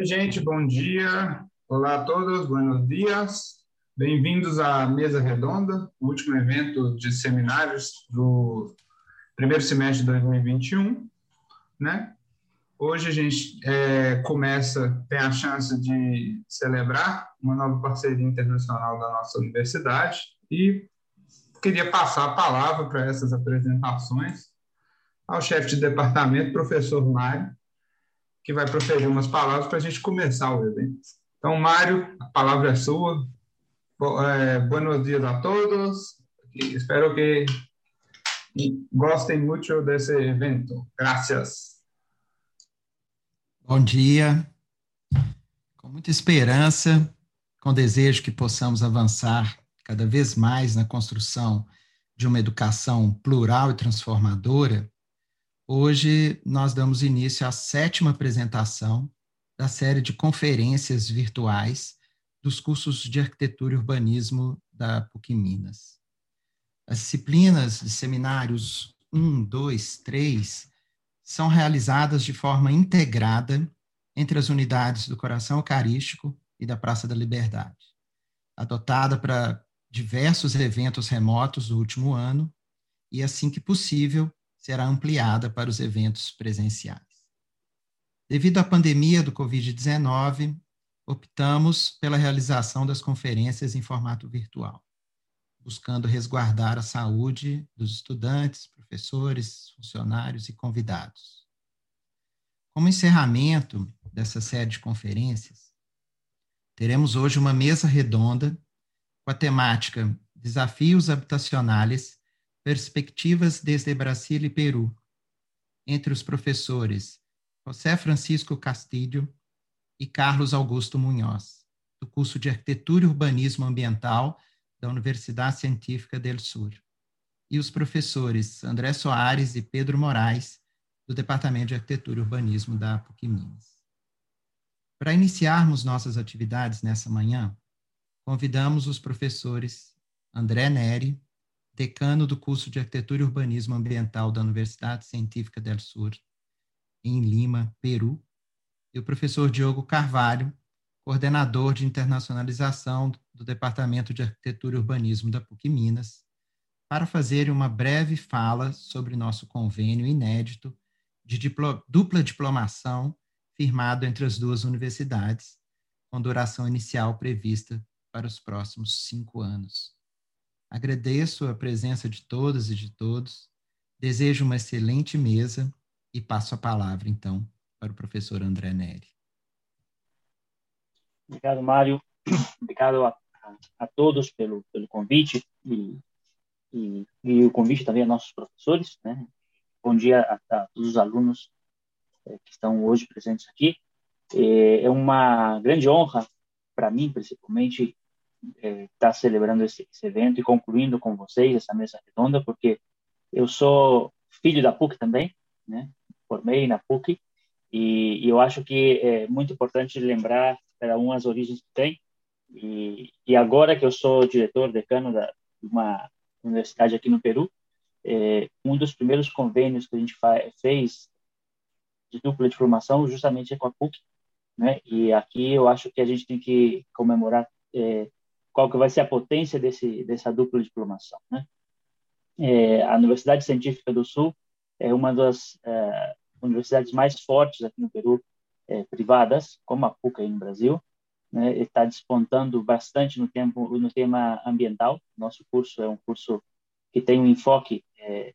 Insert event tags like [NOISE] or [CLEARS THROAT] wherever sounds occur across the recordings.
Oi, gente, bom dia. Olá a todos, buenos dias. Bem-vindos à Mesa Redonda, o último evento de seminários do primeiro semestre de 2021, né? Hoje a gente é, começa, tem a chance de celebrar uma nova parceria internacional da nossa universidade e queria passar a palavra para essas apresentações ao chefe de departamento, professor Mário, que vai proferir umas palavras para a gente começar o evento. Então, Mário, a palavra é sua. Eh, buenos dias a todos. Espero que gostem muito desse evento. Graças. Bom dia. Com muita esperança, com desejo que possamos avançar cada vez mais na construção de uma educação plural e transformadora, hoje nós damos início à sétima apresentação da série de conferências virtuais dos cursos de arquitetura e urbanismo da PUC Minas. As disciplinas de seminários 1, 2, 3 são realizadas de forma integrada entre as unidades do Coração Eucarístico e da Praça da Liberdade, adotada para diversos eventos remotos do último ano e, assim que possível, será ampliada para os eventos presenciais. Devido à pandemia do Covid-19, optamos pela realização das conferências em formato virtual buscando resguardar a saúde dos estudantes, professores, funcionários e convidados. Como encerramento dessa série de conferências, teremos hoje uma mesa redonda com a temática Desafios Habitacionais, Perspectivas desde Brasil e Peru, entre os professores José Francisco Castilho e Carlos Augusto Munhoz, do curso de Arquitetura e Urbanismo Ambiental da Universidade Científica del Sur, e os professores André Soares e Pedro Moraes, do Departamento de Arquitetura e Urbanismo da PUC Minas. Para iniciarmos nossas atividades nessa manhã, convidamos os professores André Neri, decano do curso de Arquitetura e Urbanismo Ambiental da Universidade Científica del Sur, em Lima, Peru, e o professor Diogo Carvalho, coordenador de internacionalização do Departamento de Arquitetura e Urbanismo da PUC Minas, para fazer uma breve fala sobre nosso convênio inédito de diplo dupla diplomação firmado entre as duas universidades, com duração inicial prevista para os próximos cinco anos. Agradeço a presença de todas e de todos, desejo uma excelente mesa e passo a palavra, então, para o professor André Neri. Obrigado, Mário. Obrigado a, a, todos pelo, pelo convite e, e, e, o convite também a nossos professores. Né? Bom dia a, a todos os alunos é, que estão hoje presentes aqui. É, é uma grande honra para mim, principalmente, estar tá celebrando esse, esse, evento e concluindo com vocês essa mesa redonda, porque eu sou filho da PUC também, né? Formei na PUC e, e eu acho que é muito importante lembrar cada um as origens que tem. E, e agora que eu sou diretor, decano da, uma universidade aqui no Peru, é, um dos primeiros convênios que a gente fez de dupla de formação justamente é com a PUC, né? E aqui eu acho que a gente tem que comemorar é, qual que vai ser a potência desse dessa dupla diplomação, né? É, a Universidade Científica do Sul é uma das é, universidades mais fortes aqui no Peru é, privadas, como a PUC aí no Brasil, né, está despontando bastante no tempo no tema ambiental. Nosso curso é um curso que tem um enfoque é,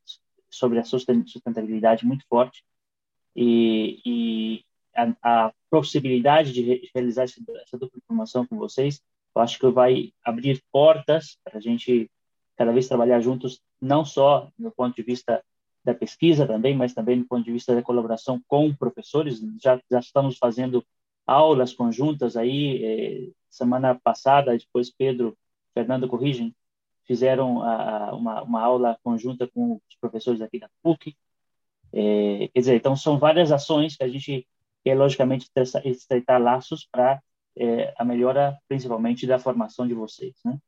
sobre a sustentabilidade muito forte e, e a, a, possibilidade de realizar essa, dupla formação com vocês, eu acho que vai abrir portas para a gente cada vez trabalhar juntos, não só no ponto de vista da pesquisa também, mas também do ponto de vista da colaboração com professores. Já, já estamos fazendo aulas conjuntas aí. Eh, semana passada, depois Pedro, Fernando corrigem, fizeram a, uma, uma aula conjunta com os professores aqui da PUC. Eh, quer dizer, então são várias ações que a gente quer, logicamente, estreitar laços para eh, a melhora, principalmente, da formação de vocês, né?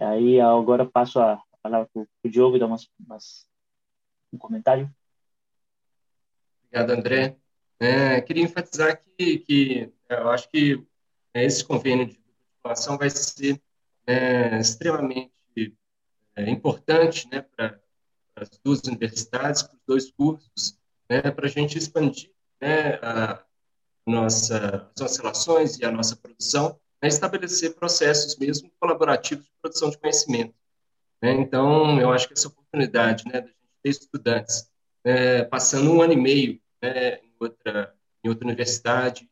Aí agora passo a palavra para o Diogo dar umas, umas um comentário? Obrigado, André. É, queria enfatizar que, que eu acho que esse convênio de população vai ser é, extremamente é, importante né, para as duas universidades, para os dois cursos, né, para a gente expandir né, a nossa, as relações e a nossa produção, né, estabelecer processos mesmo colaborativos de produção de conhecimento. Né? Então, eu acho que essa oportunidade né, gente ter estudantes é, passando um ano e meio né, em, outra, em outra universidade,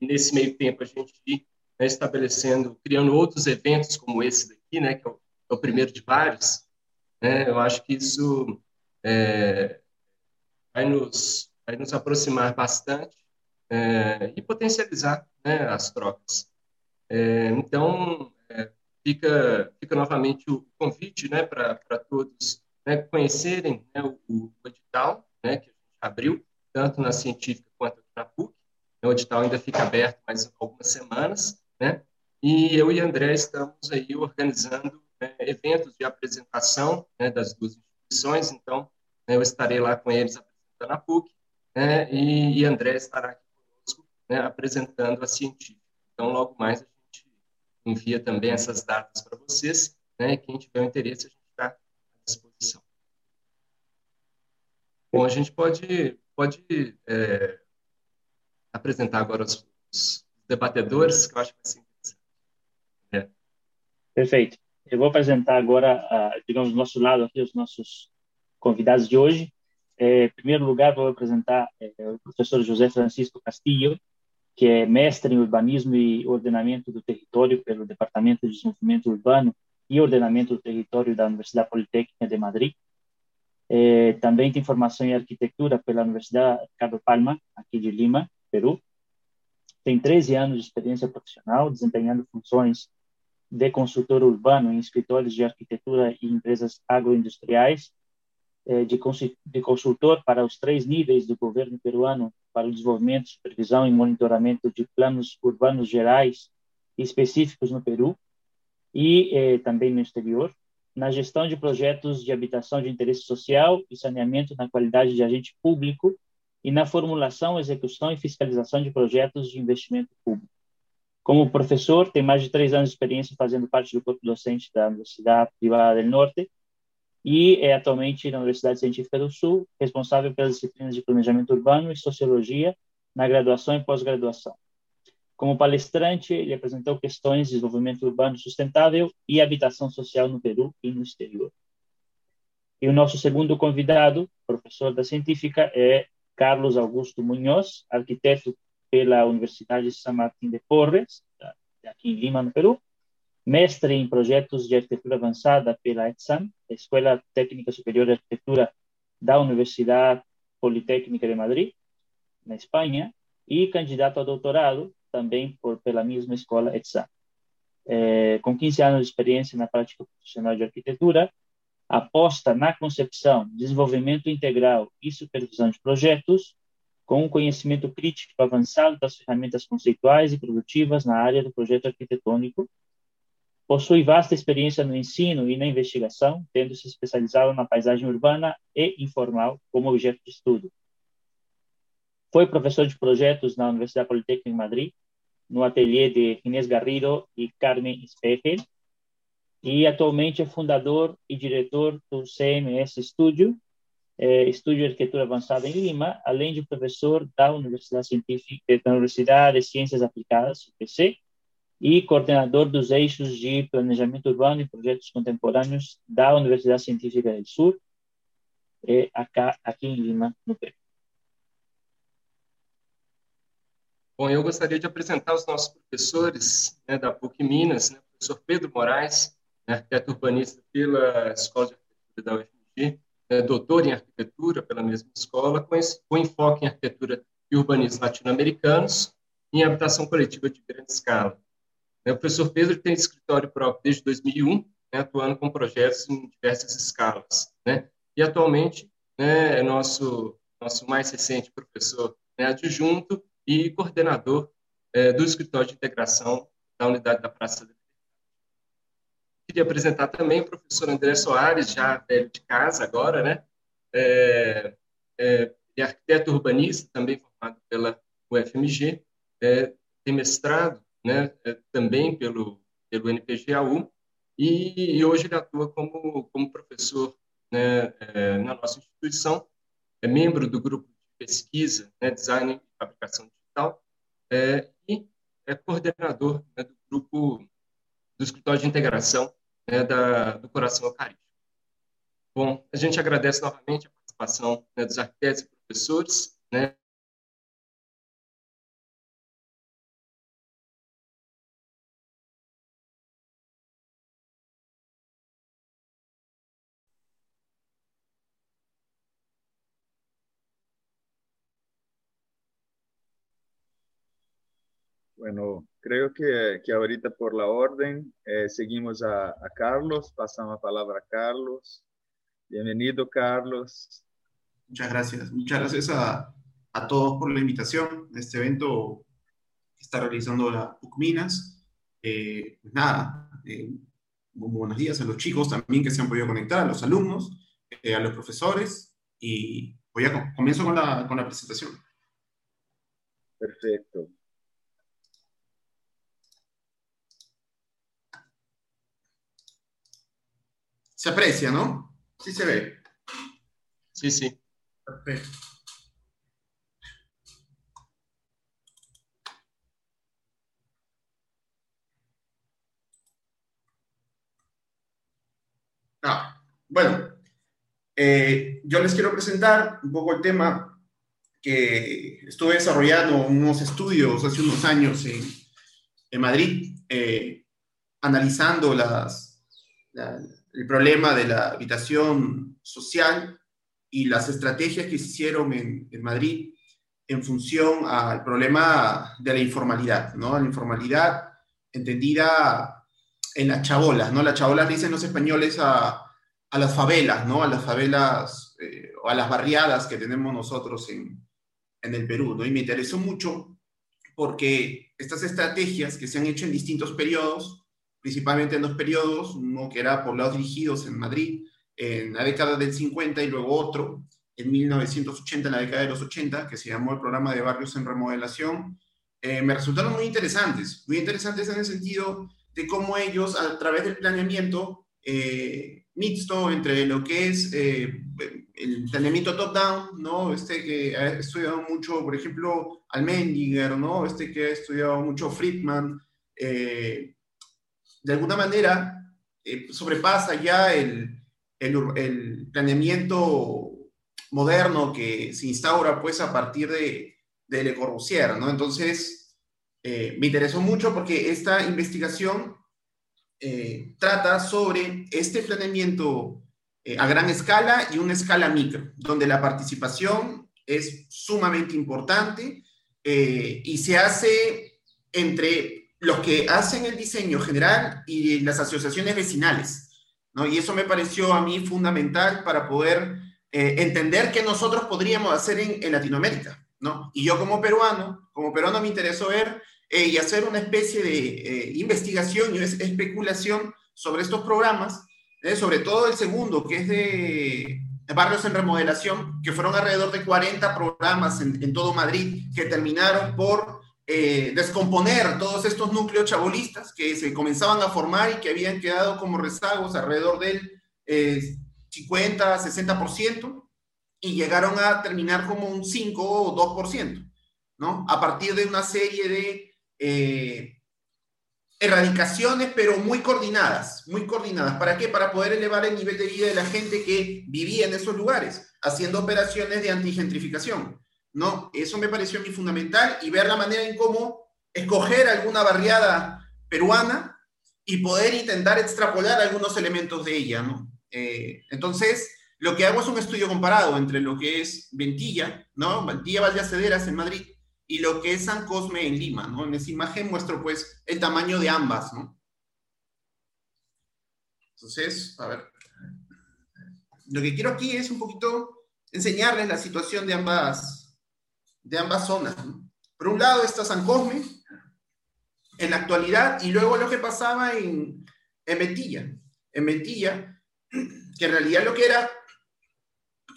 e nesse meio tempo a gente ir né, estabelecendo, criando outros eventos como esse daqui, né, que é o, é o primeiro de vários, né, eu acho que isso é, vai, nos, vai nos aproximar bastante é, e potencializar né, as trocas. É, então, é, fica, fica novamente o convite né, para todos né, conhecerem né, o, o, edital né, que a gente abriu, tanto na científica quanto na PUC. O edital ainda fica aberto mais algumas semanas, né? E eu e André estamos aí organizando né, eventos de apresentação né, das duas instituições, então né, eu estarei lá com eles apresentando a PUC, né, e, e André estará aqui né, apresentando a científica. Então, logo mais a gente envia também essas datas para vocês, né, e quem tiver interesse, a gente está à disposição. Bom, a gente pode, pode é, apresentar agora os, os, debatedores, que eu acho que vai ser interessante. É. Perfeito. Eu vou apresentar agora, digamos, do nosso lado aqui, os nossos convidados de hoje. É, em primeiro lugar, vou apresentar é, o professor José Francisco Castillo, que é mestre em urbanismo e ordenamento do território pelo Departamento de Desenvolvimento Urbano e Ordenamento do Território da Universidade Politécnica de Madrid. É, também tem formação em arquitetura pela Universidade Carlos Palma, aqui de Lima, Peru. Tem 13 anos de experiência profissional, desempenhando funções de consultor urbano em escritórios de arquitetura e empresas agroindustriais, de, de consultor para os três níveis do governo peruano para o desenvolvimento, supervisão e monitoramento de planos urbanos gerais específicos no Peru e eh, também no exterior, na gestão de projetos de habitação de interesse social e saneamento na qualidade de agente público e na formulação, execução e fiscalização de projetos de investimento público. Como professor, tem mais de três anos de experiência fazendo parte do corpo docente da Universidade Privada do Norte e é atualmente na Universidade Científica do Sul, responsável pelas disciplinas de planejamento urbano e sociologia na graduação e pós-graduação. Como palestrante, ele apresentou questões de desenvolvimento urbano sustentável e habitação social no Peru e no exterior. E o nosso segundo convidado, professor da científica, é Carlos Augusto Munhoz, arquiteto pela Universidade de San Martín de Porres, aqui em Lima, no Peru, mestre em projetos de arquitetura avançada pela ETSAM, Escola Técnica Superior de Arquitetura da Universidade Politécnica de Madrid, na Espanha, e candidato a doutorado também por pela mesma escola ETSAM. É, com 15 anos de experiência na prática profissional de arquitetura, aposta na concepção, desenvolvimento integral e supervisão de projetos, com um conhecimento crítico avançado das ferramentas conceituais e produtivas na área do projeto arquitetônico. Possui vasta experiência no ensino e na investigação, tendo se especializado na paisagem urbana e informal como objeto de estudo. Foi professor de projetos na Universidade Politécnica de Madrid, no ateliê de Inês Garrido e Carmen Espejel, e atualmente é fundador e diretor do CMS Studio, é, Estúdio de Arquitetura Avançada em Lima, além de professor da Universidade Científica da Universidade de Ciências Aplicadas, UPC, e coordenador dos eixos de planejamento urbano e projetos contemporâneos da Universidade Científica do Sul, é, aqui em Lima, no Peru. Bom, eu gostaria de apresentar os nossos professores né, da PUC Minas, né, o professor Pedro Moraes, né, arquiteto urbanista pela Escola de Arquitetura da UFMG, é, doutor em arquitetura pela mesma escola, com, com enfoque em arquitetura e urbanismo latino-americanos em habitação coletiva de grande escala. É, o professor Pedro tem escritório próprio desde 2001, né, atuando com projetos em diversas escalas. Né, e atualmente né, é nosso, nosso mais recente professor né, adjunto e coordenador é, do escritório de integração da unidade da Praça da Queria apresentar também o professor André Soares, já velho de casa agora, né? É, é, é arquiteto urbanista, também formado pela UFMG, é, tem mestrado né, é, também pelo, pelo NPGAU, e, e, hoje ele atua como, como professor né, é, na nossa instituição, é membro do grupo de pesquisa, né, design e fabricação digital, é, e é coordenador né, do grupo do escritório de integração né, da, do Coração Eucarístico. Bom, a gente agradece novamente a participação né, dos arquitetos e professores, né, Bueno, creo que, que ahorita por la orden eh, seguimos a, a, Carlos, pasamos la palabra a Carlos. Bienvenido, Carlos. Muchas gracias. Muchas gracias a, a todos por la invitación a este evento que está realizando la UCMINAS. Eh, pues nada, eh, buenos días a los chicos también que se han podido conectar, a los alumnos, eh, a los profesores y voy a comienzo con la, con la presentación. Perfecto. Se aprecia, ¿no? Sí se ve. Sí, sí. Perfecto. Ah, bueno, eh, yo les quiero presentar un poco el tema que estuve desarrollando unos estudios hace unos años en, en Madrid, eh, analizando las, las el problema de la habitación social y las estrategias que se hicieron en, Madrid en función al problema de la informalidad, ¿no? La informalidad entendida en las chabolas, ¿no? Las chabolas dicen los españoles a, a las favelas, ¿no? A las favelas eh, o a las barriadas que tenemos nosotros en, en el Perú, ¿no? Y me interesó mucho porque estas estrategias que se han hecho en distintos periodos principalmente en dos periodos, uno que era poblados dirigidos en Madrid en la década del 50 y luego otro en 1980, en la década de los 80, que se llamó el programa de barrios en remodelación, eh, me resultaron muy interesantes, muy interesantes en el sentido de cómo ellos a través del planeamiento eh, mixto entre lo que es eh, el planeamiento top-down, ¿no? Este que ha estudiado mucho, por ejemplo, Almendinger, ¿no? Este que ha estudiado mucho Friedman, eh, de alguna manera eh, sobrepasa ya el, el, planeamiento moderno que se instaura pues a partir de, de Le Corbusier, ¿no? Entonces, eh, me interesó mucho porque esta investigación eh, trata sobre este planeamiento a gran escala y una escala micro, donde la participación es sumamente importante y se hace entre los que hacen el diseño general y las asociaciones vecinales. ¿no? Y eso me pareció a mí fundamental para poder eh, entender qué nosotros podríamos hacer en, Latinoamérica. ¿no? Y yo como peruano, como peruano me interesó ver eh, y hacer una especie de eh, investigación y especulación sobre estos programas, sobre todo el segundo, que es de barrios en remodelación, que fueron alrededor de 40 programas en, en todo Madrid, que terminaron por eh, descomponer todos estos núcleos chabolistas que se comenzaban a formar y que habían quedado como rezagos alrededor del 50, 60%, y llegaron a terminar como un 5 o 2%, ¿no? A partir de una serie de eh, erradicaciones, pero muy coordinadas, muy coordinadas. ¿Para qué? Para poder elevar el nivel de vida de la gente que vivía en esos lugares, haciendo operaciones de antigentrificación. ¿No? Eso me pareció a mí fundamental y ver la manera en cómo escoger alguna barriada peruana y poder intentar extrapolar algunos elementos de ella, ¿no? Eh, entonces, lo que hago es un estudio comparado entre lo que es Ventilla, ¿no? Ventilla Valdeacederas en Madrid y lo que es San Cosme en Lima, ¿no? En esa imagen muestro pues el tamaño de ambas, ¿no? Entonces, a ver, lo que quiero aquí es un poquito enseñarles la situación de ambas, de ambas zonas. Por un lado está San Cosme, en la actualidad, y luego lo que pasaba en, en Mentilla. En Mentilla, que en realidad lo que era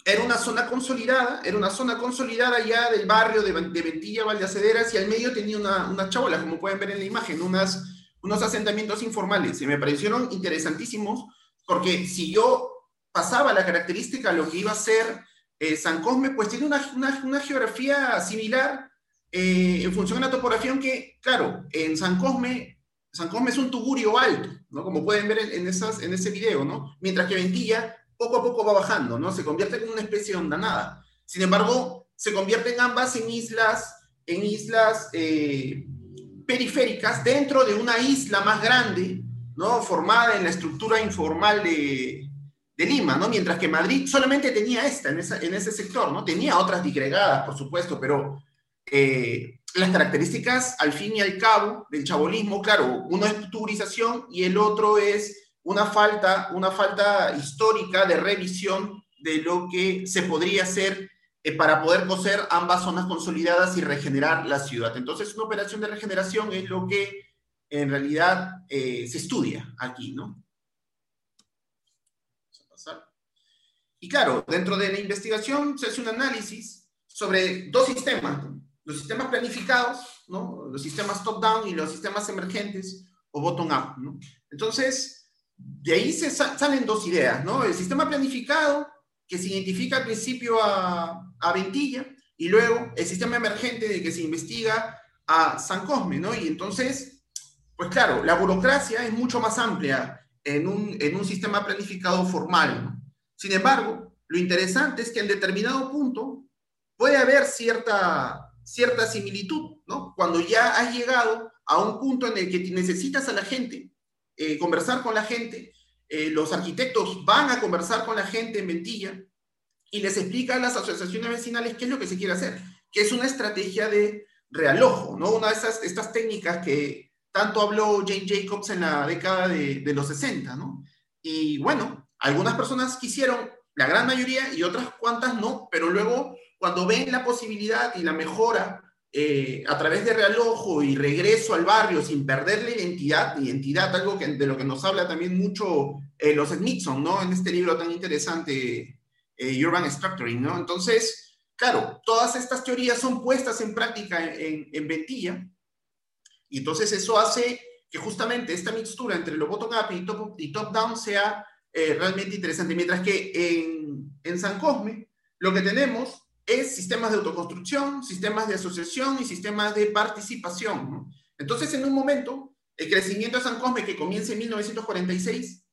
era una zona consolidada, era una zona consolidada ya del barrio de, de Ventilla, Valdecederas, y al medio tenía una, una chabola, como pueden ver en la imagen, unas, unos asentamientos informales. Y me parecieron interesantísimos, porque si yo pasaba la característica lo que iba a ser eh, San Cosme, pues tiene una, una, geografía similar eh, en función de la topografía, aunque, claro, en San Cosme, San Cosme es un tugurio alto, ¿no? Como pueden ver en, en, esas, en ese video, ¿no? Mientras que Ventilla poco a poco va bajando, ¿no? Se convierte en una especie de ondanada. Sin embargo, se convierten ambas en islas, en islas eh, periféricas dentro de una isla más grande, ¿no? Formada en la estructura informal de, de Lima, ¿no? Mientras que Madrid solamente tenía esta en, ese sector, ¿no? Tenía otras digregadas, por supuesto, pero eh, las características, al fin y al cabo, del chabolismo, claro, uno es turización y el otro es una falta, una falta histórica de revisión de lo que se podría hacer eh, para poder coser ambas zonas consolidadas y regenerar la ciudad. Entonces, una operación de regeneración es lo que en realidad eh, se estudia aquí, ¿no? Y claro, dentro de la investigación se hace un análisis sobre dos sistemas, los sistemas planificados, ¿no? los sistemas top-down y los sistemas emergentes o bottom-up. ¿no? Entonces, de ahí se salen dos ideas, ¿no? El sistema planificado, que se identifica al principio a, a Ventilla, y luego el sistema emergente de que se investiga a San Cosme, ¿no? Y entonces, pues claro, la burocracia es mucho más amplia en un, en un sistema planificado formal. Sin embargo, lo interesante es que en determinado punto puede haber cierta, cierta similitud, ¿no? Cuando ya has llegado a un punto en el que necesitas a la gente eh, conversar con la gente, eh, los arquitectos van a conversar con la gente en Ventilla y les explica a las asociaciones vecinales qué es lo que se quiere hacer, que es una estrategia de realojo, ¿no? Una de esas, estas técnicas que tanto habló Jane Jacobs en la década de, de los 60, ¿no? Y bueno, algunas personas quisieron, la gran mayoría, y otras cuantas no, pero luego cuando ven la posibilidad y la mejora eh, a través de realojo y regreso al barrio sin perder la identidad, identidad, algo que, de lo que nos habla también mucho eh, los Smithson, ¿no? En este libro tan interesante, eh, Urban Structuring, ¿no? Entonces, claro, todas estas teorías son puestas en práctica en, en Ventilla, y entonces eso hace que justamente esta mixtura entre lo bottom-up y top-down top sea realmente interesante, mientras que en, en San Cosme lo que tenemos es sistemas de autoconstrucción, sistemas de asociación y sistemas de participación. ¿no? Entonces, en un momento, el crecimiento de San Cosme, que comienza en 1946,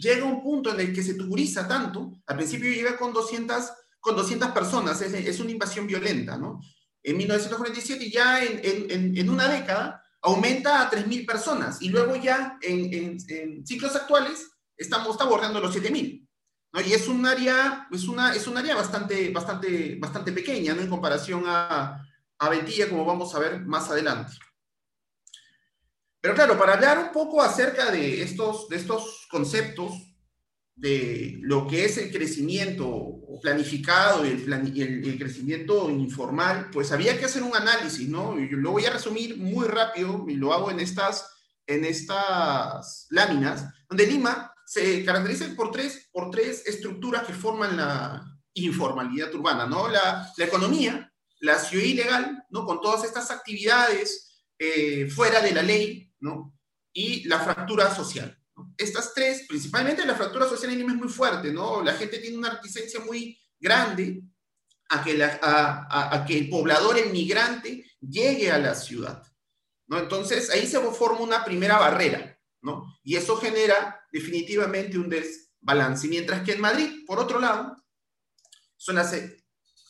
llega a un punto en el que se tuburiza tanto, al principio llega con 200, con 200 personas, es, es una invasión violenta, ¿no? En 1947 ya en, en, en una década aumenta a 3.000 personas y luego ya en, en ciclos actuales estamos, está abordando los 7.000. ¿no? Y es un área, es una, es un área bastante, bastante, bastante pequeña ¿no? en comparación a, a Ventilla, como vamos a ver más adelante. Pero claro, para hablar un poco acerca de estos, de estos conceptos, de lo que es el crecimiento planificado y el, y el, el, crecimiento informal, pues había que hacer un análisis, ¿no? Y lo voy a resumir muy rápido y lo hago en estas, en estas láminas, donde Lima se caracteriza por tres, por tres estructuras que forman la informalidad urbana, ¿no? La, la economía, la ciudad ilegal, ¿no? Con todas estas actividades eh, fuera de la ley, ¿no? Y la fractura social. Estas tres, principalmente la fractura social en Lima es muy fuerte, ¿no? La gente tiene una reticencia muy grande a que, la, a, a que el poblador, el migrante, llegue a la ciudad, ¿no? Entonces, ahí se forma una primera barrera, ¿no? Y eso genera definitivamente un desbalance. Mientras que en Madrid, por otro lado, son las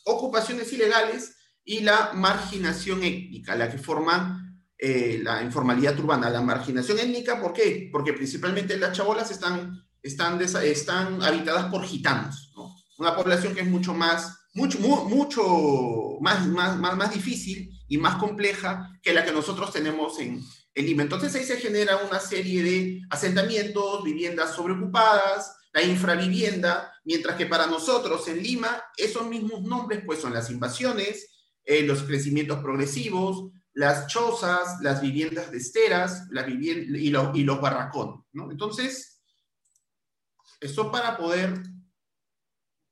ocupaciones ilegales y la marginación étnica, la que forman eh, la informalidad urbana. La marginación étnica, ¿por qué? Porque principalmente las chabolas están, están, están habitadas por gitanos, ¿no? una población que es mucho más, mucho, mucho más, más, más, más difícil y más compleja que la que nosotros tenemos en, en Lima. Entonces ahí se genera una serie de asentamientos, viviendas sobreocupadas, la infravivienda, mientras que para nosotros en Lima esos mismos nombres pues son las invasiones, eh, los crecimientos progresivos, las chozas, las viviendas de esteras las viviendas, y, lo, y, los barracones. Entonces, eso para poder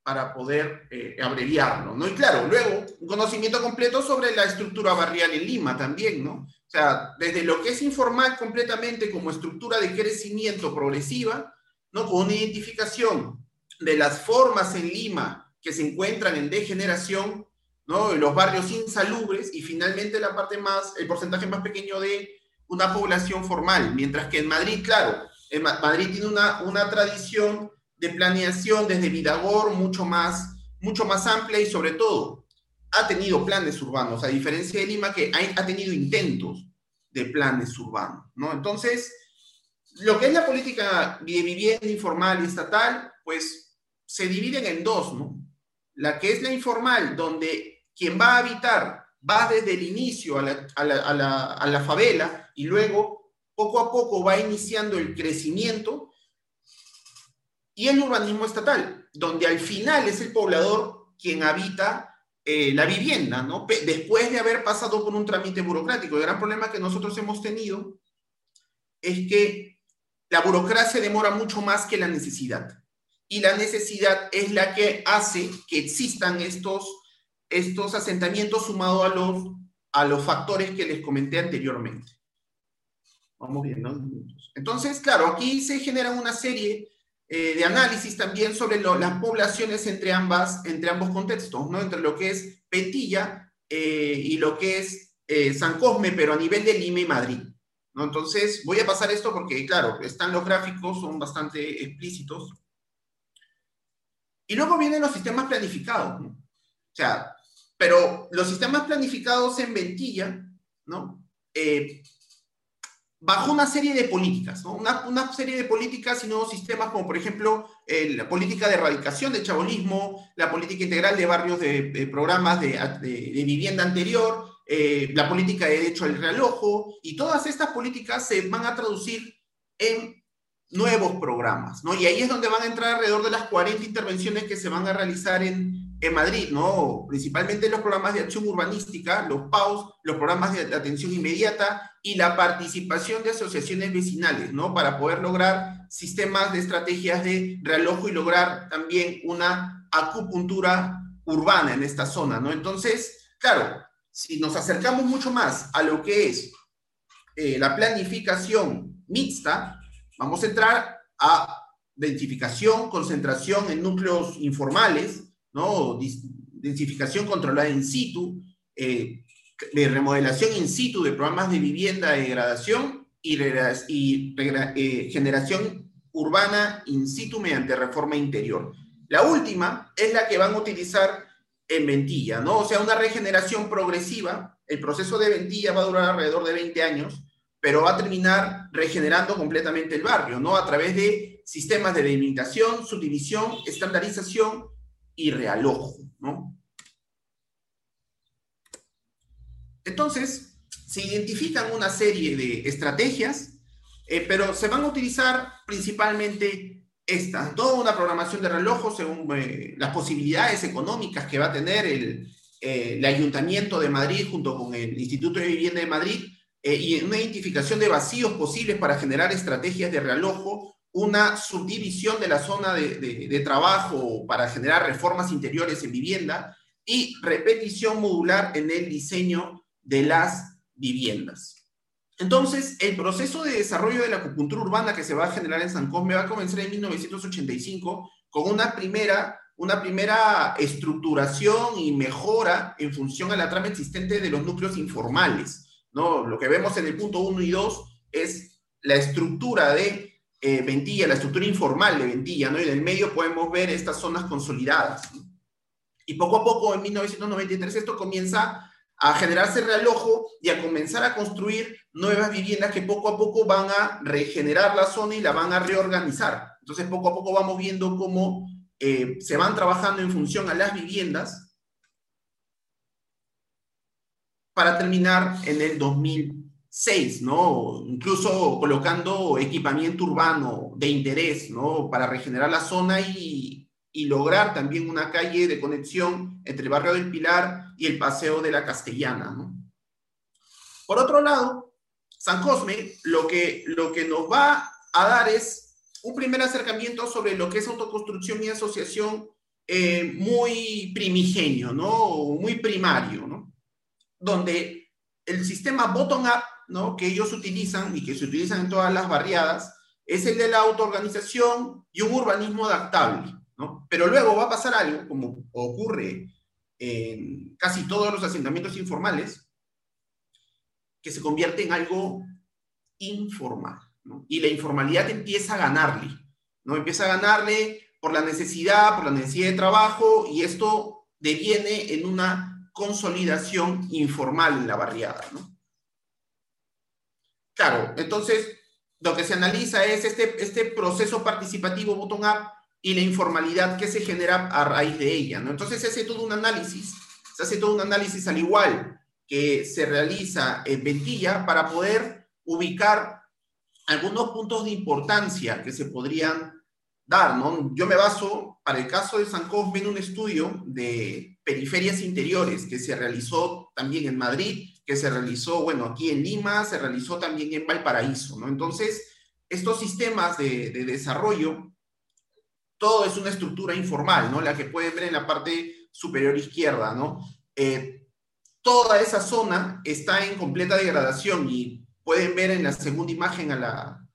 para poder eh, abreviarlo, ¿no? Y claro, luego, un conocimiento completo sobre la estructura barrial en Lima también, ¿no? O sea, desde lo que es informal completamente como estructura de crecimiento progresiva, ¿no? Con una identificación de las formas en Lima que se encuentran en degeneración, ¿no? Los barrios insalubres y finalmente la parte más, el porcentaje más pequeño de una población formal, mientras que en Madrid, claro, en Madrid tiene una, una tradición de planeación desde Vidagor mucho más, mucho más amplia y sobre todo ha tenido planes urbanos, a diferencia de Lima que ha, tenido intentos de planes urbanos, ¿no? Entonces, lo que es la política de vivienda informal y estatal, pues se dividen en dos, ¿no? La que es la informal, donde quien va a habitar va desde el inicio a la, a la, a la, a la favela y luego poco a poco va iniciando el crecimiento, y el urbanismo estatal, donde al final es el poblador quien habita eh, la vivienda, ¿no? Después de haber pasado por un trámite burocrático. El gran problema que nosotros hemos tenido es que la burocracia demora mucho más que la necesidad. Y la necesidad es la que hace que existan estos, estos asentamientos sumados a los, a los factores que les comenté anteriormente. Vamos bien, ¿no? Entonces, claro, aquí se generan una serie eh, de análisis también sobre las poblaciones entre, ambas, entre ambos contextos, ¿no? entre lo que es Petilla eh, y lo que es eh, San Cosme, pero a nivel de Lima y Madrid. ¿no? Entonces, voy a pasar esto porque, claro, están los gráficos, son bastante explícitos. Y luego vienen los sistemas planificados. O sea, pero los sistemas planificados en Ventilla, ¿no? Bajo una serie de políticas, ¿no? una, una, serie de políticas y nuevos sistemas, como por ejemplo eh, la política de erradicación del chabolismo, la política integral de barrios de, programas de, vivienda anterior, eh, la política de derecho al realojo, y todas estas políticas se van a traducir en nuevos programas, ¿no? Y ahí es donde van a entrar alrededor de las 40 intervenciones que se van a realizar en, en Madrid, ¿no? Principalmente los programas de acción urbanística, los PAUS, los programas de atención inmediata y la participación de asociaciones vecinales, ¿no? Para poder lograr sistemas de estrategias de realojo y lograr también una acupuntura urbana en esta zona, ¿no? Entonces, claro, si nos acercamos mucho más a lo que es eh, la planificación mixta, Vamos a entrar a densificación, concentración en núcleos informales, ¿no? densificación controlada in situ, eh, de remodelación in situ de programas de vivienda de degradación y, y eh, generación urbana in situ mediante reforma interior. La última es la que van a utilizar en Ventilla, ¿no? O sea, una regeneración progresiva. El proceso de Ventilla va a durar alrededor de 20 años pero va a terminar regenerando completamente el barrio, ¿no? A través de sistemas de delimitación, subdivisión, estandarización y realojo, ¿no? Entonces, se identifican una serie de estrategias, eh, pero se van a utilizar principalmente estas, toda una programación de reloj según eh, las posibilidades económicas que va a tener el, eh, el Ayuntamiento de Madrid junto con el Instituto de Vivienda de Madrid y una identificación de vacíos posibles para generar estrategias de realojo, una subdivisión de la zona de, trabajo para generar reformas interiores en vivienda y repetición modular en el diseño de las viviendas. Entonces, el proceso de desarrollo de la acupuntura urbana que se va a generar en San Cosme va a comenzar en 1985 con una primera, una primera estructuración y mejora en función a la trama existente de los núcleos informales ¿no? Lo que vemos en el punto 1 y 2 es la estructura de eh, Ventilla, la estructura informal de Ventilla, ¿no? Y en el medio podemos ver estas zonas consolidadas. Y poco a poco, en 1993, esto comienza a generarse realojo y a comenzar a construir nuevas viviendas que poco a poco van a regenerar la zona y la van a reorganizar. Entonces, poco a poco vamos viendo cómo eh, se van trabajando en función a las viviendas para terminar en el 2006, ¿no? Incluso colocando equipamiento urbano de interés, ¿no? Para regenerar la zona y, y lograr también una calle de conexión entre el barrio del Pilar y el Paseo de la Castellana, ¿no? Por otro lado, San Cosme lo que, lo que nos va a dar es un primer acercamiento sobre lo que es autoconstrucción y asociación eh, muy primigenio, ¿no? Muy primario, ¿no? Donde el sistema bottom-up, ¿no? Que ellos utilizan y que se utilizan en todas las barriadas, es el de la autoorganización y un urbanismo adaptable. Pero luego va a pasar algo, como ocurre en casi todos los asentamientos informales, que se convierte en algo informal. Y la informalidad empieza a ganarle, ¿no? Empieza a ganarle por la necesidad, por la necesidad de trabajo, y esto deviene en una consolidación informal en la barriada, ¿no? Claro, entonces lo que se analiza es este, este proceso participativo bottom-up y la informalidad que se genera a raíz de ella, ¿no? Entonces se hace todo un análisis, se hace todo un análisis al igual que se realiza en Ventilla para poder ubicar algunos puntos de importancia que se podrían dar, ¿no? Yo me baso, para el caso de San Cosme, en un estudio de periferias interiores que se realizó también en Madrid, que se realizó, bueno, aquí en Lima, se realizó también en Valparaíso, ¿no? Entonces, estos sistemas de, de desarrollo, todo es una estructura informal, ¿no? La que pueden ver en la parte superior izquierda, ¿no? Eh, toda esa zona está en completa degradación y pueden ver en la segunda imagen a la,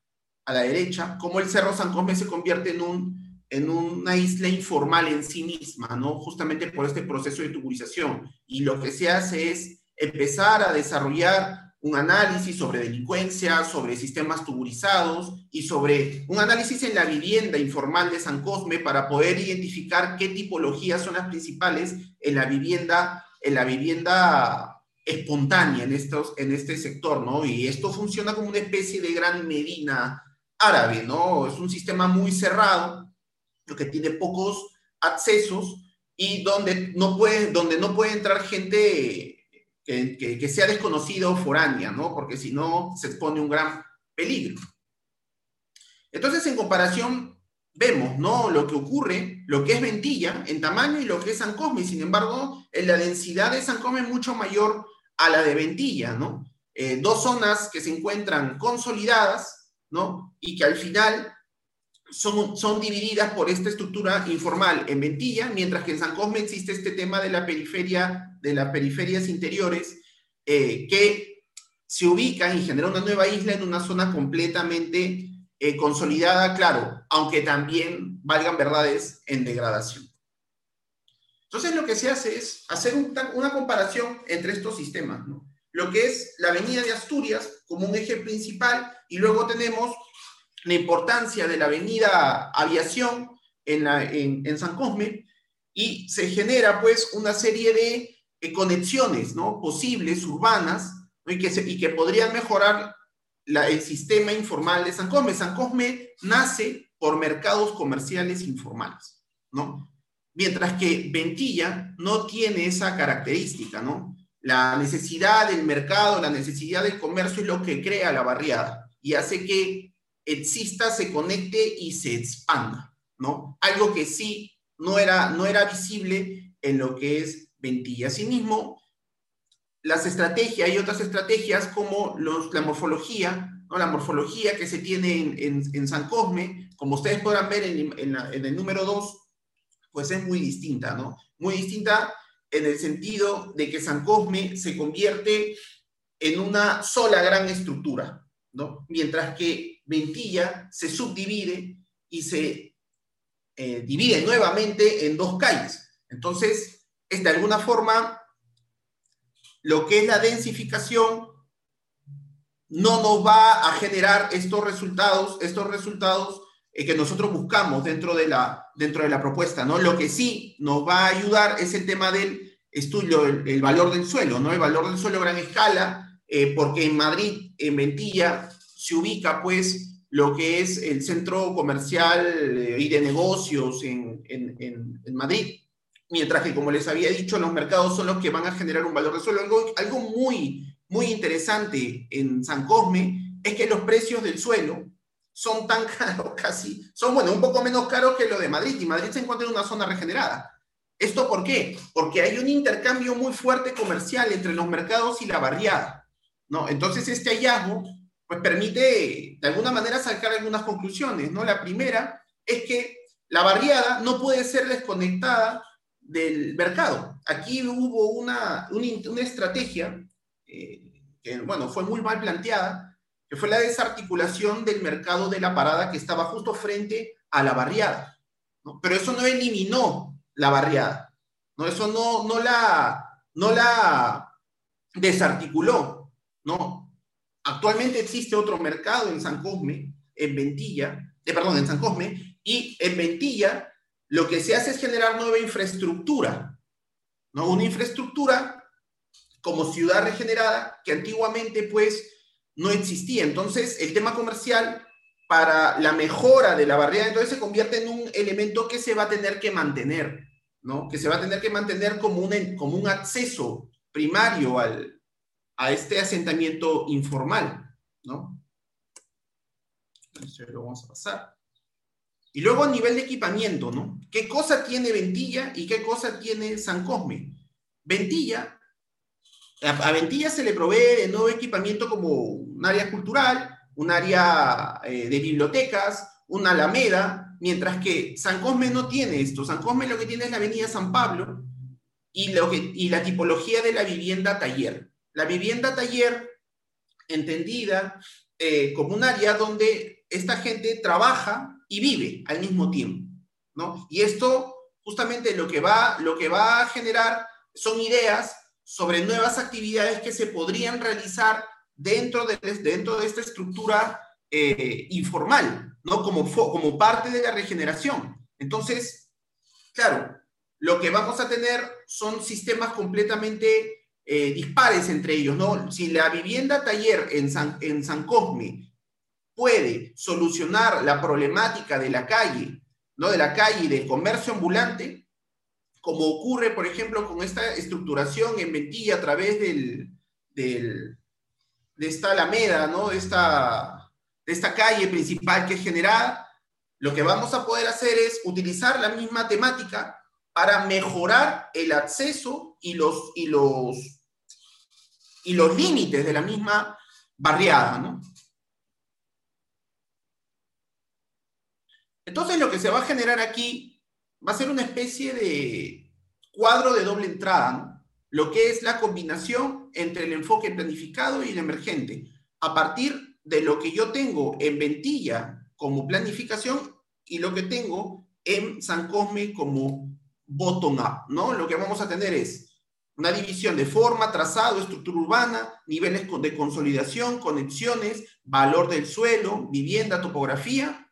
a la derecha, cómo el Cerro San Cosme se convierte en, un, en una isla informal en sí misma, ¿no? Justamente por este proceso de tuburización. Y lo que se hace es empezar a desarrollar un análisis sobre delincuencia, sobre sistemas tuburizados y sobre un análisis en la vivienda informal de San Cosme para poder identificar qué tipologías son las principales en la vivienda, en la vivienda espontánea en, estos, en este sector, ¿no? Y esto funciona como una especie de gran medina árabe, ¿no? Es un sistema muy cerrado, que tiene pocos accesos y donde no puede, donde no puede entrar gente que, que, sea desconocida o foránea, ¿no? Porque si no, se expone un gran peligro. Entonces, en comparación, vemos, ¿no? Lo que ocurre, lo que es Ventilla en tamaño y lo que es San Cosme. Sin embargo, la densidad de San Cosme es mucho mayor a la de Ventilla, ¿no? Eh, dos zonas que se encuentran consolidadas, ¿no? Y que al final son, son divididas por esta estructura informal en Ventilla, mientras que en San Cosme existe este tema de la periferia, de las periferias interiores, eh, que se ubican y genera una nueva isla en una zona completamente eh, consolidada, claro, aunque también valgan verdades en degradación. Entonces lo que se hace es hacer una comparación entre estos sistemas, ¿no? Lo que es la avenida de Asturias como un eje principal y luego tenemos la importancia de la avenida Aviación en, San Cosme y se genera pues una serie de, conexiones ¿no? posibles, urbanas, y, que y que podrían mejorar el sistema informal de San Cosme. San Cosme nace por mercados comerciales informales, ¿no? Mientras que Ventilla no tiene esa característica, ¿no? La necesidad del mercado, la necesidad del comercio es lo que crea la barriada y hace que exista, se conecte y se expanda, ¿no? Algo que sí no era, no era visible en lo que es Ventilla. Asimismo, las estrategias, hay otras estrategias como los, la morfología, ¿no? la morfología que se tiene en, San Cosme, como ustedes podrán ver en, en el número 2, pues es muy distinta, ¿no? Muy distinta en el sentido de que San Cosme se convierte en una sola gran estructura, ¿no? Mientras que Ventilla se subdivide y se eh, divide nuevamente en dos calles. Entonces, es de alguna forma lo que es la densificación no nos va a generar estos resultados, estos resultados eh, que nosotros buscamos dentro de, la, dentro de la propuesta, ¿no? Lo que sí nos va a ayudar es el tema del estudio, el, valor del suelo, ¿no? El valor del suelo a gran escala, eh, porque en Madrid, en Ventilla, se ubica, pues, lo que es el centro comercial eh, y de negocios en, en, en, Madrid, mientras que, como les había dicho, los mercados son los que van a generar un valor del suelo. Algo, algo muy, muy interesante en San Cosme es que los precios del suelo son tan [LAUGHS] caros casi, son bueno, un poco menos caros que lo de Madrid, y Madrid se encuentra en una zona regenerada. ¿Esto por qué? Porque hay un intercambio muy fuerte comercial entre los mercados y la barriada, ¿no? Entonces este hallazgo pues permite de alguna manera sacar algunas conclusiones, ¿no? La primera es que la barriada no puede ser desconectada del mercado. Aquí hubo una, una, estrategia eh, que, bueno, fue muy mal planteada, que fue la desarticulación del mercado de la parada que estaba justo frente a la barriada. Pero eso no eliminó la barriada, ¿no? eso no, no, la, no la desarticuló. ¿no? Actualmente existe otro mercado en San Cosme, en Ventilla, eh, perdón, en San Cosme, y en Ventilla lo que se hace es generar nueva infraestructura, ¿no? Una infraestructura como ciudad regenerada que antiguamente pues no existía. Entonces el tema comercial para la mejora de la barrera entonces se convierte en un elemento que se va a tener que mantener, ¿no? Que se va a tener que mantener como un, como un acceso primario al, a este asentamiento informal, ¿no? Entonces lo vamos a pasar. Y luego a nivel de equipamiento, ¿no? ¿Qué cosa tiene Ventilla y qué cosa tiene San Cosme? Ventilla, a, Ventilla se le provee de nuevo equipamiento como un área cultural, un área eh, de bibliotecas, una alameda, mientras que San Cosme no tiene esto. San Cosme lo que tiene es la avenida San Pablo y, la tipología de la vivienda taller. La vivienda taller, entendida eh, como un área donde esta gente trabaja y vive al mismo tiempo, ¿no? Y esto justamente lo que va, lo que va a generar son ideas sobre nuevas actividades que se podrían realizar dentro de, dentro de esta estructura eh, informal, ¿no? Como, como parte de la regeneración. Entonces, claro, lo que vamos a tener son sistemas completamente eh, dispares entre ellos, ¿no? Si la vivienda taller en San, en San Cosme puede solucionar la problemática de la calle, ¿no? De la calle y del comercio ambulante, como ocurre, por ejemplo, con esta estructuración en Ventilla a través del, de esta alameda, ¿no? De esta, de esta calle principal que es generada, lo que vamos a poder hacer es utilizar la misma temática para mejorar el acceso y los, y los, y los límites de la misma barriada, ¿no? Entonces lo que se va a generar aquí va a ser una especie de cuadro de doble entrada, lo que es la combinación entre el enfoque planificado y el emergente, a partir de lo que yo tengo en Ventilla como planificación y lo que tengo en San Cosme como bottom-up, ¿no? Lo que vamos a tener es una división de forma, trazado, estructura urbana, niveles de consolidación, conexiones, valor del suelo, vivienda, topografía,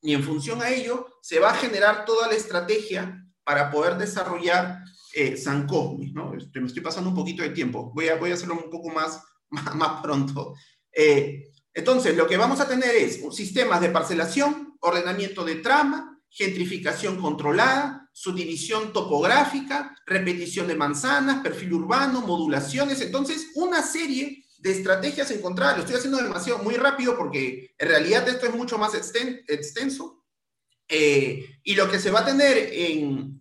y en función a ello se va a generar toda la estrategia para poder desarrollar eh, San Cosme. ¿no? Este, me estoy pasando un poquito de tiempo, voy a, voy a hacerlo un poco más, [LAUGHS] más, pronto. Eh, entonces, lo que vamos a tener es sistemas de parcelación, ordenamiento de trama, gentrificación controlada, subdivisión topográfica, repetición de manzanas, perfil urbano, modulaciones, entonces una serie de estrategias encontradas. Lo estoy haciendo demasiado muy rápido porque en realidad esto es mucho más extenso. Eh, y lo que se va a tener en,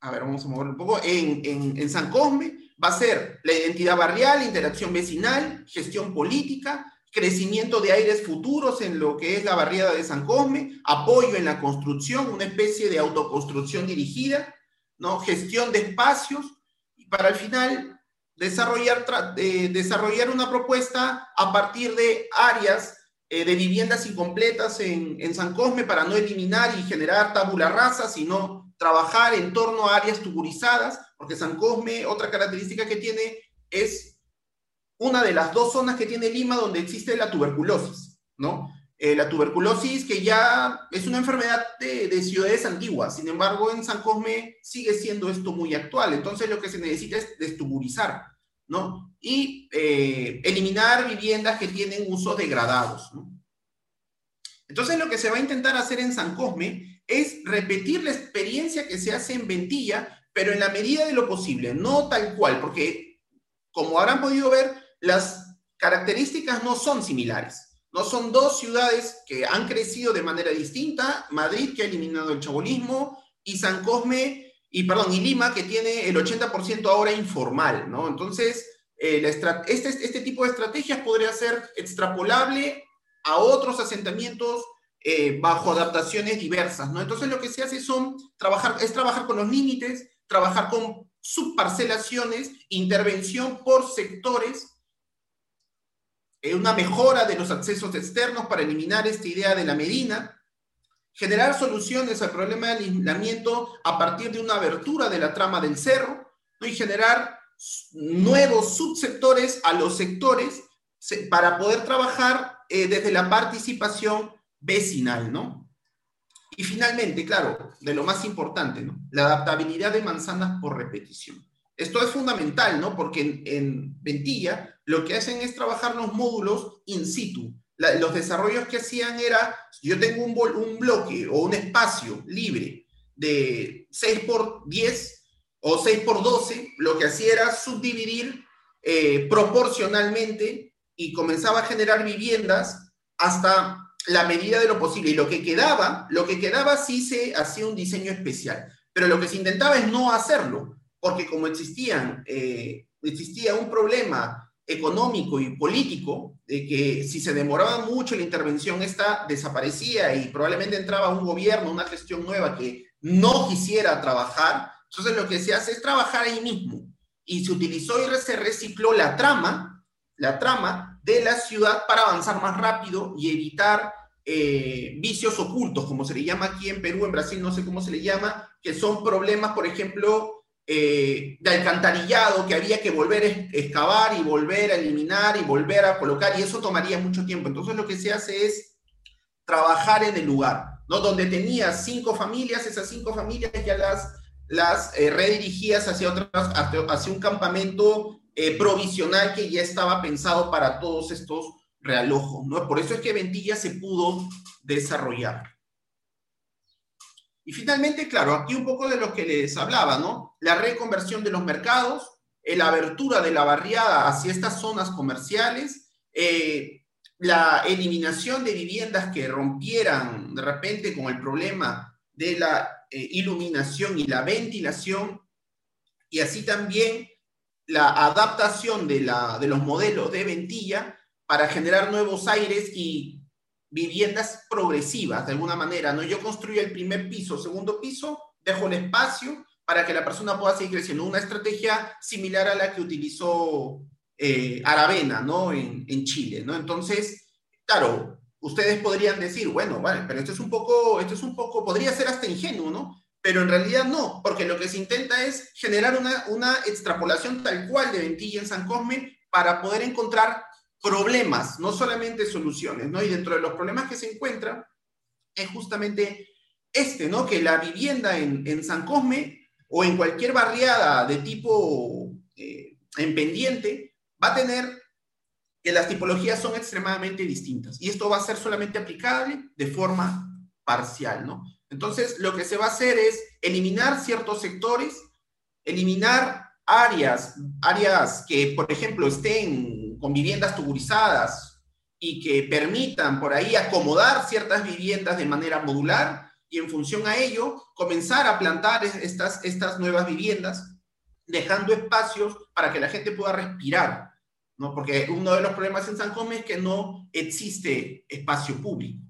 a ver, vamos a moverlo un poco, en, en, en San Cosme va a ser la identidad barrial, interacción vecinal, gestión política, crecimiento de aires futuros en lo que es la barriada de San Cosme, apoyo en la construcción, una especie de autoconstrucción dirigida, ¿no? gestión de espacios, y para el final desarrollar, desarrollar una propuesta a partir de áreas eh, de viviendas incompletas en, en, San Cosme para no eliminar y generar tabula rasa, sino trabajar en torno a áreas tuburizadas, porque San Cosme, otra característica que tiene es una de las dos zonas que tiene Lima donde existe la tuberculosis, ¿no? Eh, la tuberculosis que ya es una enfermedad de, de, ciudades antiguas, sin embargo en San Cosme sigue siendo esto muy actual, entonces lo que se necesita es destuburizar, ¿no? Y eh, eliminar viviendas que tienen usos degradados, ¿no? Entonces lo que se va a intentar hacer en San Cosme es repetir la experiencia que se hace en Ventilla, pero en la medida de lo posible, no tal cual, porque como habrán podido ver, las características no son similares. No son dos ciudades que han crecido de manera distinta, Madrid que ha eliminado el chabolismo y San Cosme y perdón, y Lima que tiene el 80% ahora informal, ¿no? Entonces, eh, este, este tipo de estrategias podría ser extrapolable a otros asentamientos eh, bajo adaptaciones diversas, ¿no? Entonces lo que se hace son trabajar, es trabajar con los límites, trabajar con subparcelaciones, intervención por sectores, eh, una mejora de los accesos externos para eliminar esta idea de la medina, generar soluciones al problema del aislamiento a partir de una abertura de la trama del cerro, y generar nuevos subsectores a los sectores para poder trabajar eh, desde la participación vecinal, ¿no? Y finalmente, claro, de lo más importante, ¿no? La adaptabilidad de manzanas por repetición. Esto es fundamental, ¿no? Porque en, Ventilla lo que hacen es trabajar los módulos in situ. los desarrollos que hacían era, yo tengo un, un bloque o un espacio libre de 6 por 10 o 6 por 12, lo que hacía era subdividir eh, proporcionalmente y comenzaba a generar viviendas hasta la medida de lo posible. Y lo que quedaba, lo que quedaba sí se hacía un diseño especial. Pero lo que se intentaba es no hacerlo, porque como existían, eh, existía un problema económico y político, de que si se demoraba mucho la intervención, esta desaparecía y probablemente entraba un gobierno, una gestión nueva que no quisiera trabajar. Entonces lo que se hace es trabajar ahí mismo. Y se utilizó y se recicló la trama, la trama de la ciudad para avanzar más rápido y evitar eh, vicios ocultos, como se le llama aquí en Perú, en Brasil no sé cómo se le llama, que son problemas, por ejemplo, eh, de alcantarillado, que había que volver a excavar y volver a eliminar y volver a colocar, y eso tomaría mucho tiempo. Entonces lo que se hace es trabajar en el lugar, ¿no? Donde tenías cinco familias, esas cinco familias ya las, las eh, redirigías hacia, otras, hacia un campamento eh, provisional que ya estaba pensado para todos estos realojos, ¿no? Por eso es que Ventilla se pudo desarrollar. Y finalmente, claro, aquí un poco de lo que les hablaba, ¿no? La reconversión de los mercados, eh, la abertura de la barriada hacia estas zonas comerciales, eh, la eliminación de viviendas que rompieran de repente con el problema de la iluminación y la ventilación, y así también la adaptación de, la, de los modelos de Ventilla para generar nuevos aires y viviendas progresivas, de alguna manera, ¿no? Yo construyo el primer piso, segundo piso, dejo el espacio para que la persona pueda seguir creciendo. Una estrategia similar a la que utilizó eh, Aravena, ¿no? En, en, Chile, ¿no? Entonces, claro, ustedes podrían decir, bueno, vale, pero esto es un poco, esto es un poco, podría ser hasta ingenuo, ¿no? pero en realidad no, porque lo que se intenta es generar una, una extrapolación tal cual de Ventilla en San Cosme para poder encontrar problemas, no solamente soluciones, ¿no? Y dentro de los problemas que se encuentran es justamente este, ¿no? Que la vivienda en, en San Cosme o en cualquier barriada de tipo eh, en pendiente va a tener que las tipologías son extremadamente distintas y esto va a ser solamente aplicable de forma parcial, ¿no? Entonces, lo que se va a hacer es eliminar ciertos sectores, eliminar áreas, áreas que, por ejemplo, estén con viviendas tuburizadas y que permitan por ahí acomodar ciertas viviendas de manera modular y en función a ello comenzar a plantar estas, estas nuevas viviendas, dejando espacios para que la gente pueda respirar, ¿no? Porque uno de los problemas en San Cosme es que no existe espacio público.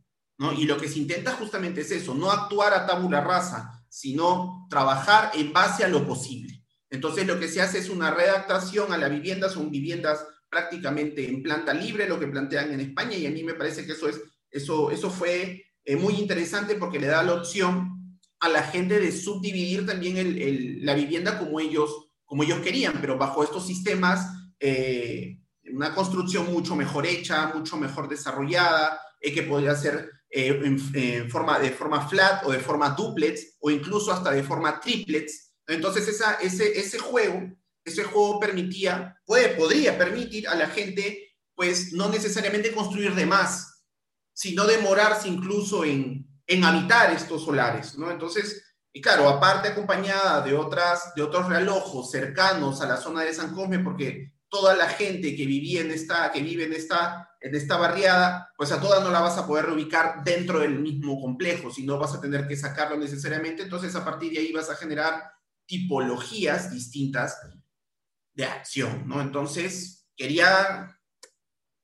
Y lo que se intenta justamente es eso, no actuar a tabula rasa, sino trabajar en base a lo posible. Entonces lo que se hace es una redactación a la vivienda, son viviendas prácticamente en planta libre, lo que plantean en España, y a mí me parece que eso, es, eso, eso fue eh, muy interesante porque le da la opción a la gente de subdividir también la vivienda como ellos, como ellos querían, pero bajo estos sistemas, eh, una construcción mucho mejor hecha, mucho mejor desarrollada, eh, que podría ser en, forma, de forma flat o de forma duplex o incluso hasta de forma triplets. Entonces ese, ese juego, ese juego permitía, puede, podría permitir a la gente pues no necesariamente construir de más, sino demorarse incluso en, en habitar estos solares, ¿no? Entonces, y claro, aparte acompañada de, otras, de otros relojos cercanos a la zona de San Cosme, porque toda la gente que vivía en esta, que vive en esta en esta barriada, pues a todas no la vas a poder reubicar dentro del mismo complejo, sino vas a tener que sacarlo necesariamente. Entonces, a partir de ahí vas a generar tipologías distintas de acción, ¿no? Entonces, quería,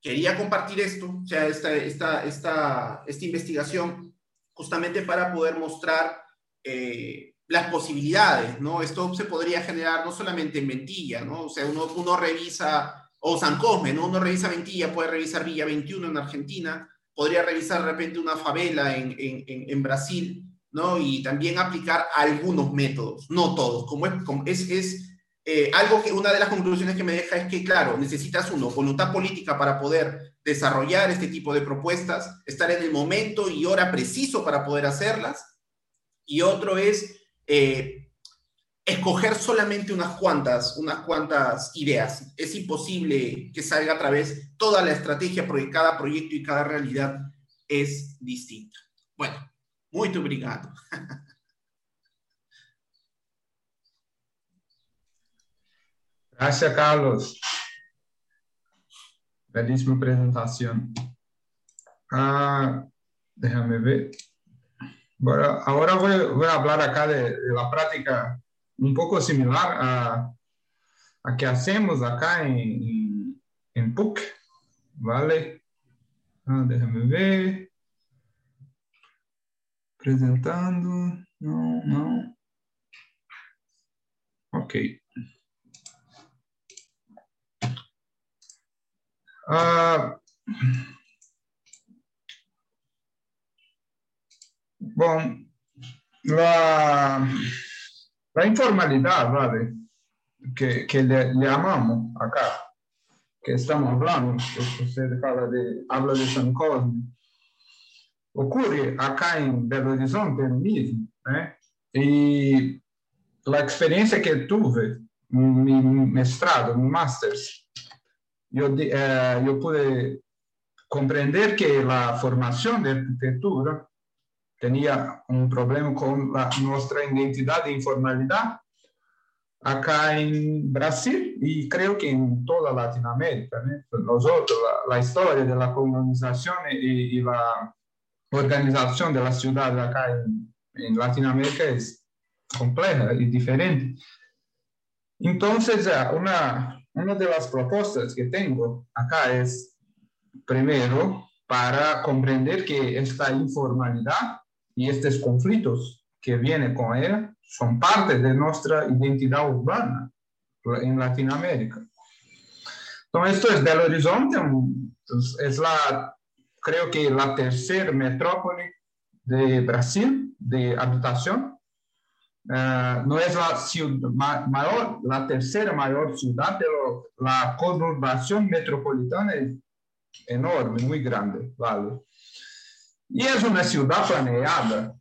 quería compartir esto, o sea, esta, esta, esta, esta investigación, justamente para poder mostrar eh, las posibilidades, ¿no? Esto se podría generar no solamente en Ventilla, ¿no? O sea, uno, uno revisa, o San Cosme, ¿no? Uno revisa Ventilla, puede revisar Villa 21 en Argentina, podría revisar de repente una favela en, en, en Brasil, ¿no? Y también aplicar algunos métodos, no todos, como es, como es, es eh, algo que una de las conclusiones que me deja es que, claro, necesitas uno, voluntad política para poder desarrollar este tipo de propuestas, estar en el momento y hora preciso para poder hacerlas, y otro es eh, escoger solamente unas cuantas, unas cuantas ideas. Es imposible que salga a través toda la estrategia, porque cada proyecto y cada realidad es distinta. Bueno, muy obrigado. [LAUGHS] Gracias, Carlos. Belíssima presentación. Ah, déjame ver. Bueno, ahora voy, voy, a hablar acá de, de, la práctica un similar a, a que hacemos acá en, en PUC, ¿vale? Ah, déjame ver. Presentando. No, no. Ok. Ah, bom, la, la informalidad, ¿vale? Que, que le, le, llamamos acá, que estamos hablando, que usted habla de, habla de San Cosme, ocurre acá en Belo Horizonte mismo, ¿eh? Y la experiencia que tuve, mi mestrado, mi máster, yo, eh, yo pude comprender que la formación de arquitectura tenía un problema con la, nuestra identidad de informalidad acá en Brasil y creo que en toda Latinoamérica. ¿no? Nosotros, la, la, historia de la colonización y, y, la organización de la ciudad acá en, en Latinoamérica es compleja y diferente. Entonces, una, una de las propuestas que tengo acá es, primero, para comprender que esta informalidad y estos conflictos que vienen con ella son parte de nuestra identidad urbana en Latinoamérica. Entonces, esto es Belo Horizonte, es la, creo que la tercera metrópoli de Brasil de habitación Uh, no es la ciudad mayor, la tercera mayor ciudad, pero la conurbación metropolitana es enorme, muy grande, ¿vale? Y es una ciudad planeada.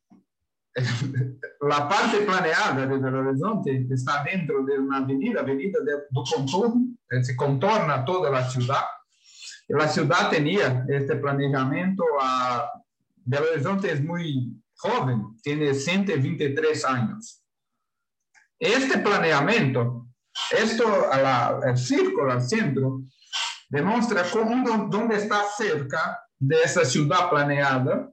[LAUGHS] la parte planeada de Belo Horizonte está dentro de una avenida, avenida de, do contorno, se contorna toda la ciudad. La ciudad tenía este planeamiento a... Belo Horizonte es muy joven, tiene 123 años. Este planeamiento, esto, la, el círculo al centro, demuestra cómo, dónde está cerca de esa ciudad planeada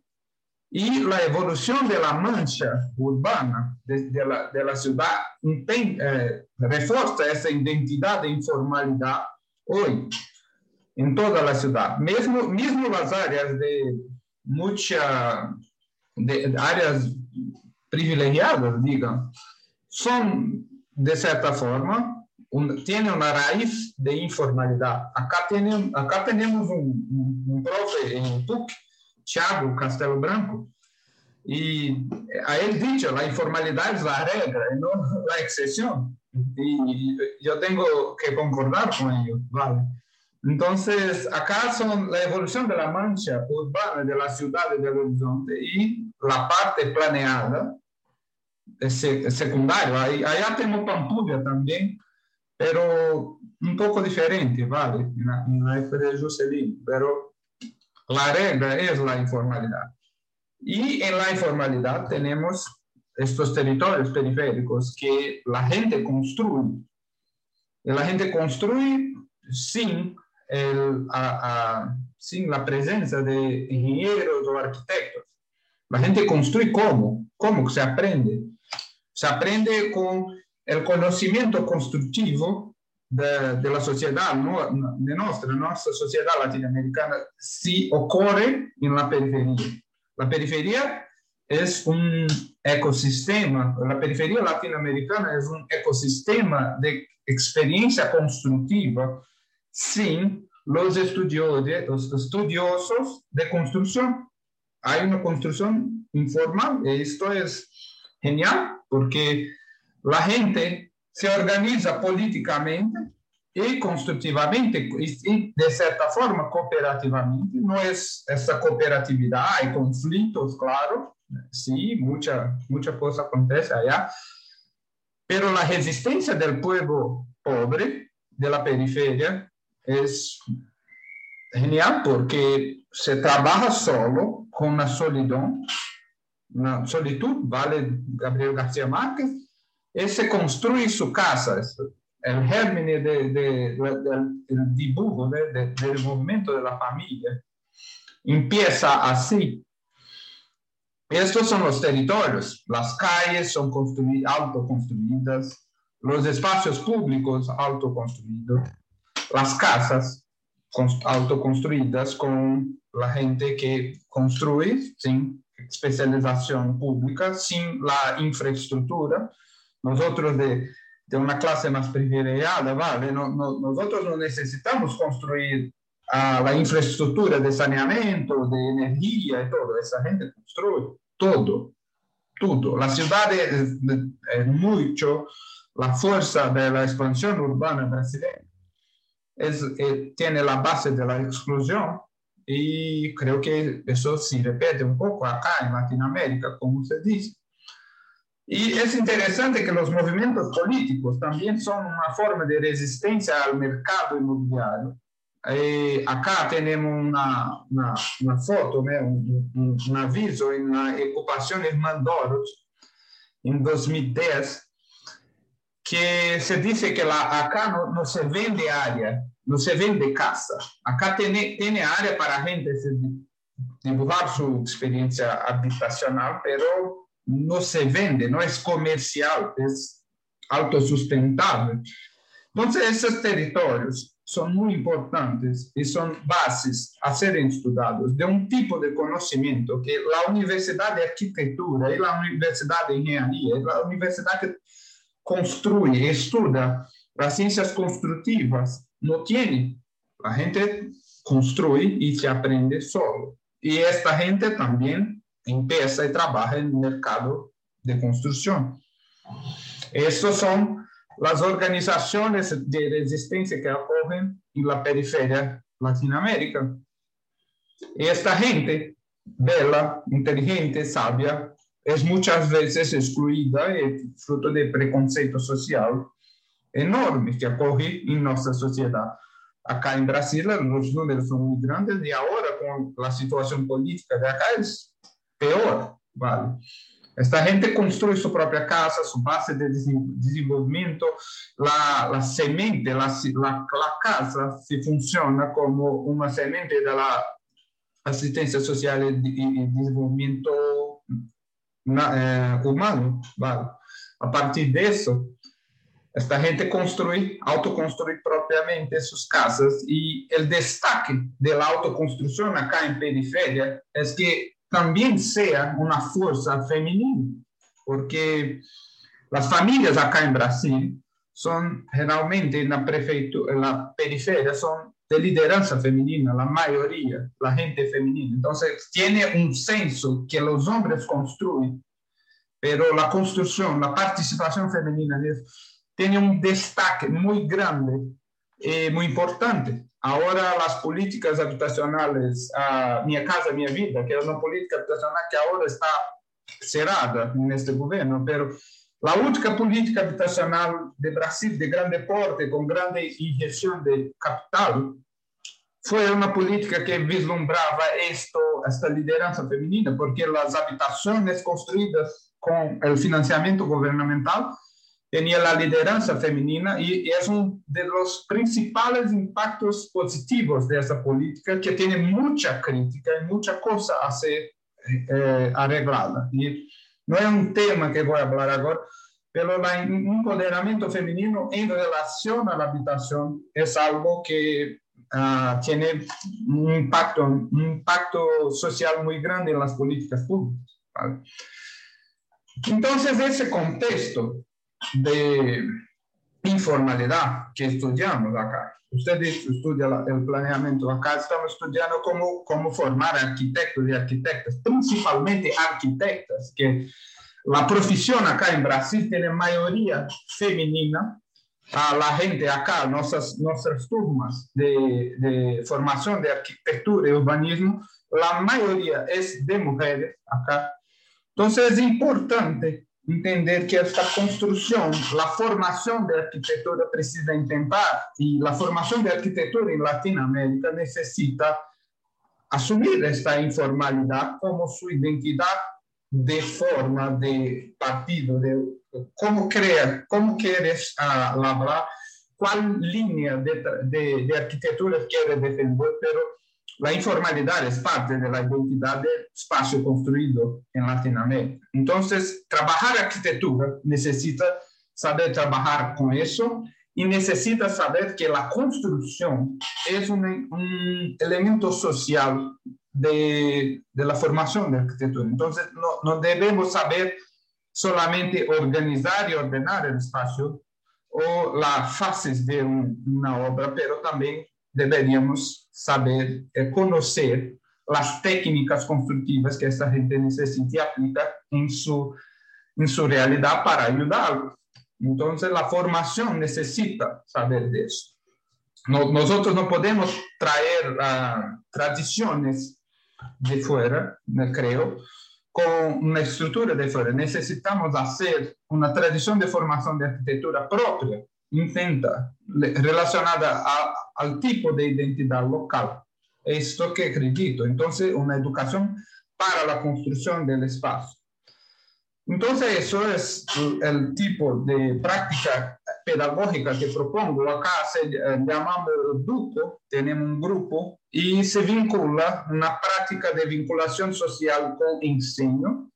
y la evolución de la mancha urbana de, de, la, de la, ciudad eh, refuerza esa identidad de informalidad hoy en toda la ciudad. Mismo, mismo las áreas de mucha de áreas privilegiadas, digan, son, de cierta forma, un, tienen una raíz de informalidad. Acá, tienen, acá tenemos un, un, un profe en PUC, Thiago Castelo Branco, y a él dicho, la informalidad es la regla, no [LAUGHS] la excepción. Y yo tengo que concordar con ello, ¿vale? Entonces, acá son la evolución de la mancha urbana de la ciudad de Belo Horizonte y la parte planeada, secundario. Ahí, allá tenemos Pampulha también, pero un poco diferente, ¿vale? En la, época de Juscelino, pero la regla es la informalidad. Y en la informalidad tenemos estos territorios periféricos que la gente construye. La gente construye sin el, a, a, sin la presencia de ingenieros o arquitectos. La gente construye cómo, cómo se aprende. Se aprende con el conocimiento constructivo de, la sociedad de nuestra, nuestra sociedad latinoamericana si ocurre en la periferia. La periferia es un ecosistema, la periferia latinoamericana es un ecosistema de experiencia constructiva sin los estudiosos, de construcción. Hay una construcción informal esto es genial porque la gente se organiza políticamente y constructivamente y de cierta forma cooperativamente. No es esa cooperatividad, hay conflictos, claro, sí, mucha, mucha cosa acontece allá, pero la resistencia del pueblo pobre de la periferia es genial porque se trabaja solo con una solitud, una solitud, vale Gabriel García Márquez, y se construye su casa, el germen de, de, del dibujo del movimiento de la familia. Empieza así. Estos son los territorios. Las calles son autoconstruidas, los espacios públicos autoconstruidos, las casas autoconstruidas con la gente que construye sin especialización pública, sin la infraestructura. Nosotros de, de una clase más privilegiada, ¿vale? No, no, nosotros no necesitamos construir uh, la infraestructura de saneamiento, de energía y todo. Esa gente construye todo, todo. La ciudad es, mucho la fuerza de la expansión urbana brasileña eh, tiene la base de la exclusión y creo que eso se repite un poco acá en Latinoamérica, como se dice. Y es interesante que los movimientos políticos también son una forma de resistencia al mercado inmobiliario. Eh, acá una, una foto, un, un, un, aviso la ocupación en Mandoros en 2010, que se dice que la, acá no, se vende área, no se vende casa. Acá tiene, tiene área para gente dibujar su experiencia habitacional, pero no se vende, no es comercial, es autosustentable. Entonces, esos territorios son muy importantes y son bases a ser estudiados de un tipo de conocimiento que la Universidad de Arquitectura y la Universidad de Ingeniería y la Universidad que construye, estuda las ciencias constructivas, no tiene. La gente construye y se aprende solo. Y esta gente también empieza y trabaja en el mercado de construcción. Estas son las organizaciones de resistencia que ocurren en la periferia Latinoamérica. Esta gente, bella, inteligente, sabia, es muchas veces excluida y fruto de preconceito social enorme que ocurre en nuestra sociedad. Acá en Brasil los números son muy grandes y ahora con la situación política de acá es peor, ¿vale? Esta gente construye su propia casa, su base de desenvolvimiento, la, la semente, la, la, la casa se funciona como una semente de la asistencia social y, desenvolvimiento eh, humano, ¿vale? A partir de eso, esta gente construye, autoconstruye propiamente sus casas y el destaque de la autoconstrucción acá en periferia es que también sea una fuerza femenina, porque las familias acá en Brasil son generalmente en la, en la periferia, son de lideranza femenina, la mayoría, la gente femenina. Entonces, tiene un senso que los hombres construyen, pero la construcción, la participación femenina tiene un destaque muy grande y muy importante. Ahora las políticas habitacionales, uh, Minha Casa Minha Vida, que es una política habitacional que ahora está cerrada en este gobierno, pero la última política habitacional de Brasil de grande porte, con grande inyección de capital, fue una política que vislumbraba esto, esta lideranza femenina, porque las habitaciones construidas con el financiamiento gubernamental tenía la lideranza femenina y, es uno de los principales impactos positivos de esa política que tiene mucha crítica y mucha cosa a ser eh, arreglada. Y no es un tema que voy a hablar ahora, pero el empoderamiento femenino en relación a la habitación es algo que uh, tiene un impacto, un impacto social muy grande en las políticas públicas. ¿vale? Entonces, ese contexto de informalidad que estudiamos acá, usted estudia el planeamiento, acá estamos estudiando cómo, cómo formar arquitectos y arquitectas, principalmente arquitectas, que la profesión acá en Brasil tiene mayoría femenina. A la gente acá, nuestras, nuestras turmas de, de formación de arquitectura y urbanismo, la mayoría es de mujeres acá. Entonces es importante entender que esta construcción, la formación de arquitectura precisa intentar y la formación de arquitectura en Latinoamérica necesita asumir esta informalidad como su identidad de forma de partido, de cómo crear, cómo quieres uh, labrar, cuál línea de, de, de, defender, pero la informalidad es parte de la identidad del espacio construido en Latinoamérica. Entonces, trabajar arquitectura necesita saber trabajar con eso y necesita saber que la construcción es un, elemento social de, la formación de arquitectura. Entonces, no, debemos saber solamente organizar y ordenar el espacio o las fases de un, una obra, pero también deberíamos saber eh, conocer las técnicas constructivas que esta gente necesita y aplica en su, en su realidad para ayudarlo. Entonces, la formación necesita saber de eso. No, nosotros no podemos traer uh, tradiciones de fuera, creo, con una estructura de fuera. Necesitamos hacer una tradición de formación de arquitectura propia, intenta, relacionada a, al tipo de identidad local. Esto que acredito. Entonces, una educación para la construcción del espacio. Entonces, eso es el tipo de práctica pedagógica que propongo. Acá se eh, llamamos grupo, tenemos un grupo y se vincula una práctica de vinculación social con enseño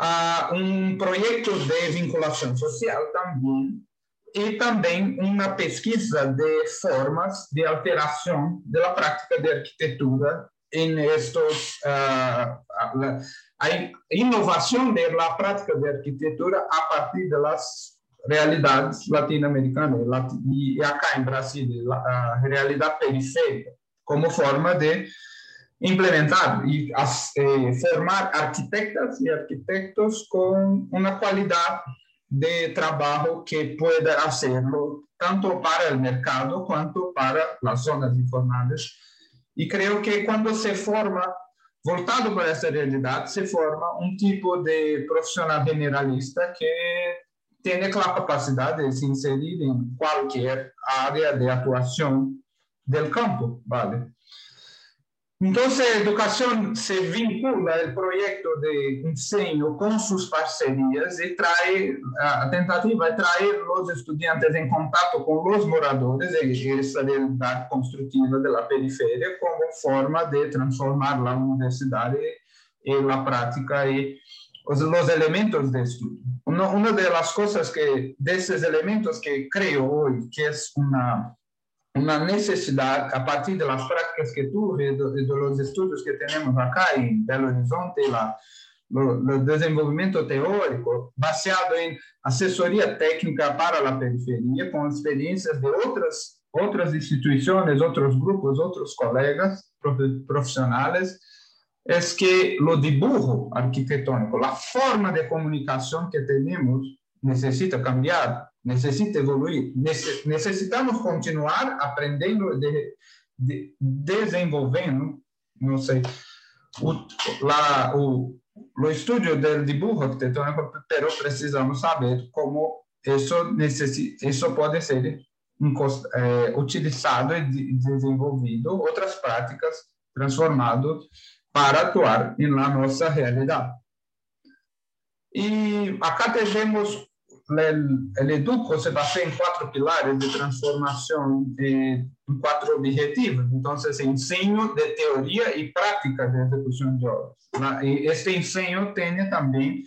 a un proyecto de vinculación social también y también una pesquisa de formas de alteración de la práctica de arquitectura en estos uh, hay innovación de la práctica de arquitectura a partir de las realidades latinoamericanas y acá en Brasil, la realidad periférica, como forma de implementar y eh, formar arquitectas y arquitectos con una calidad de trabajo que pueda hacerlo tanto para el mercado cuanto para las zonas informales. Y creo que cuando se forma voltado para essa realidade, se forma um tipo de profissional generalista que tem a capacidade de se inserir em qualquer área de atuação do campo, ¿vale? Entonces, educación se vincula el proyecto de enseño con sus parcerías y trae, a tentativa de traer los estudiantes en contacto con los moradores de esa realidad constructiva de la periferia como forma de transformar la universidad en la práctica y los, elementos de estudio. Una, una de las cosas que, de esos elementos que creo hoy que es una una necesidad a partir de las prácticas que tuve, de, de los estudios que tenemos acá en Belo Horizonte, la, el desenvolvimiento teórico basado en asesoría técnica para la periferia, con experiencias de otras, otras instituciones, otros grupos, otros colegas profesionales, es que lo dibujo arquitectónico, la forma de comunicación que tenemos necesita cambiar necessita evoluir. Necessitamos continuar aprendendo, de, de, desenvolvendo, não sei, o, la, o, o estudo do dibujo arquitetônico, mas precisamos saber como isso, necessita, isso pode ser é, utilizado e desenvolvido, outras práticas transformado para atuar na nossa realidade. E acá temos el, el educo se basa en cuatro pilares de transformación eh, en cuatro objetivos. Entonces, enseño de teoría y práctica de ejecución de obras. y este enseño tiene también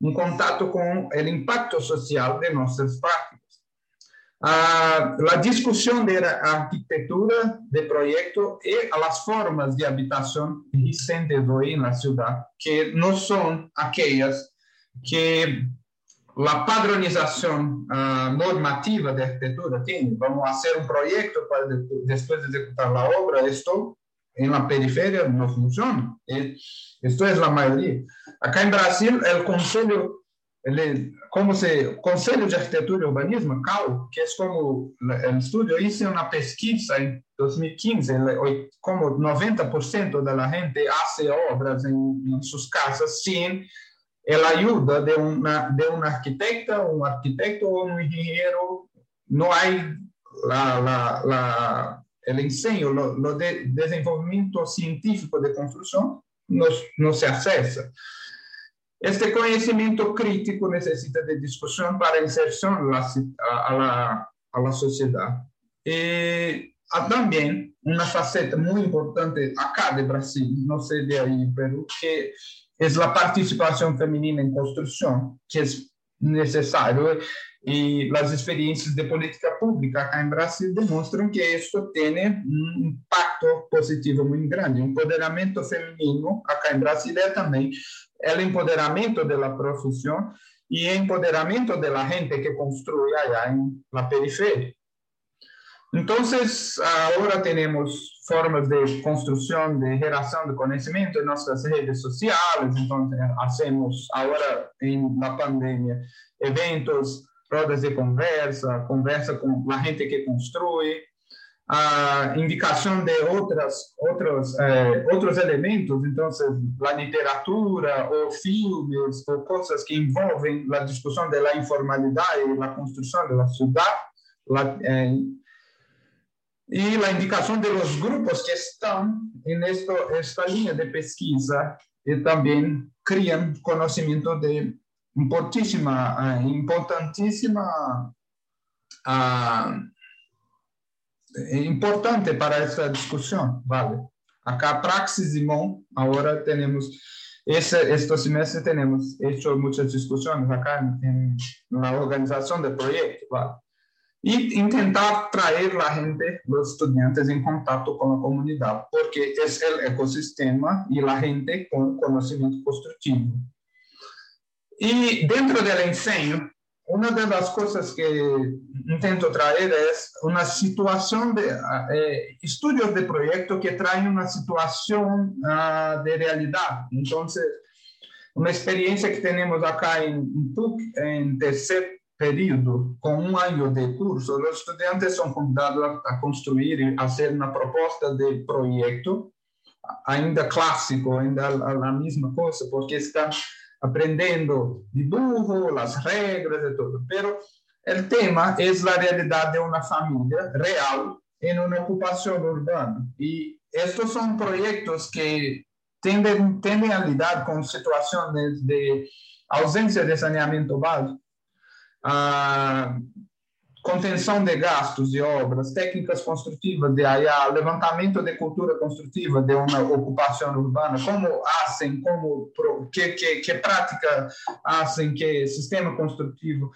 un contacto con el impacto social de nuestras prácticas. Uh, la discusión de la arquitectura de proyecto y a las formas de habitación existentes hoy en la ciudad, que no son aquellas que la padronización uh, normativa de arquitectura tiene. Vamos a hacer un proyecto para de, después de ejecutar la obra. Esto en la periferia no funciona. Esto es la mayoría. Acá en Brasil, el Consejo ele, como se Conselho de Arquitetura e Urbanismo, CAU, que é como o estudo hizo uma pesquisa em 2015, como 90% da gente hace obras em, em suas casas sem a ajuda de uma de um arquitecta, um arquiteto ou um engenheiro, não há la, la, la, el ensino, o de, desenvolvimento científico de construção não, não se acessa. Este conocimiento crítico necesita de discusión para inserción a la, a la sociedad. Y también una faceta muy importante acá de Brasil, no sé de ahí, pero que es la participación femenina en construcción, que es necesario y las experiencias de política pública acá en Brasil demuestran que esto tiene un impacto positivo muy grande. Empoderamiento femenino acá en Brasil es también el empoderamiento de la profesión y empoderamiento de la gente que construye allá en la periferia. Entonces, ahora tenemos formas de construcción, de generación de conocimiento en nuestras redes sociales. Entonces, hacemos ahora en la pandemia eventos, rodas de conversa, conversa con la gente que construye, a indicação de outras, outros, eh, outros elementos, então, a literatura, ou filmes, ou coisas que envolvem a discussão da informalidade, a construção da cidade, la, eh, e a indicação de los grupos que estão nesta esta linha de pesquisa e também criam conhecimento de importantíssima, eh, importantíssima uh, importante para essa discussão, vale? Acá Praxis e MON, agora temos, esse, este semestre temos hecho muitas discussões acá em, na organização do projeto, vale? E tentar trazer a gente, os estudantes, em contato com a comunidade, porque é o ecossistema e a gente com conhecimento construtivo. E dentro do ensino, una de las cosas que intento traer es una situación de eh, estudios de proyecto que traen una situación uh, de realidad. Entonces, una experiencia que tenemos acá en PUC, en tercer período, con un año de curso, los estudiantes son convidados a, a construir y hacer una propuesta de proyecto, ainda clásico, ainda la, la misma cosa, porque están aprendendo dibujo, as regras e tudo. Pero o tema é a realidade de uma família real em uma ocupação urbana. E estes são projetos que tendem, tendem a lidar com situações de ausência de saneamento básico, contenção de gastos de obras, técnicas construtivas de AIA, levantamento de cultura construtiva de uma ocupação urbana, como fazem, como que, que, que prática fazem, que sistema construtivo.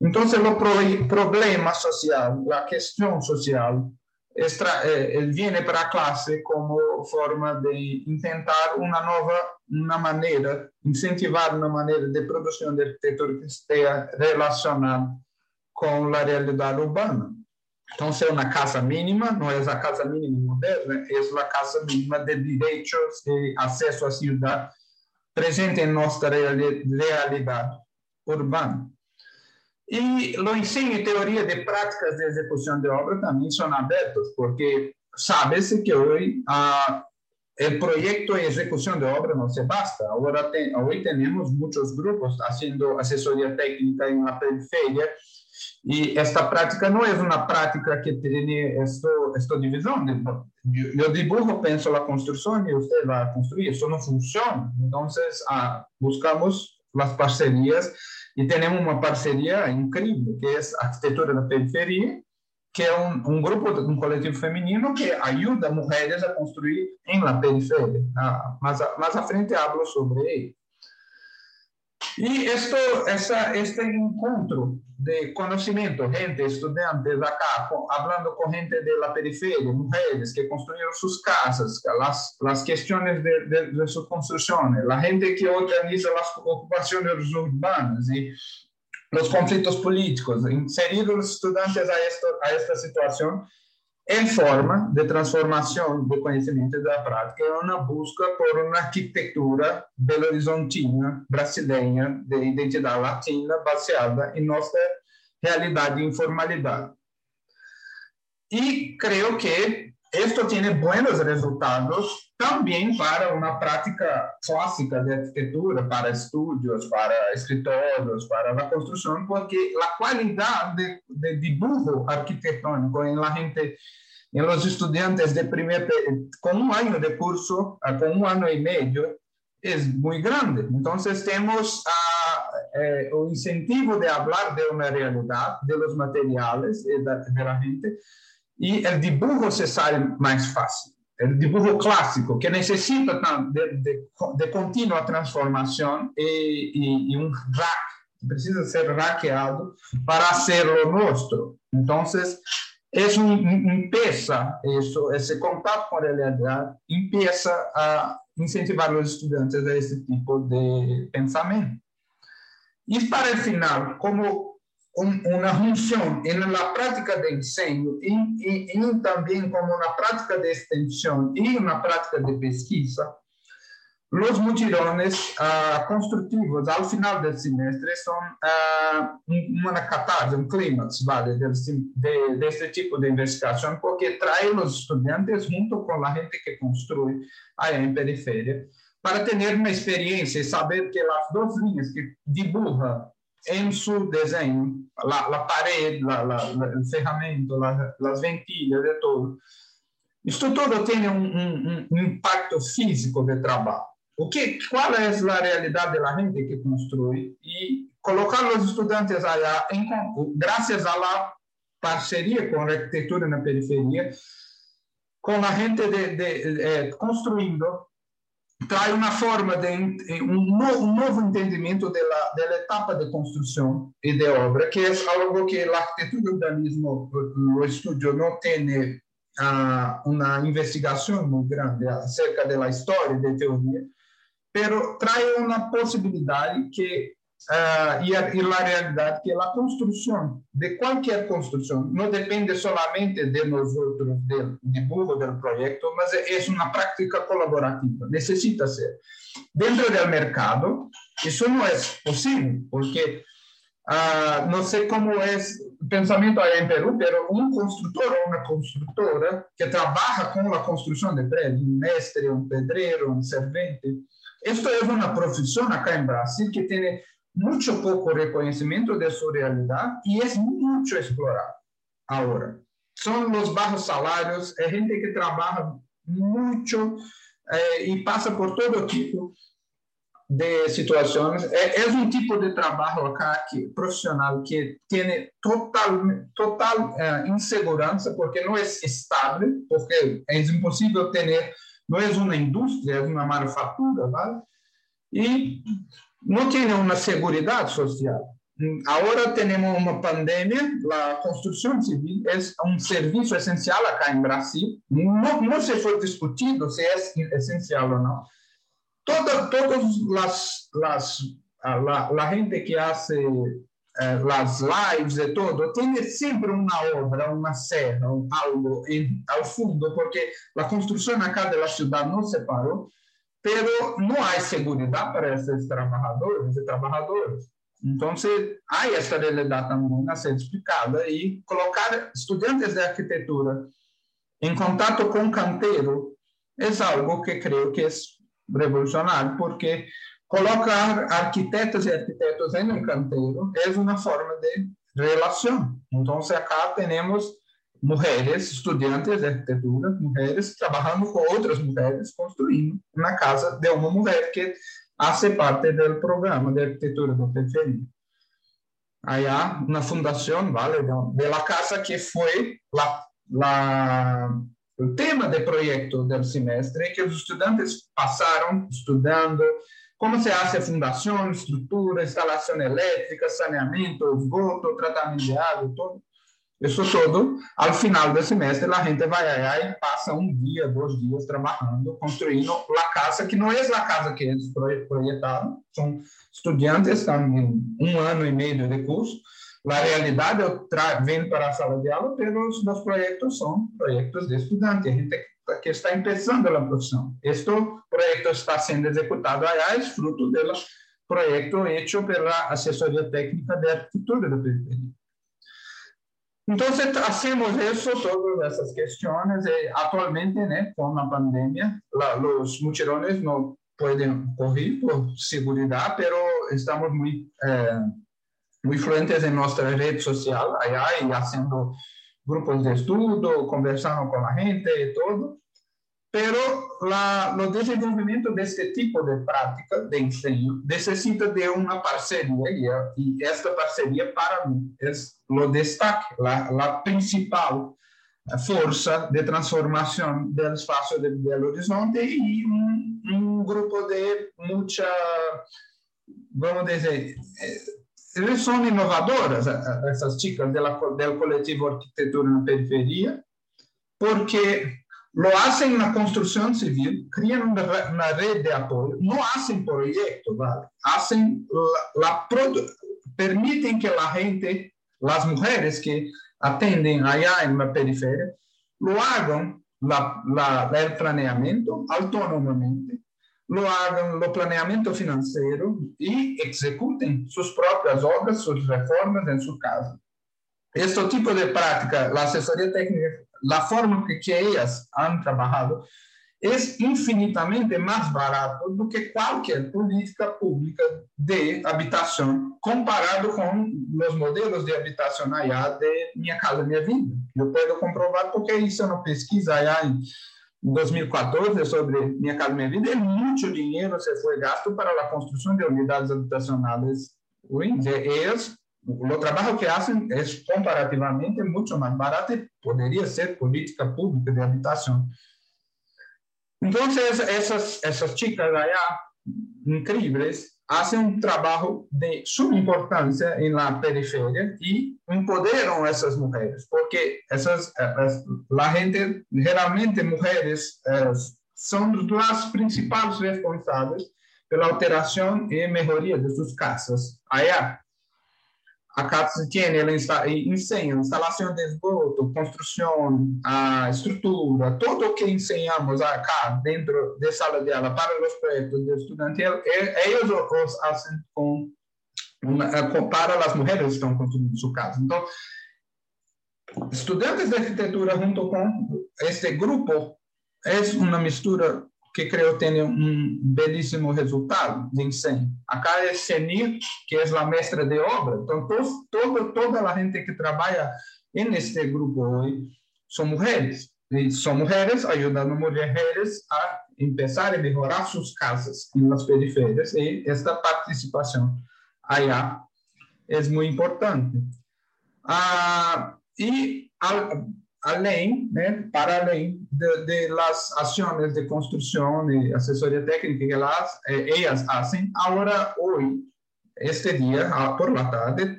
Então, o pro, problema social, a questão social, extra, eh, vem para a classe como forma de tentar uma nova uma maneira, incentivar uma maneira de produção de arquitetura que esteja relacionada com a realidade urbana. Então, se é uma casa mínima, não é a casa mínima moderna, é a casa mínima de direitos de acesso à cidade presente em nossa realidade urbana. E o ensino e teoria de práticas de execução de obra também são abertos, porque sabe-se que hoje a o projeto e execução de obra não se basta. Agora tem, hoje temos muitos grupos fazendo assessoria técnica em uma periferia e esta prática não é uma prática que tem esta, esta divisão. Eu dibujo, penso a construção e você vai construir. Isso não funciona. Então, ah, buscamos as parcerias e temos uma parceria incrível, que é a arquitetura da periferia, que é um, um grupo, um coletivo feminino que ajuda mulheres a construir em la periferia. Ah, mas, mais à frente, hablo sobre. Y esto, esa, este encuentro de conocimiento, gente, estudiantes acá, hablando con gente de la periferia, mujeres que construyeron sus casas, las, las cuestiones de, de, de sus construcciones, la gente que organiza las ocupaciones urbanas y los conflictos políticos, inserir los estudiantes a, esto, a esta situación en forma de transformación de conocimiento de la práctica, es una búsqueda por una arquitectura belo-horizontina, brasileña, de identidad latina, baseada en nuestra realidad de informalidad. Y creo que esto tiene buenos resultados también para una práctica clásica de arquitectura, para estudios, para escritorios, para la construcción, porque la calidad de, de dibujo arquitectónico en la gente, en los estudiantes de primer, con un año de curso, con un año y medio, es muy grande. Entonces tenemos uh, eh, el incentivo de hablar de una realidad, de los materiales de, de la gente, y el dibujo se sale más fácil. El dibujo clásico, que necesita de, de, de continua y, y, un rack, precisa ser rackeado para hacerlo nuestro. Entonces, eso empieza, eso, ese contacto con la realidad empieza a incentivar a los estudiantes a este tipo de pensamiento. Y para el final, como una función en la práctica de enseño y, y, y, también como una práctica de extensión y una práctica de pesquisa, los mutirões uh, constructivos al final del semestre son uh, una catarse, un clímax ¿vale? de, de, de, este tipo de investigación porque trae los estudiantes junto con la gente que construye allá en periferia para tener una experiencia y saber que las dos líneas que dibujan en su diseño, la, la pared, la, la, el ferramento, las ventillas, de todo. Esto todo tiene un, un, un, impacto físico de trabajo. O que, ¿Cuál es la realidad de la gente que construye? Y colocar los estudiantes allá, en, gracias a la parcería con la arquitectura en la periferia, con la gente de, de, de eh, construyendo trae una forma de un, un nuevo entendimiento de la, de la, etapa de construcción y de obra, que es algo que la arquitectura urbanismo, lo estudio, no tiene uh, una investigación muy grande acerca de la historia de teoría, pero trae una posibilidad que Uh, y, y, la realidad que la construcción de cualquier construcción no depende solamente de nosotros, del dibujo del proyecto, mas es una práctica colaborativa, necesita ser. Dentro del mercado, eso no es posible, porque uh, no sé cómo es el pensamiento allá en Perú, pero un constructor o una constructora que trabaja con la construcción de predios, un mestre, un pedrero, un servente, esto es una profesión acá en Brasil que tiene mucho poco reconocimiento de su realidad y es mucho explorado ahora. Son los bajos salarios, es gente que trabaja mucho eh, y pasa por todo tipo de situaciones. Es, un tipo de trabajo acá que, profesional que tiene total, total eh, inseguranza porque no es estable, porque es imposible tener, no es una industria, es una manufactura, ¿vale? Y no tiene una seguridad social. Ahora tenemos una pandemia, la construcción civil es un servicio esencial acá en Brasil. No, no se fue discutido si es esencial o no. Todas todas las, las, la, la gente que hace eh, lives de todo, tiene siempre una obra, una serra, algo en, al fondo, porque la construcción acá de la ciudad no se paró pero no hay seguridad para esos trabajadores y trabajadoras. Entonces, hay esta realidad también a ser explicada y colocar estudiantes de arquitectura en contacto con cantero es algo que creo que es revolucionario, porque colocar arquitectos y arquitectos en el cantero es una forma de relación. Entonces, acá tenemos mujeres, estudiantes de arquitectura, mujeres trabajando con otras mujeres, construyendo una casa de una mujer que hace parte del programa de arquitectura de periferia. Allá una fundación, ¿vale? De la casa que fue la, la, el tema del proyecto del semestre que los estudiantes pasaron estudiando, como se hace fundación, estructura, instalación eléctrica, saneamiento, esgoto, tratamiento de agua, todo. Eso todo, al final del semestre, la gente va allá y pasa un día, dos días trabajando, construyendo la casa, que no es la casa que ellos proyectaron, son estudiantes, están en un año y medio de curso. La realidad ven para la sala de aula, pero los proyectos son proyectos de estudiantes, gente que está empezando la profesión. Este proyecto está siendo ejecutado allá, es fruto del proyecto hecho por la asesoría técnica de arquitectura de periferia. Entonces, hacemos eso, todas esas cuestiones. Eh, actualmente, ¿no? con la pandemia, la, los mucherones no pueden correr por seguridad, pero estamos muy, eh, muy fluentes en nuestra red social allá y haciendo grupos de estudio, conversando con la gente y todo. Pero la, los desenvolvimiento de este tipo de práctica de enseño necesita de una parcería y, esta parcería para mí es lo destaque, la, la principal fuerza de transformación del espacio de Belo Horizonte y un, un grupo de mucha, vamos a decir, eh, son innovadoras, esas chicas de la, del colectivo Arquitectura en la Periferia, porque lo hacen en la construcción civil, crean una, una, red de apoyo, no hacen proyectos, ¿vale? Hacen la, la, permiten que la gente, las mujeres que atenden allá en la periferia, lo hagan la, el planeamiento autónomamente, lo hagan el planeamiento financiero y ejecuten sus propias obras, sus reformas en su casa. Este tipo de práctica, la asesoría técnica la forma que, ellas han trabajado es infinitamente más barato do que qualquer política pública de habitação comparado com os modelos de habitação allá de Minha Casa Minha Vida. Eu posso comprovar porque isso é uma pesquisa allá em 2014 sobre Minha Casa Minha Vida e muito dinheiro se foi gasto para a construção de unidades habitacionais ruins. Eles o trabalho que fazem é comparativamente muito mais barato poderia ser política pública de habitação. Então, essas, essas chicas allá, incríveis, fazem um trabalho de suma importância na periferia e empoderam essas mulheres, porque essas, a gente, geralmente, mulheres são as principais responsáveis pela alteração e melhoria de suas casas. Allá, a casa tiene, ela ensina instalação de esgoto, construção, a estrutura, tudo o que ensinamos acá dentro da sala de aula para os projetos de estudante, eles os fazem para as mulheres que estão construindo sua casa. Então, estudantes de arquitetura junto com este grupo é uma mistura que creio tem um belíssimo resultado de ensino. Acá é Senir, que é a mestra de obra. Então, todo, toda a gente que trabalha neste grupo hoje são mulheres. E são mulheres ajudando mulheres a começar a melhorar suas casas nas periferias. E esta participação allá é muito importante. Ah, e além, né, para além de, las ações de construção e assessoria técnica que elas, eh, elas fazem, agora, hoje, este dia, por la tarde,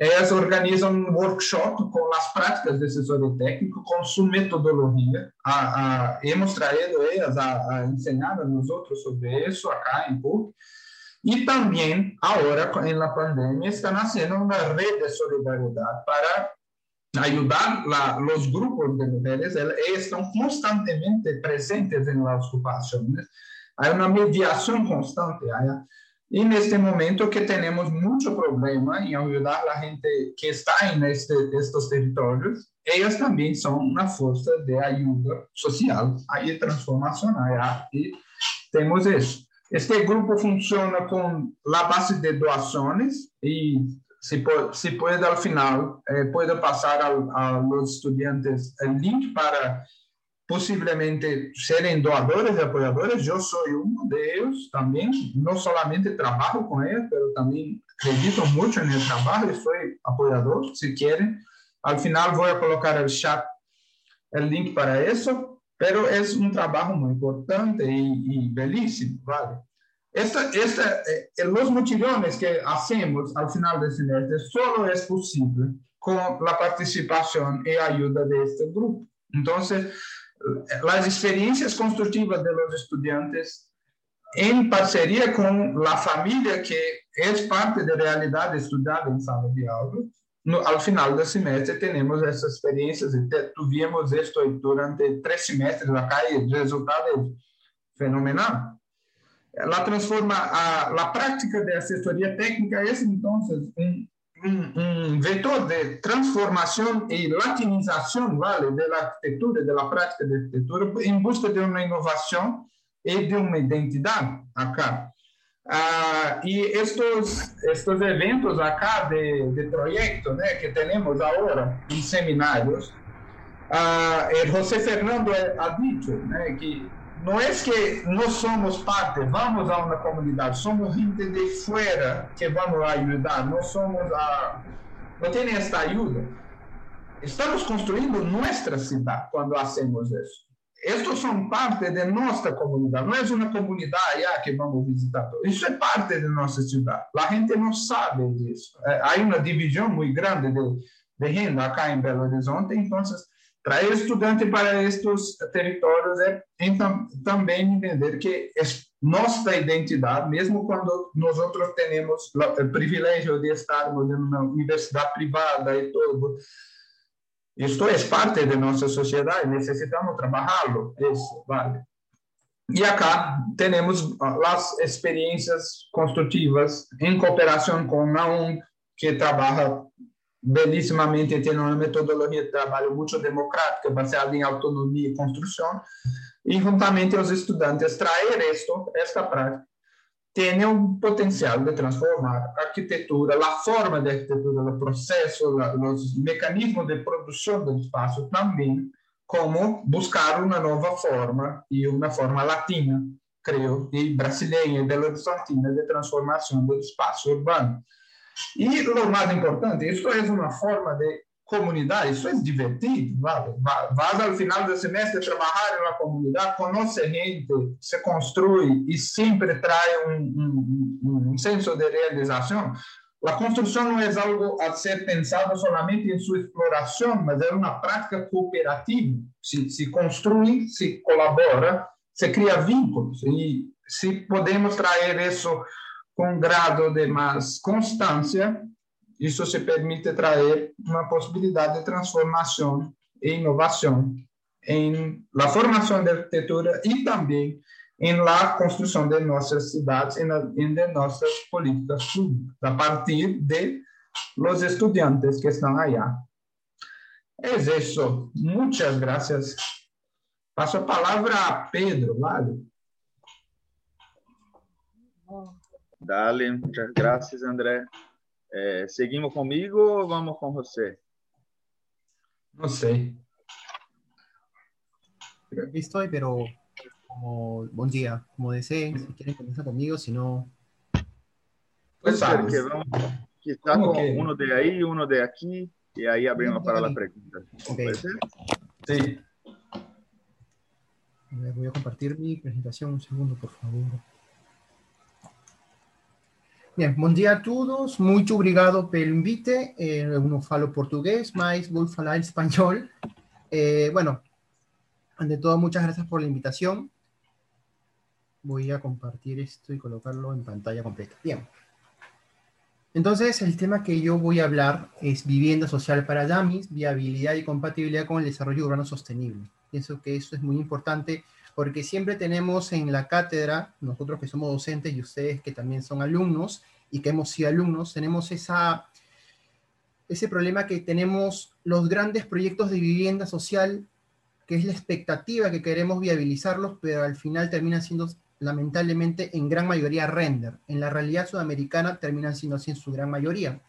elas organizam um workshop com as práticas de assessoria técnica, com sua metodologia, a, a, hemos traído elas a, a ensinar a nós outros sobre isso acá em PUC, e também, agora, na pandemia, está nascendo uma rede de solidariedade para ayudar la, los grupos de mujeres, están constantemente presentes en las ocupaciones. Hay una mediación constante. Allá. Y en este momento que tenemos mucho problema en ayudar a la gente que está en este, estos territorios, ellas también son una fuerza de ayuda social, hay transformación allá y tenemos eso. Este grupo funciona con la base de doaciones y se, se puede al final, eh, puede pasar a, a, los estudiantes el link para posiblemente serem doadores e apoiadores. Eu sou um deles também. Não somente trabalho com eles, mas também acredito muito no trabalho e sou apoiador, se querem. Al final vou colocar no chat o link para isso, mas é um trabalho muito importante e, e belíssimo, vale? Esta, esta, eh, los muchillones que hacemos al final del semestre solo es posible con la participación y ayuda de este grupo. Entonces, las experiencias constructivas de los estudiantes en parcería con la familia que es parte de realidad estudiada en sala de aula, al final del semestre tenemos esas experiencias y tuvimos esto durante tres semestres acá y el resultado es fenomenal. La, transforma, la práctica de asesoría técnica es entonces un, un, de transformación y latinización ¿vale? arquitectura, de la práctica de arquitectura, en busca de una innovación y de una identidad acá. Ah, y estos, estos eventos acá de, de proyecto ¿no? que tenemos ahora en seminarios, ah, el José Fernando ha dicho ¿no? que no es que no somos parte, vamos a una comunidad, somos gente de fuera que vamos a ayudar, no somos a, no tiene esta ayuda. Estamos construyendo nuestra ciudad cuando hacemos eso. Estos son parte de nuestra comunidad, no es una comunidad allá que vamos a visitar. Eso es parte de nuestra ciudad. La gente no sabe de eso. Eh, hay una división muy grande de, de gente acá en Belo Horizonte, entonces traer estudiantes para estos territorios es también entender que es nuestra identidad, mesmo cuando nosotros tenemos el privilegio de estar en una universidad privada y todo. Esto es parte de nuestra sociedad y necesitamos trabajarlo, eso, ¿vale? Y acá tenemos ah, las experiencias constructivas en cooperación con la que trabaja belíssimamente tiene uma metodologia de trabalho muito democrática, baseada em autonomia e construção, e juntamente os estudantes trazer esto, esta prática, tem um potencial de transformar a arquitetura, a forma de arquitetura, o processo, os mecanismos de produção do espaço também, como buscar uma nova forma e uma forma latina, creio, e brasileira e belo-horizontina de transformação do espaço urbano. Y lo más importante, esto es una forma de comunidad, eso es divertido, ¿vale? Vas al final del semestre a trabajar en la comunidad, conoce gente, se construye y siempre trae un, un, un senso de realización. La construcción no es algo a ser pensado solamente en su exploración, mas es una práctica cooperativa. Si, si construye, si colabora, se crea vínculos. Y si podemos traer eso com grado de mais constância, isso se permite trazer uma possibilidade de transformação e inovação em la formação de arquitetura e também em la construção de nossas cidades e de nossas políticas públicas, a partir de los estudiantes que estão allá. É isso. Muitas graças. Passo a palavra a Pedro, vale? Dale, muchas gracias, André. Eh, ¿Seguimos conmigo o vamos con José? No sé. Aquí estoy, pero como, buen día, como deseen, si quieren comenzar conmigo, si no... Pues que vamos, quizás con que? uno de ahí, uno de aquí, y ahí abrimos para las preguntas. Okay. ¿Puede ser? Sí. Voy a compartir mi presentación un segundo, por favor. Bem, bom dia a todos. Muito obrigado pelo invite. Eh, eu não falo português, mas vou falar espanhol. Eh, bueno, ante todo, muchas gracias por la invitación. Voy a compartir esto y colocarlo en pantalla completa. Bien. Entonces, el tema que yo voy a hablar es vivienda social para DAMIS, viabilidad y compatibilidad con el desarrollo urbano sostenible. Pienso que eso es muy importante porque siempre tenemos en la cátedra, nosotros que somos docentes y ustedes que también son alumnos y que hemos sido alumnos, tenemos esa, ese problema que tenemos los grandes proyectos de vivienda social, que es la expectativa que queremos viabilizarlos, pero al final terminan siendo lamentablemente en gran mayoría render. En la realidad sudamericana terminan siendo así en su gran mayoría,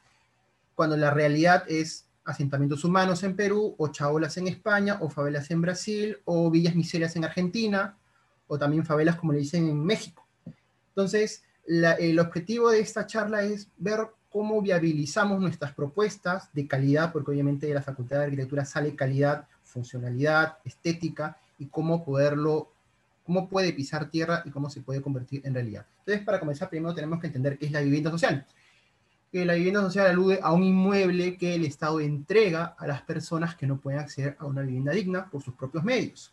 cuando la realidad es asentamientos humanos en Perú, o chaolas en España, o favelas en Brasil, o villas miserias en Argentina, o también favelas como le dicen en México. Entonces, el objetivo de esta charla es ver cómo viabilizamos nuestras propuestas de calidad, porque obviamente de la Facultad de Arquitectura sale calidad, funcionalidad, estética, y cómo poderlo cómo puede pisar tierra y cómo se puede convertir en realidad. Entonces, para comenzar, primero tenemos que entender qué es la vivienda social. Que la vivienda social alude a un inmueble que el Estado entrega a las personas que no pueden acceder a una vivienda digna por sus propios medios.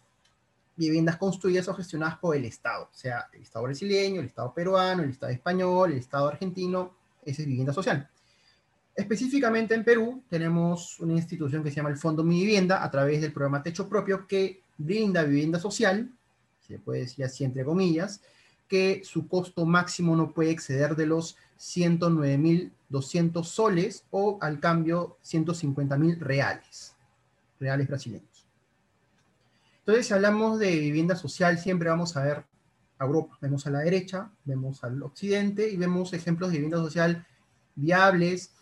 Viviendas construidas o gestionadas por el Estado, sea, el Estado brasileño, el Estado peruano, el Estado español, el Estado argentino, esa es vivienda social. Específicamente en Perú tenemos una institución que se llama el Fondo Mi Vivienda a través del programa Techo Propio que brinda vivienda social se puede decir así entre comillas, que su costo máximo no puede exceder de los 109.200 soles o al cambio 150.000 reales, reales brasileños. Entonces, si hablamos de vivienda social, siempre vamos a ver a Europa. Vemos a la derecha, vemos al occidente y vemos ejemplos de vivienda social viables,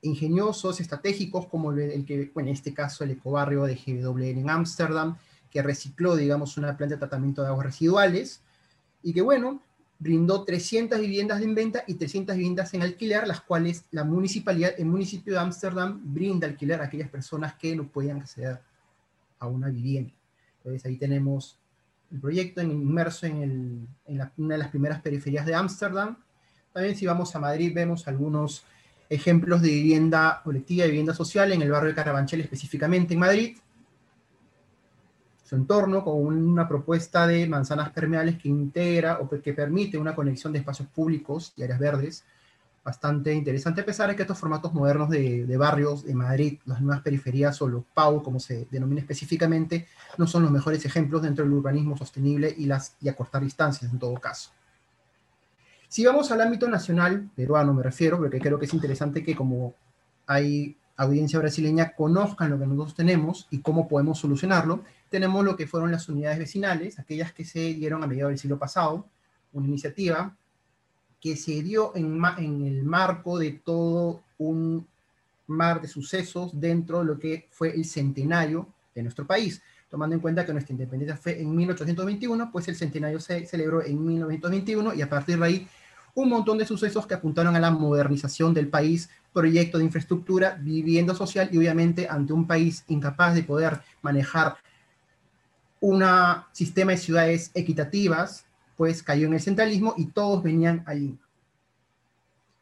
ingeniosos, estratégicos, como el, que, bueno, en este caso, el ecobarrio de GWL en Ámsterdam, que recicló, digamos, una planta de tratamiento de aguas residuales y que, bueno, brindó 300 viviendas en venta y 300 viviendas en alquiler, las cuales la municipalidad, el municipio de Ámsterdam brinda alquiler a aquellas personas que no podían acceder a una vivienda. Entonces ahí tenemos el proyecto inmerso en, una de las primeras periferias de Ámsterdam. También si vamos a Madrid vemos algunos ejemplos de vivienda colectiva y vivienda social en el barrio de Carabanchel específicamente en Madrid entorno con una propuesta de manzanas permeables que integra o que permite una conexión de espacios públicos y áreas verdes bastante interesante, a pesar de que estos formatos modernos de, barrios de Madrid, las nuevas periferias o los PAU, como se denomina específicamente, no son los mejores ejemplos dentro del urbanismo sostenible y, las, y a cortar distancias en todo caso. Si vamos al ámbito nacional, peruano me refiero, porque creo que es interesante que como hay audiencia brasileña conozcan lo que nosotros tenemos y cómo podemos solucionarlo, tenemos lo que fueron las unidades vecinales, aquellas que se dieron a mediados del siglo pasado, una iniciativa que se dio en, en el marco de todo un mar de sucesos dentro de lo que fue el centenario de nuestro país. Tomando en cuenta que nuestra independencia fue en 1821, pues el centenario se celebró en 1921 y a partir de ahí un montón de sucesos que apuntaron a la modernización del país, proyecto de infraestructura, vivienda social y obviamente ante un país incapaz de poder manejar un sistema de ciudades equitativas, pues cayó en el centralismo y todos venían allí.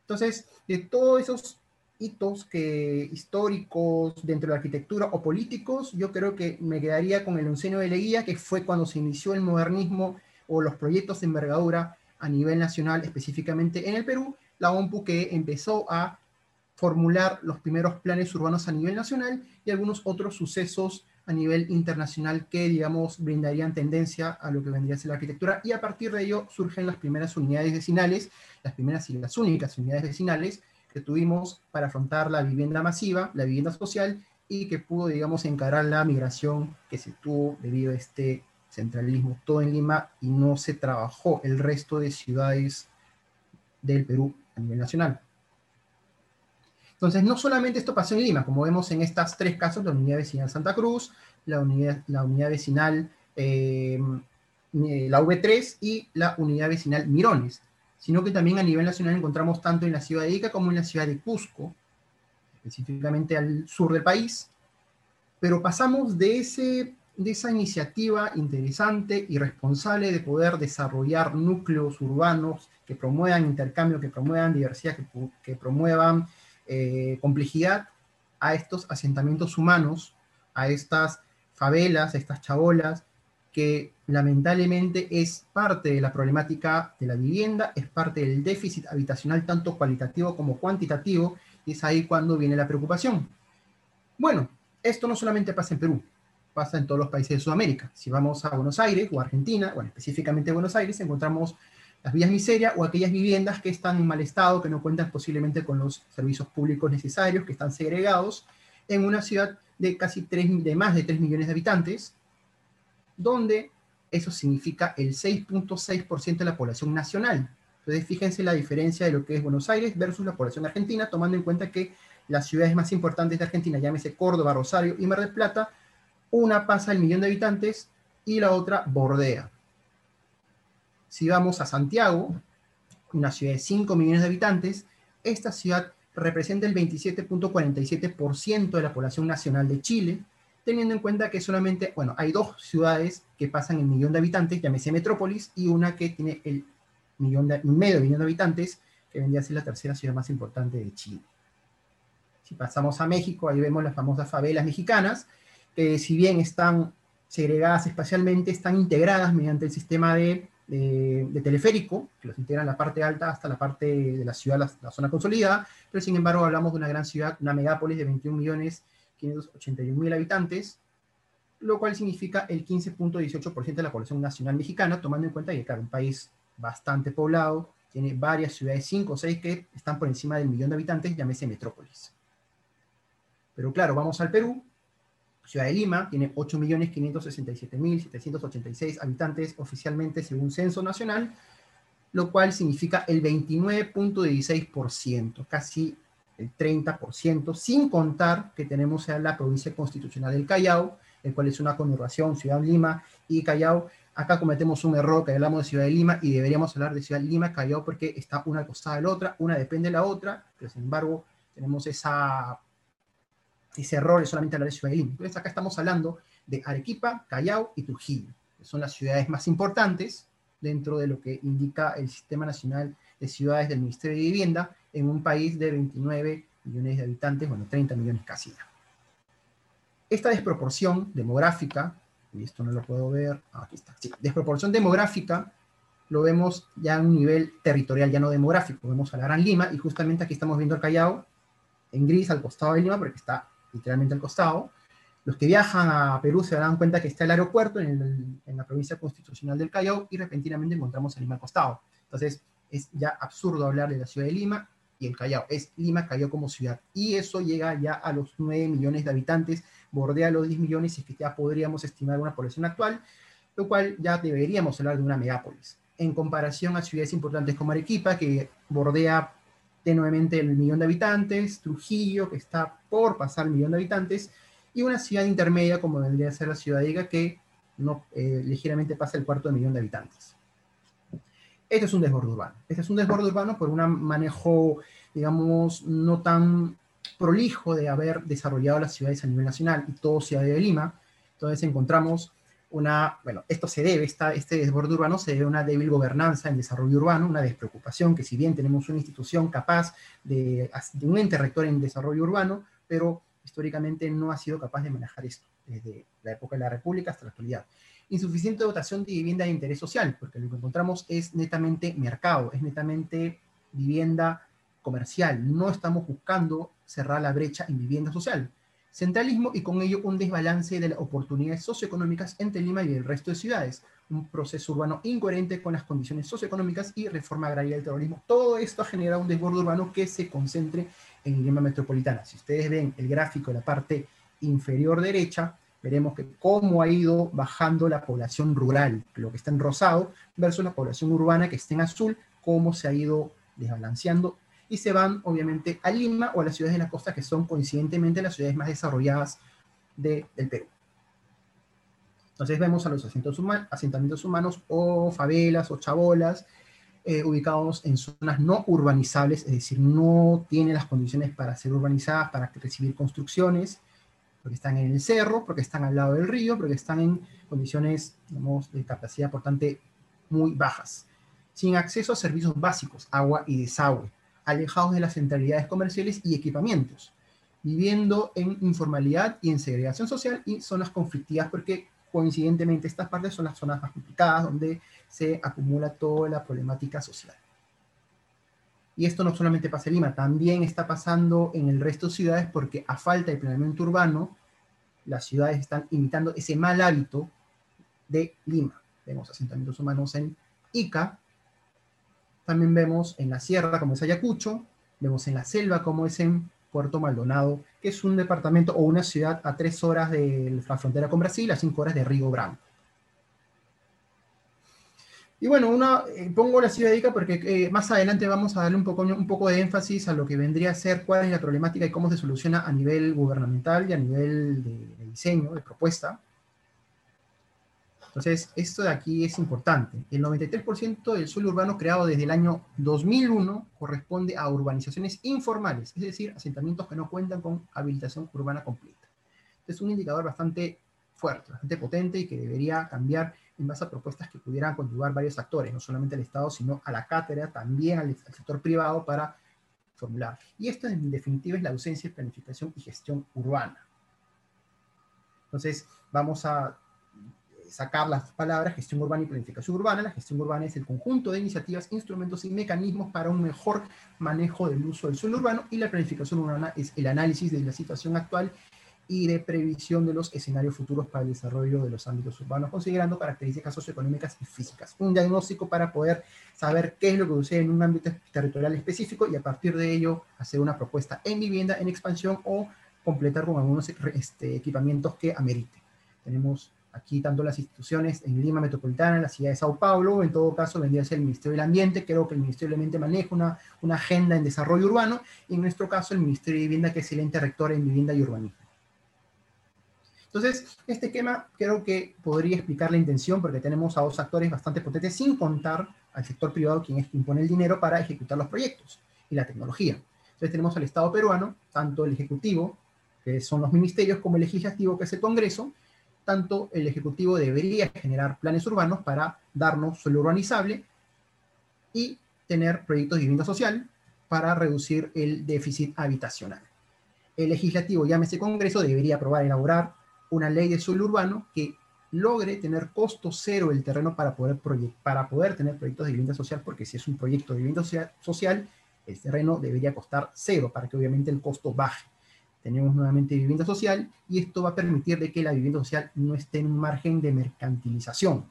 Entonces, de todos esos hitos que, históricos dentro de la arquitectura o políticos, yo creo que me quedaría con el oncenio de Leguía, que fue cuando se inició el modernismo o los proyectos de envergadura a nivel nacional, específicamente en el Perú, la OMPU que empezó a formular los primeros planes urbanos a nivel nacional y algunos otros sucesos a nivel internacional que, digamos, brindarían tendencia a lo que vendría a ser la arquitectura y a partir de ello surgen las primeras unidades vecinales, las primeras y las únicas unidades vecinales que tuvimos para afrontar la vivienda masiva, la vivienda social y que pudo, digamos, encarar la migración que se tuvo debido a este centralismo todo en Lima y no se trabajó el resto de ciudades del Perú a nivel nacional. Entonces, no solamente esto pasó en Lima, como vemos en estos tres casos, la unidad vecinal Santa Cruz, la unidad, la unidad vecinal, eh, la V3 y la unidad vecinal Mirones, sino que también a nivel nacional encontramos tanto en la ciudad de Ica como en la ciudad de Cusco, específicamente al sur del país, pero pasamos de ese de esa iniciativa interesante y responsable de poder desarrollar núcleos urbanos que promuevan intercambio, que promuevan diversidad, que, promuevan eh, complejidad a estos asentamientos humanos, a estas favelas, a estas chabolas, que lamentablemente es parte de la problemática de la vivienda, es parte del déficit habitacional tanto cualitativo como cuantitativo, y es ahí cuando viene la preocupación. Bueno, esto no solamente pasa en Perú, pasa en todos los países de Sudamérica. Si vamos a Buenos Aires o Argentina, bueno, específicamente Buenos Aires, encontramos las villas miseria o aquellas viviendas que están en mal estado, que no cuentan posiblemente con los servicios públicos necesarios, que están segregados, en una ciudad de casi 3, de más de 3 millones de habitantes, donde eso significa el 6.6% de la población nacional. Entonces, fíjense la diferencia de lo que es Buenos Aires versus la población argentina, tomando en cuenta que las ciudades más importantes de Argentina, llámese Córdoba, Rosario y Mar del Plata, una pasa el millón de habitantes y la otra bordea. Si vamos a Santiago, una ciudad de 5 millones de habitantes, esta ciudad representa el 27.47% de la población nacional de Chile, teniendo en cuenta que solamente, bueno, hay dos ciudades que pasan el millón de habitantes, llámese Metrópolis, y una que tiene el millón de, medio millón de habitantes, que vendría a ser la tercera ciudad más importante de Chile. Si pasamos a México, ahí vemos las famosas favelas mexicanas, que si bien están segregadas espacialmente, están integradas mediante el sistema de, de, teleférico, que los integran la parte alta hasta la parte de la ciudad, la, zona consolidada, pero sin embargo hablamos de una gran ciudad, una megápolis de 21 millones 581 mil habitantes, lo cual significa el 15.18% de la población nacional mexicana, tomando en cuenta que, claro, un país bastante poblado, tiene varias ciudades, 5 o 6 que están por encima del millón de habitantes, llámese metrópolis. Pero claro, vamos al Perú. Ciudad de Lima tiene 8.567.786 habitantes oficialmente según Censo Nacional, lo cual significa el 29.16%, casi el 30%, sin contar que tenemos a la provincia constitucional del Callao, el cual es una conurbación, Ciudad de Lima y Callao. Acá cometemos un error que hablamos de Ciudad de Lima y deberíamos hablar de Ciudad de Lima, Callao, porque está una al costado de la otra, una depende de la otra, pero sin embargo tenemos esa, ese error de solamente hablar de Ciudad de Lima. Entonces acá estamos hablando de Arequipa, Callao y Trujillo, que son las ciudades más importantes dentro de lo que indica el Sistema Nacional de Ciudades del Ministerio de Vivienda, en un país de 29 millones de habitantes, bueno, 30 millones casi. Esta desproporción demográfica, y esto no lo puedo ver, ah, aquí está, sí, desproporción demográfica lo vemos ya a un nivel territorial, ya no demográfico, vemos a la Gran Lima, y justamente aquí estamos viendo el Callao, en gris al costado de Lima, porque está literalmente al costado. Los que viajan a Perú se dan cuenta que está el aeropuerto en, en la provincia constitucional del Callao y repentinamente encontramos a Lima al costado. Entonces, es ya absurdo hablar de la ciudad de Lima y el Callao. Es Lima Callao como ciudad. Y eso llega ya a los 9 millones de habitantes, bordea los 10 millones y es que ya podríamos estimar una población actual, lo cual ya deberíamos hablar de una megápolis. En comparación a ciudades importantes como Arequipa, que bordea tenuemente el millón de habitantes, Trujillo, que está por pasar el millón de habitantes, y una ciudad intermedia como vendría a ser la ciudad de que no, eh, ligeramente pasa el cuarto de millón de habitantes. Este es un desborde urbano. Este es un desborde urbano por un manejo, digamos, no tan prolijo de haber desarrollado las ciudades a nivel nacional y todo Ciudad de Lima. Entonces encontramos una, bueno, esto se debe, esta, este desborde urbano se debe a una débil gobernanza en desarrollo urbano, una despreocupación, que si bien tenemos una institución capaz de, de un ente rector en desarrollo urbano, pero históricamente no ha sido capaz de manejar esto, desde la época de la República hasta la actualidad insuficiente dotación de vivienda de interés social, porque lo que encontramos es netamente mercado, es netamente vivienda comercial. No estamos buscando cerrar la brecha en vivienda social. Centralismo y con ello un desbalance de las oportunidades socioeconómicas entre Lima y el resto de ciudades. Un proceso urbano incoherente con las condiciones socioeconómicas y reforma agraria del terrorismo. Todo esto ha generado un desborde urbano que se concentre en Lima metropolitana. Si ustedes ven el gráfico de la parte inferior derecha, veremos que cómo ha ido bajando la población rural, lo que está en rosado, versus la población urbana que está en azul, cómo se ha ido desbalanceando y se van obviamente a Lima o a las ciudades de la costa que son coincidentemente las ciudades más desarrolladas del Perú. Entonces vemos a los asentamientos humanos o favelas o chabolas eh, ubicados en zonas no urbanizables, es decir, no tienen las condiciones para ser urbanizadas, para recibir construcciones, porque están en el cerro, porque están al lado del río, porque están en condiciones, digamos, de capacidad portante muy bajas, sin acceso a servicios básicos, agua y desagüe, alejados de las centralidades comerciales y equipamientos, viviendo en informalidad y en segregación social y zonas conflictivas porque coincidentemente estas partes son las zonas más complicadas donde se acumula toda la problemática social. Y esto no solamente pasa en Lima, también está pasando en el resto de ciudades porque a falta de planeamiento urbano, las ciudades están imitando ese mal hábito de Lima. Vemos asentamientos humanos en Ica, también vemos en la sierra como es Ayacucho, vemos en la selva como es en Puerto Maldonado, que es un departamento o una ciudad a tres horas de la frontera con Brasil, a cinco horas de Río Branco. Y bueno, una, eh, pongo la ciudad de porque eh, más adelante vamos a darle un poco, un poco de énfasis a lo que vendría a ser cuál es la problemática y cómo se soluciona a nivel gubernamental y a nivel de, diseño, de propuesta. Entonces, esto de aquí es importante. El 93% del suelo urbano creado desde el año 2001 corresponde a urbanizaciones informales, es decir, asentamientos que no cuentan con habilitación urbana completa. Es un indicador bastante fuerte, bastante potente y que debería cambiar en base a propuestas que pudieran conjugar varios actores, no solamente el Estado, sino a la cátedra, también al, al sector privado para formular. Y esto en definitiva es la ausencia de planificación y gestión urbana. Entonces, vamos a sacar las palabras gestión urbana y planificación urbana. La gestión urbana es el conjunto de iniciativas, instrumentos y mecanismos para un mejor manejo del uso del suelo urbano y la planificación urbana es el análisis de la situación actual y de previsión de los escenarios futuros para el desarrollo de los ámbitos urbanos, considerando características socioeconómicas y físicas. Un diagnóstico para poder saber qué es lo que sucede en un ámbito territorial específico y a partir de ello hacer una propuesta en vivienda, en expansión o completar con algunos este, equipamientos que amerite. Tenemos aquí tanto las instituciones en Lima Metropolitana, en la ciudad de Sao Paulo, en todo caso vendría a ser el Ministerio del Ambiente, creo que el Ministerio del Ambiente maneja una, una agenda en desarrollo urbano, y en nuestro caso el Ministerio de Vivienda, que es el ente rector en vivienda y urbanismo. Entonces, este esquema creo que podría explicar la intención, porque tenemos a dos actores bastante potentes, sin contar al sector privado, quien es quien pone el dinero para ejecutar los proyectos y la tecnología. Entonces tenemos al Estado peruano, tanto el Ejecutivo, que son los ministerios, como el Legislativo, que es el Congreso, tanto el Ejecutivo debería generar planes urbanos para darnos suelo urbanizable y tener proyectos de vivienda social para reducir el déficit habitacional. El legislativo, llámese Congreso, debería aprobar, elaborar una ley de suelo urbano que logre tener costo cero el terreno para poder, para poder tener proyectos de vivienda social, porque si es un proyecto de vivienda social, el terreno debería costar cero para que obviamente el costo baje tenemos nuevamente vivienda social y esto va a permitir de que la vivienda social no esté en un margen de mercantilización.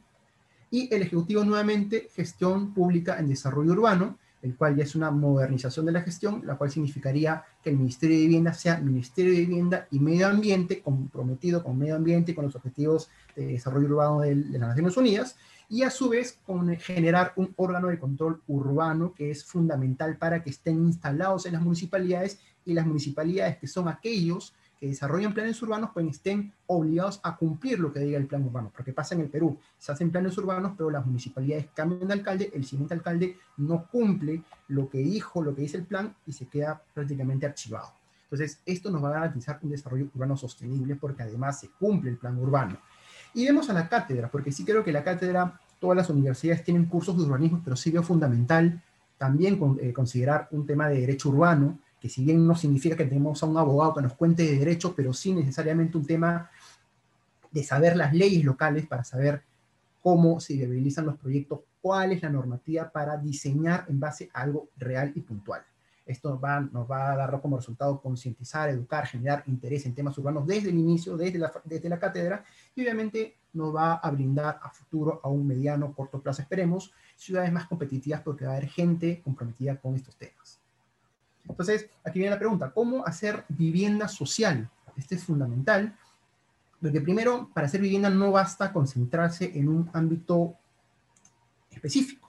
Y el Ejecutivo nuevamente, gestión pública en desarrollo urbano, el cual ya es una modernización de la gestión, la cual significaría que el Ministerio de Vivienda sea Ministerio de Vivienda y Medio Ambiente, comprometido con medio ambiente y con los objetivos de desarrollo urbano de, de las Naciones Unidas, y a su vez con generar un órgano de control urbano que es fundamental para que estén instalados en las municipalidades y las municipalidades, que son aquellos que desarrollan planes urbanos, pues estén obligados a cumplir lo que diga el plan urbano, porque pasa en el Perú, se hacen planes urbanos, pero las municipalidades cambian de alcalde, el siguiente alcalde no cumple lo que dijo, lo que dice el plan y se queda prácticamente archivado. Entonces, esto nos va a garantizar un desarrollo urbano sostenible porque además se cumple el plan urbano. Y vemos a la cátedra, porque sí creo que la cátedra, todas las universidades tienen cursos de urbanismo, pero sí veo fundamental también eh, considerar un tema de derecho urbano, que si bien no significa que tenemos a un abogado que nos cuente de derecho, pero sí necesariamente un tema de saber las leyes locales para saber cómo se viabilizan los proyectos, cuál es la normativa para diseñar en base a algo real y puntual. Esto va, nos va a dar como resultado concientizar, educar, generar interés en temas urbanos desde el inicio, desde la, desde la cátedra, y obviamente nos va a brindar a futuro, a un mediano, corto plazo, esperemos, ciudades más competitivas porque va a haber gente comprometida con estos temas. Entonces, aquí viene la pregunta, ¿cómo hacer vivienda social? Este es fundamental, porque primero, para hacer vivienda no basta concentrarse en un ámbito específico.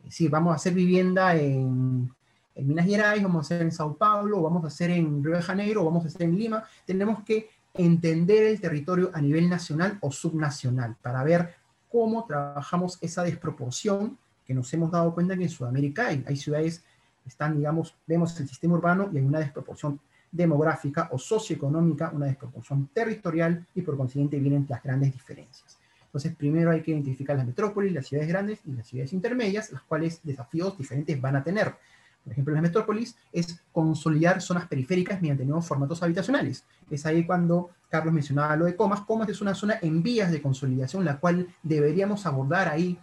Es decir, vamos a hacer vivienda en, en Minas Gerais, vamos a hacer en Sao Paulo, vamos a hacer en Río de Janeiro, vamos a hacer en Lima. Tenemos que entender el territorio a nivel nacional o subnacional para ver cómo trabajamos esa desproporción que nos hemos dado cuenta que en Sudamérica hay, hay ciudades están, digamos, vemos el sistema urbano y hay una desproporción demográfica o socioeconómica, una desproporción territorial y por consiguiente vienen las grandes diferencias. Entonces, primero hay que identificar las metrópolis, las ciudades grandes y las ciudades intermedias, las cuales desafíos diferentes van a tener. Por ejemplo, las metrópolis es consolidar zonas periféricas mediante nuevos formatos habitacionales. Es ahí cuando Carlos mencionaba lo de Comas. Comas es una zona en vías de consolidación, la cual deberíamos abordar ahí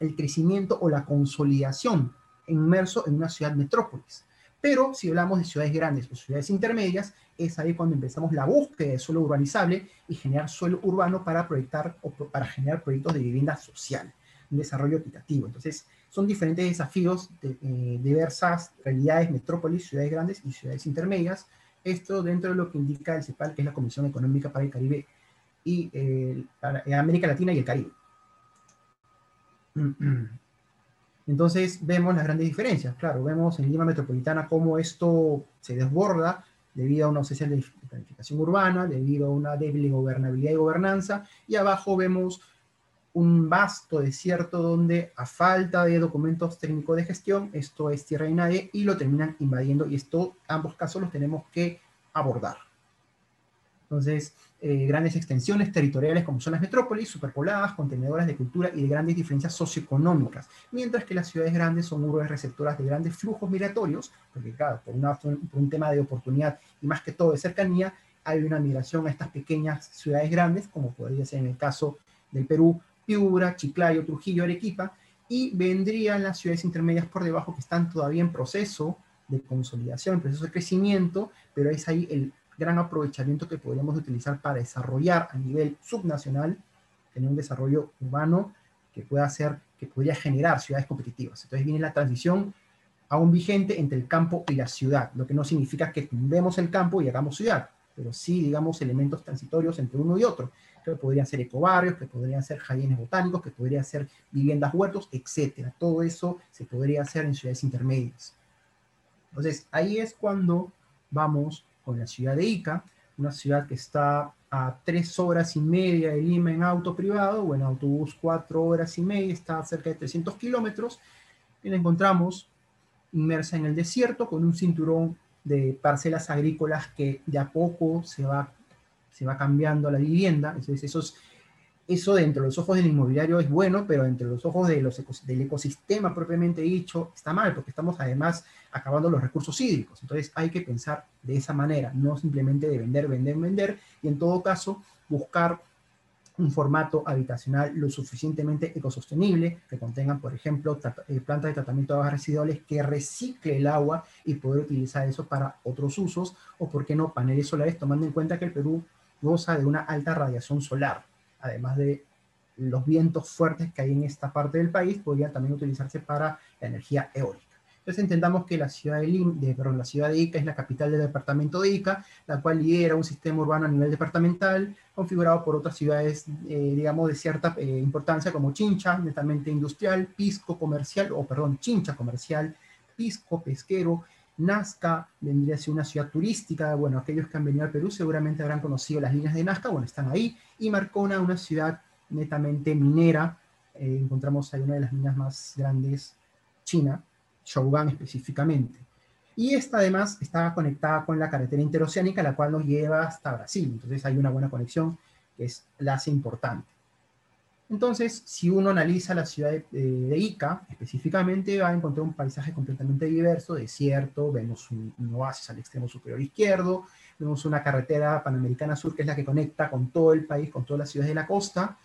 el crecimiento o la consolidación inmerso en una ciudad metrópolis. Pero si hablamos de ciudades grandes o ciudades intermedias, es ahí cuando empezamos la búsqueda de suelo urbanizable y generar suelo urbano para proyectar o para generar proyectos de vivienda social, un desarrollo equitativo. Entonces, son diferentes desafíos de eh, diversas realidades, metrópolis, ciudades grandes y ciudades intermedias. Esto dentro de lo que indica el CEPAL, que es la Comisión Económica para el Caribe y eh, América Latina y el Caribe. [CLEARS THROAT] Entonces vemos las grandes diferencias. Claro, vemos en Lima Metropolitana cómo esto se desborda debido a una ausencia de planificación urbana, debido a una débil gobernabilidad y gobernanza, y abajo vemos un vasto desierto donde a falta de documentos técnicos de gestión, esto es tierra y nadie, y lo terminan invadiendo, y esto, ambos casos los tenemos que abordar. Entonces, eh, grandes extensiones territoriales como son las metrópolis, superpobladas, contenedoras de cultura y de grandes diferencias socioeconómicas, mientras que las ciudades grandes son urbes receptoras de grandes flujos migratorios, porque claro, por, por un tema de oportunidad y más que todo de cercanía, hay una migración a estas pequeñas ciudades grandes, como podría ser en el caso del Perú, Piura, Chiclayo, Trujillo, Arequipa, y vendrían las ciudades intermedias por debajo que están todavía en proceso de consolidación, en proceso de crecimiento, pero es ahí el gran aprovechamiento que podríamos utilizar para desarrollar a nivel subnacional, tener un desarrollo urbano que pueda hacer, que podría generar ciudades competitivas. Entonces viene la transición aún vigente entre el campo y la ciudad, lo que no significa que tumbemos el campo y hagamos ciudad, pero sí, digamos, elementos transitorios entre uno y otro, que podrían ser ecobarrios, que podrían ser jardines botánicos, que podrían ser viviendas huertos, etcétera. Todo eso se podría hacer en ciudades intermedias. Entonces, ahí es cuando vamos con la ciudad de Ica, una ciudad que está a tres horas y media de Lima en auto privado o en autobús cuatro horas y media, está cerca de 300 kilómetros, y la encontramos inmersa en el desierto con un cinturón de parcelas agrícolas que de a poco se va, se va cambiando la vivienda. Entonces, esos eso dentro de los ojos del inmobiliario es bueno, pero entre los ojos de los del ecosistema propiamente dicho está mal, porque estamos además acabando los recursos hídricos. Entonces hay que pensar de esa manera, no simplemente de vender, vender, vender, y en todo caso buscar un formato habitacional lo suficientemente ecosostenible, que contengan, por ejemplo, eh, plantas de tratamiento de aguas residuales que recicle el agua y poder utilizar eso para otros usos, o por qué no, paneles solares, tomando en cuenta que el Perú goza de una alta radiación solar además de los vientos fuertes que hay en esta parte del país, podrían también utilizarse para la energía eólica. Entonces entendamos que la ciudad de, perdón, la ciudad de Ica es la capital del departamento de Ica, la cual lidera un sistema urbano a nivel departamental, configurado por otras ciudades, eh, digamos, de cierta eh, importancia como Chincha, netamente industrial, Pisco comercial, o perdón, Chincha comercial, Pisco pesquero, Nazca vendría a ser una ciudad turística, bueno, aquellos que han venido al Perú seguramente habrán conocido las líneas de Nazca, bueno, están ahí, y Marcona, una ciudad netamente minera, eh, encontramos ahí una de las minas más grandes, China, Shogun específicamente. Y esta además está conectada con la carretera interoceánica, la cual nos lleva hasta Brasil, entonces hay una buena conexión que es, la hace importante. Entonces, si uno analiza la ciudad de, Ica específicamente, va a encontrar un paisaje completamente diverso, desierto, vemos un, oasis al extremo superior izquierdo, vemos una carretera panamericana sur que es la que conecta con todo el país, con todas las ciudades de la costa,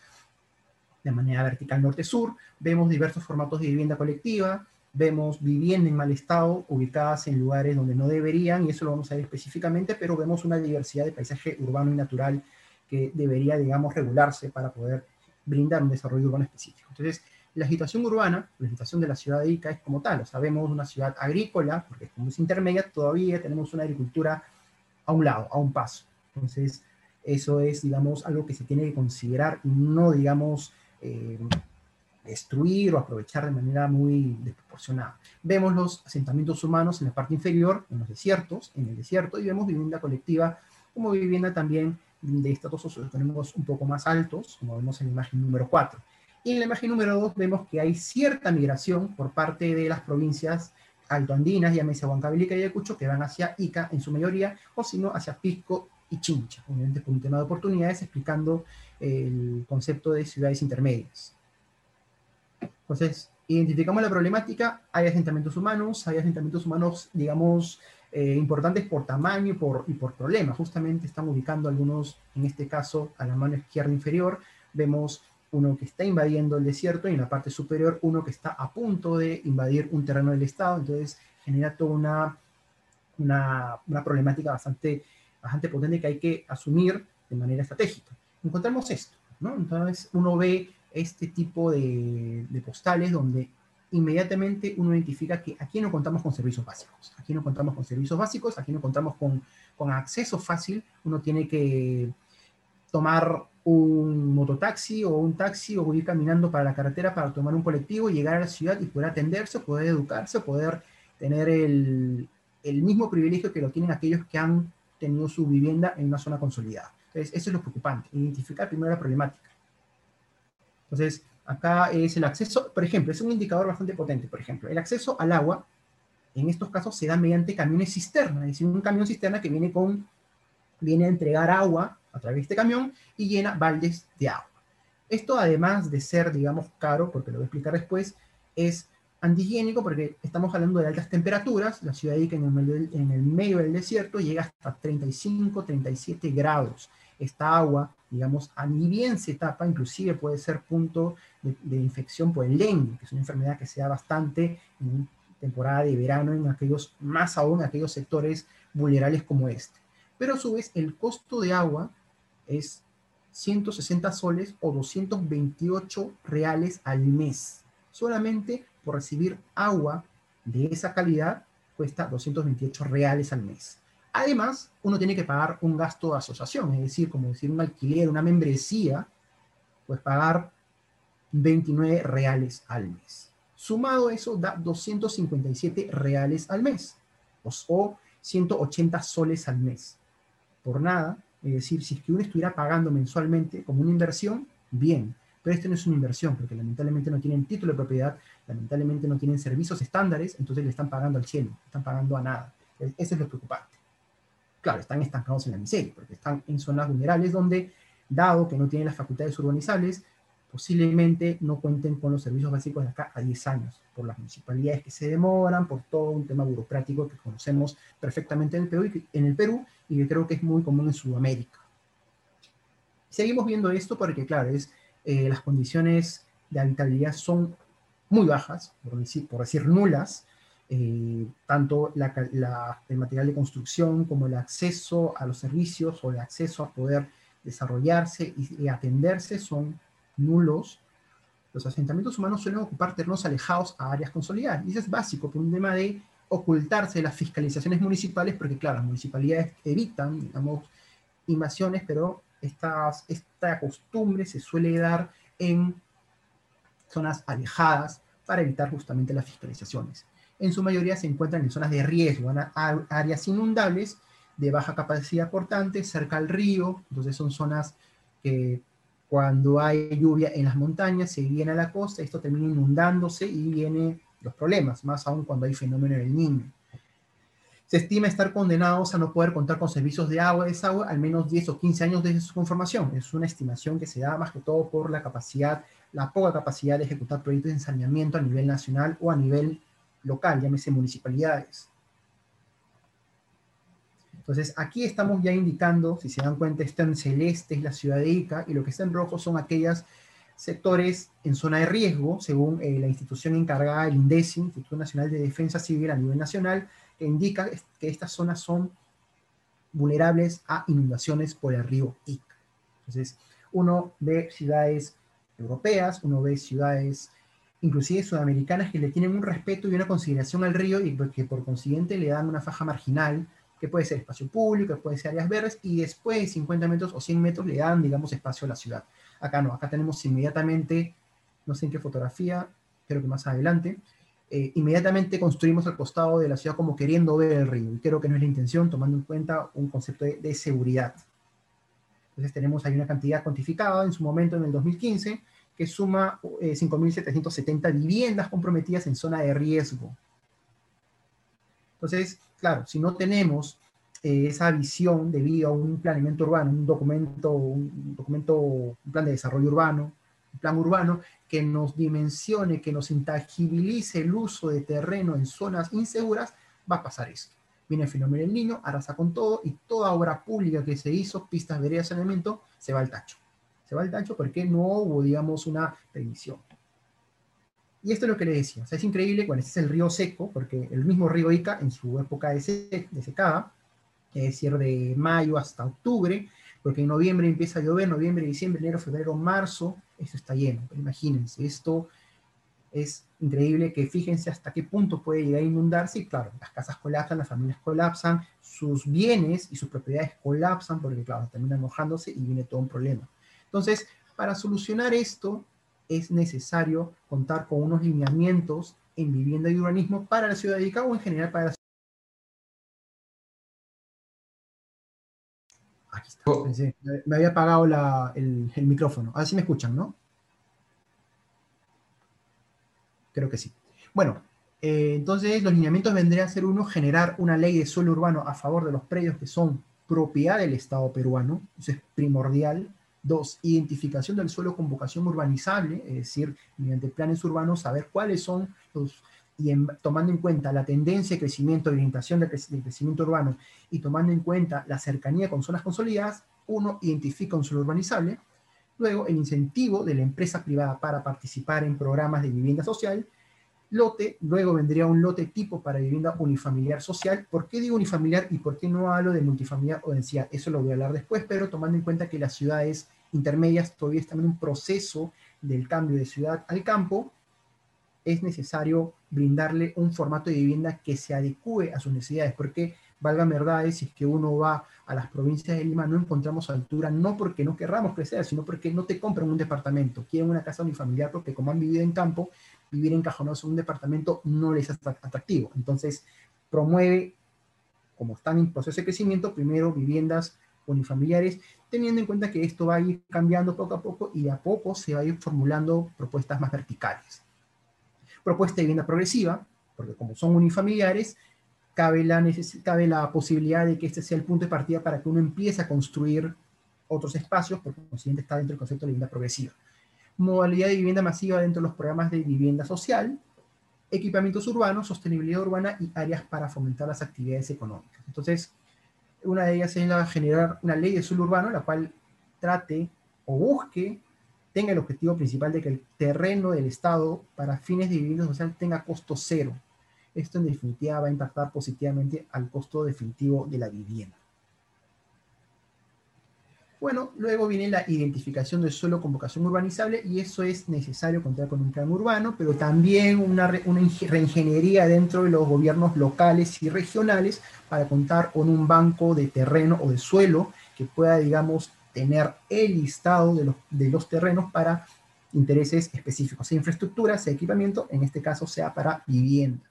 de manera vertical norte-sur, vemos diversos formatos de vivienda colectiva, vemos vivienda en mal estado, ubicadas en lugares donde no deberían, y eso lo vamos a ver específicamente, pero vemos una diversidad de paisaje urbano y natural que debería, digamos, regularse para poder brindar un desarrollo urbano específico. Entonces, la situación urbana, la situación de la ciudad de Ica es como tal, o sea, vemos una ciudad agrícola, porque como es intermedia, todavía tenemos una agricultura a un lado, a un paso. Entonces, eso es, digamos, algo que se tiene que considerar y no, digamos, eh, destruir o aprovechar de manera muy desproporcionada. Vemos los asentamientos humanos en la parte inferior, en los desiertos, en el desierto, y vemos vivienda colectiva como vivienda también de estatus socioeconómicos un poco más altos, como vemos en la imagen número 4. Y en la imagen número 2 vemos que hay cierta migración por parte de las provincias altoandinas, llámese Huancavelica y Ayacucho, que van hacia Ica en su mayoría, o si no, hacia Pisco y Chincha, obviamente por un tema de oportunidades, explicando el concepto de ciudades intermedias. Entonces, identificamos la problemática, hay asentamientos humanos, hay asentamientos humanos, digamos, eh, importantes por tamaño y por, y por problema. Justamente están ubicando algunos, en este caso, a la mano izquierda inferior, vemos uno que está invadiendo el desierto y en la parte superior uno que está a punto de invadir un terreno del Estado, entonces genera toda una, una, una problemática bastante, bastante potente que hay que asumir de manera estratégica. Encontramos esto, ¿no? Entonces uno ve este tipo de, de postales donde inmediatamente uno identifica que aquí no contamos con servicios básicos. Aquí no contamos con servicios básicos, aquí no contamos con, con acceso fácil. Uno tiene que tomar un mototaxi o un taxi o ir caminando para la carretera para tomar un colectivo, llegar a la ciudad y poder atenderse, poder educarse, poder tener el, el mismo privilegio que lo tienen aquellos que han tenido su vivienda en una zona consolidada. Entonces, eso es lo preocupante, identificar primero la problemática. Entonces, Acá es el acceso, por ejemplo, es un indicador bastante potente, por ejemplo, el acceso al agua, en estos casos se da mediante camiones cisterna, es decir, un camión cisterna que viene con viene a entregar agua a través de este camión y llena baldes de agua. Esto además de ser, digamos, caro, porque lo voy a explicar después, es antihigiénico porque estamos hablando de altas temperaturas, la ciudad de en el, en el medio del desierto llega hasta 35, 37 grados. Esta agua, digamos, ni bien se tapa, inclusive puede ser punto de, infección por el dengue, que es una enfermedad que se da bastante en temporada de verano, en aquellos, más aún en aquellos sectores vulnerables como este. Pero a su vez, el costo de agua es 160 soles o 228 reales al mes, solamente por recibir agua de esa calidad cuesta 228 reales al mes. Además, uno tiene que pagar un gasto de asociación, es decir, como decir un alquiler, una membresía, pues pagar 29 reales al mes. Sumado eso da 257 reales al mes o 180 soles al mes. Por nada, es decir, si es que uno estuviera pagando mensualmente como una inversión, bien, pero esto no es una inversión, porque lamentablemente no tienen título de propiedad, lamentablemente no tienen servicios estándares, entonces le están pagando al cielo, están pagando a nada. Eso es lo preocupante. Claro, están estancados en la miseria, porque están en zonas vulnerables donde, dado que no tienen las facultades urbanizables, posiblemente no cuenten con los servicios básicos de acá a 10 años, por las municipalidades que se demoran, por todo un tema burocrático que conocemos perfectamente en el Perú y, que creo que es muy común en Sudamérica. Seguimos viendo esto porque, claro, es eh, las condiciones de habitabilidad son muy bajas, por decir, por decir nulas, eh, tanto el material de construcción como el acceso a los servicios o el acceso a poder desarrollarse y, atenderse son nulos. Los asentamientos humanos suelen ocupar terrenos alejados a áreas consolidadas. Y eso es básico por un tema de ocultarse de las fiscalizaciones municipales, porque claro, las municipalidades evitan, digamos, invasiones, pero esta costumbre se suele dar en zonas alejadas para evitar justamente las fiscalizaciones. En su mayoría se encuentran en zonas de riesgo, en áreas inundables de baja capacidad portante, cerca al río, entonces son zonas que cuando hay lluvia en las montañas se viene a la costa, esto termina inundándose y vienen los problemas, más aún cuando hay fenómeno del niño. Se estima estar condenados a no poder contar con servicios de agua y desagüe al menos 10 o 15 años desde su conformación. Es una estimación que se da más que todo por la capacidad, la poca capacidad de ejecutar proyectos de saneamiento a nivel nacional o a nivel local, llámese municipalidades. Entonces, aquí estamos ya indicando, si se dan cuenta, esto en celeste es la ciudad de Ica y lo que está en rojo son aquellos sectores en zona de riesgo, según eh, la institución encargada, el INDECI, Instituto Nacional de Defensa Civil a nivel nacional, que indica que estas zonas son vulnerables a inundaciones por el río Ica. Entonces, uno ve ciudades europeas, uno ve ciudades inclusive sudamericanas que le tienen un respeto y una consideración al río y que por consiguiente le dan una faja marginal, que puede ser espacio público, que puede ser áreas verdes, y después de 50 metros o 100 metros le dan, digamos, espacio a la ciudad. Acá no, acá tenemos inmediatamente, no sé en qué fotografía, creo que más adelante, eh, inmediatamente construimos al costado de la ciudad como queriendo ver el río. Y creo que no es la intención, tomando en cuenta un concepto de, seguridad. Entonces tenemos ahí una cantidad cuantificada en su momento en el 2015 que suma 5.770 eh, viviendas comprometidas en zona de riesgo. Entonces, claro, si no tenemos eh, esa visión debido a un planeamiento urbano, un documento, un documento, un plan de desarrollo urbano, un plan urbano, que nos dimensione, que nos intangibilice el uso de terreno en zonas inseguras, va a pasar esto. Viene el fenómeno del niño, arrasa con todo y toda obra pública que se hizo, pistas, veredas, saneamiento, se va al tacho. Se va al tacho porque no hubo, digamos, una permisión. Y esto es lo que le decía. O sea, es increíble cuando este es el río seco, porque el mismo río Ica, en su época de, de secada, es decir, de mayo hasta octubre, porque en noviembre empieza a llover, noviembre, diciembre, enero, febrero, marzo, eso está lleno. Pero imagínense, esto es increíble que fíjense hasta qué punto puede llegar a inundarse y claro, las casas colapsan, las familias colapsan, sus bienes y sus propiedades colapsan porque claro, terminan mojándose y viene todo un problema. Entonces, para solucionar esto es necesario contar con unos lineamientos en vivienda y urbanismo para la ciudad de Ica o en general para la Aquí está. Oh. Me había apagado el, micrófono. Ahora sí me escuchan, ¿no? Creo que sí. Bueno, eh, entonces los lineamientos vendrían a ser uno, generar una ley de suelo urbano a favor de los predios que son propiedad del Estado peruano, eso es primordial. Dos, identificación del suelo con vocación urbanizable, es decir, mediante planes urbanos, saber cuáles son los, y tomando en cuenta la tendencia de crecimiento, orientación del crecimiento urbano y tomando en cuenta la cercanía con zonas consolidadas, uno identifica un suelo urbanizable. Luego, el incentivo de la empresa privada para participar en programas de vivienda social lote, luego vendría un lote tipo para vivienda unifamiliar social. ¿Por qué digo unifamiliar y por qué no hablo de multifamiliar o densidad? Eso lo voy a hablar después, pero tomando en cuenta que las ciudades intermedias todavía están en un proceso del cambio de ciudad al campo, es necesario brindarle un formato de vivienda que se adecue a sus necesidades, porque valga verdades, si es que uno va a las provincias de Lima, no encontramos altura, no porque no querramos crecer, sino porque no te compran un departamento, quieren una casa unifamiliar porque como han vivido en campo, vivir encajonados en un departamento no les es atractivo. Entonces, promueve, como están en proceso de crecimiento, primero viviendas unifamiliares, teniendo en cuenta que esto va a ir cambiando poco a poco y a poco se va a ir formulando propuestas más verticales. Propuesta de vivienda progresiva, porque como son unifamiliares, cabe la, cabe la posibilidad de que este sea el punto de partida para que uno empiece a construir otros espacios, porque consiguiente está dentro del concepto de vivienda progresiva modalidad de vivienda masiva dentro de los programas de vivienda social, equipamientos urbanos, sostenibilidad urbana y áreas para fomentar las actividades económicas. Entonces, una de ellas es la generar una ley de suelo urbano, la cual trate o busque, tenga el objetivo principal de que el terreno del Estado para fines de vivienda social tenga costo cero. Esto en definitiva va a impactar positivamente al costo definitivo de la vivienda. Bueno, luego viene la identificación del suelo con vocación urbanizable y eso es necesario contar con un plan urbano, pero también una, reingeniería dentro de los gobiernos locales y regionales para contar con un banco de terreno o de suelo que pueda, digamos, tener el listado de los, de los terrenos para intereses específicos, sea infraestructura, sea equipamiento, en este caso sea para vivienda.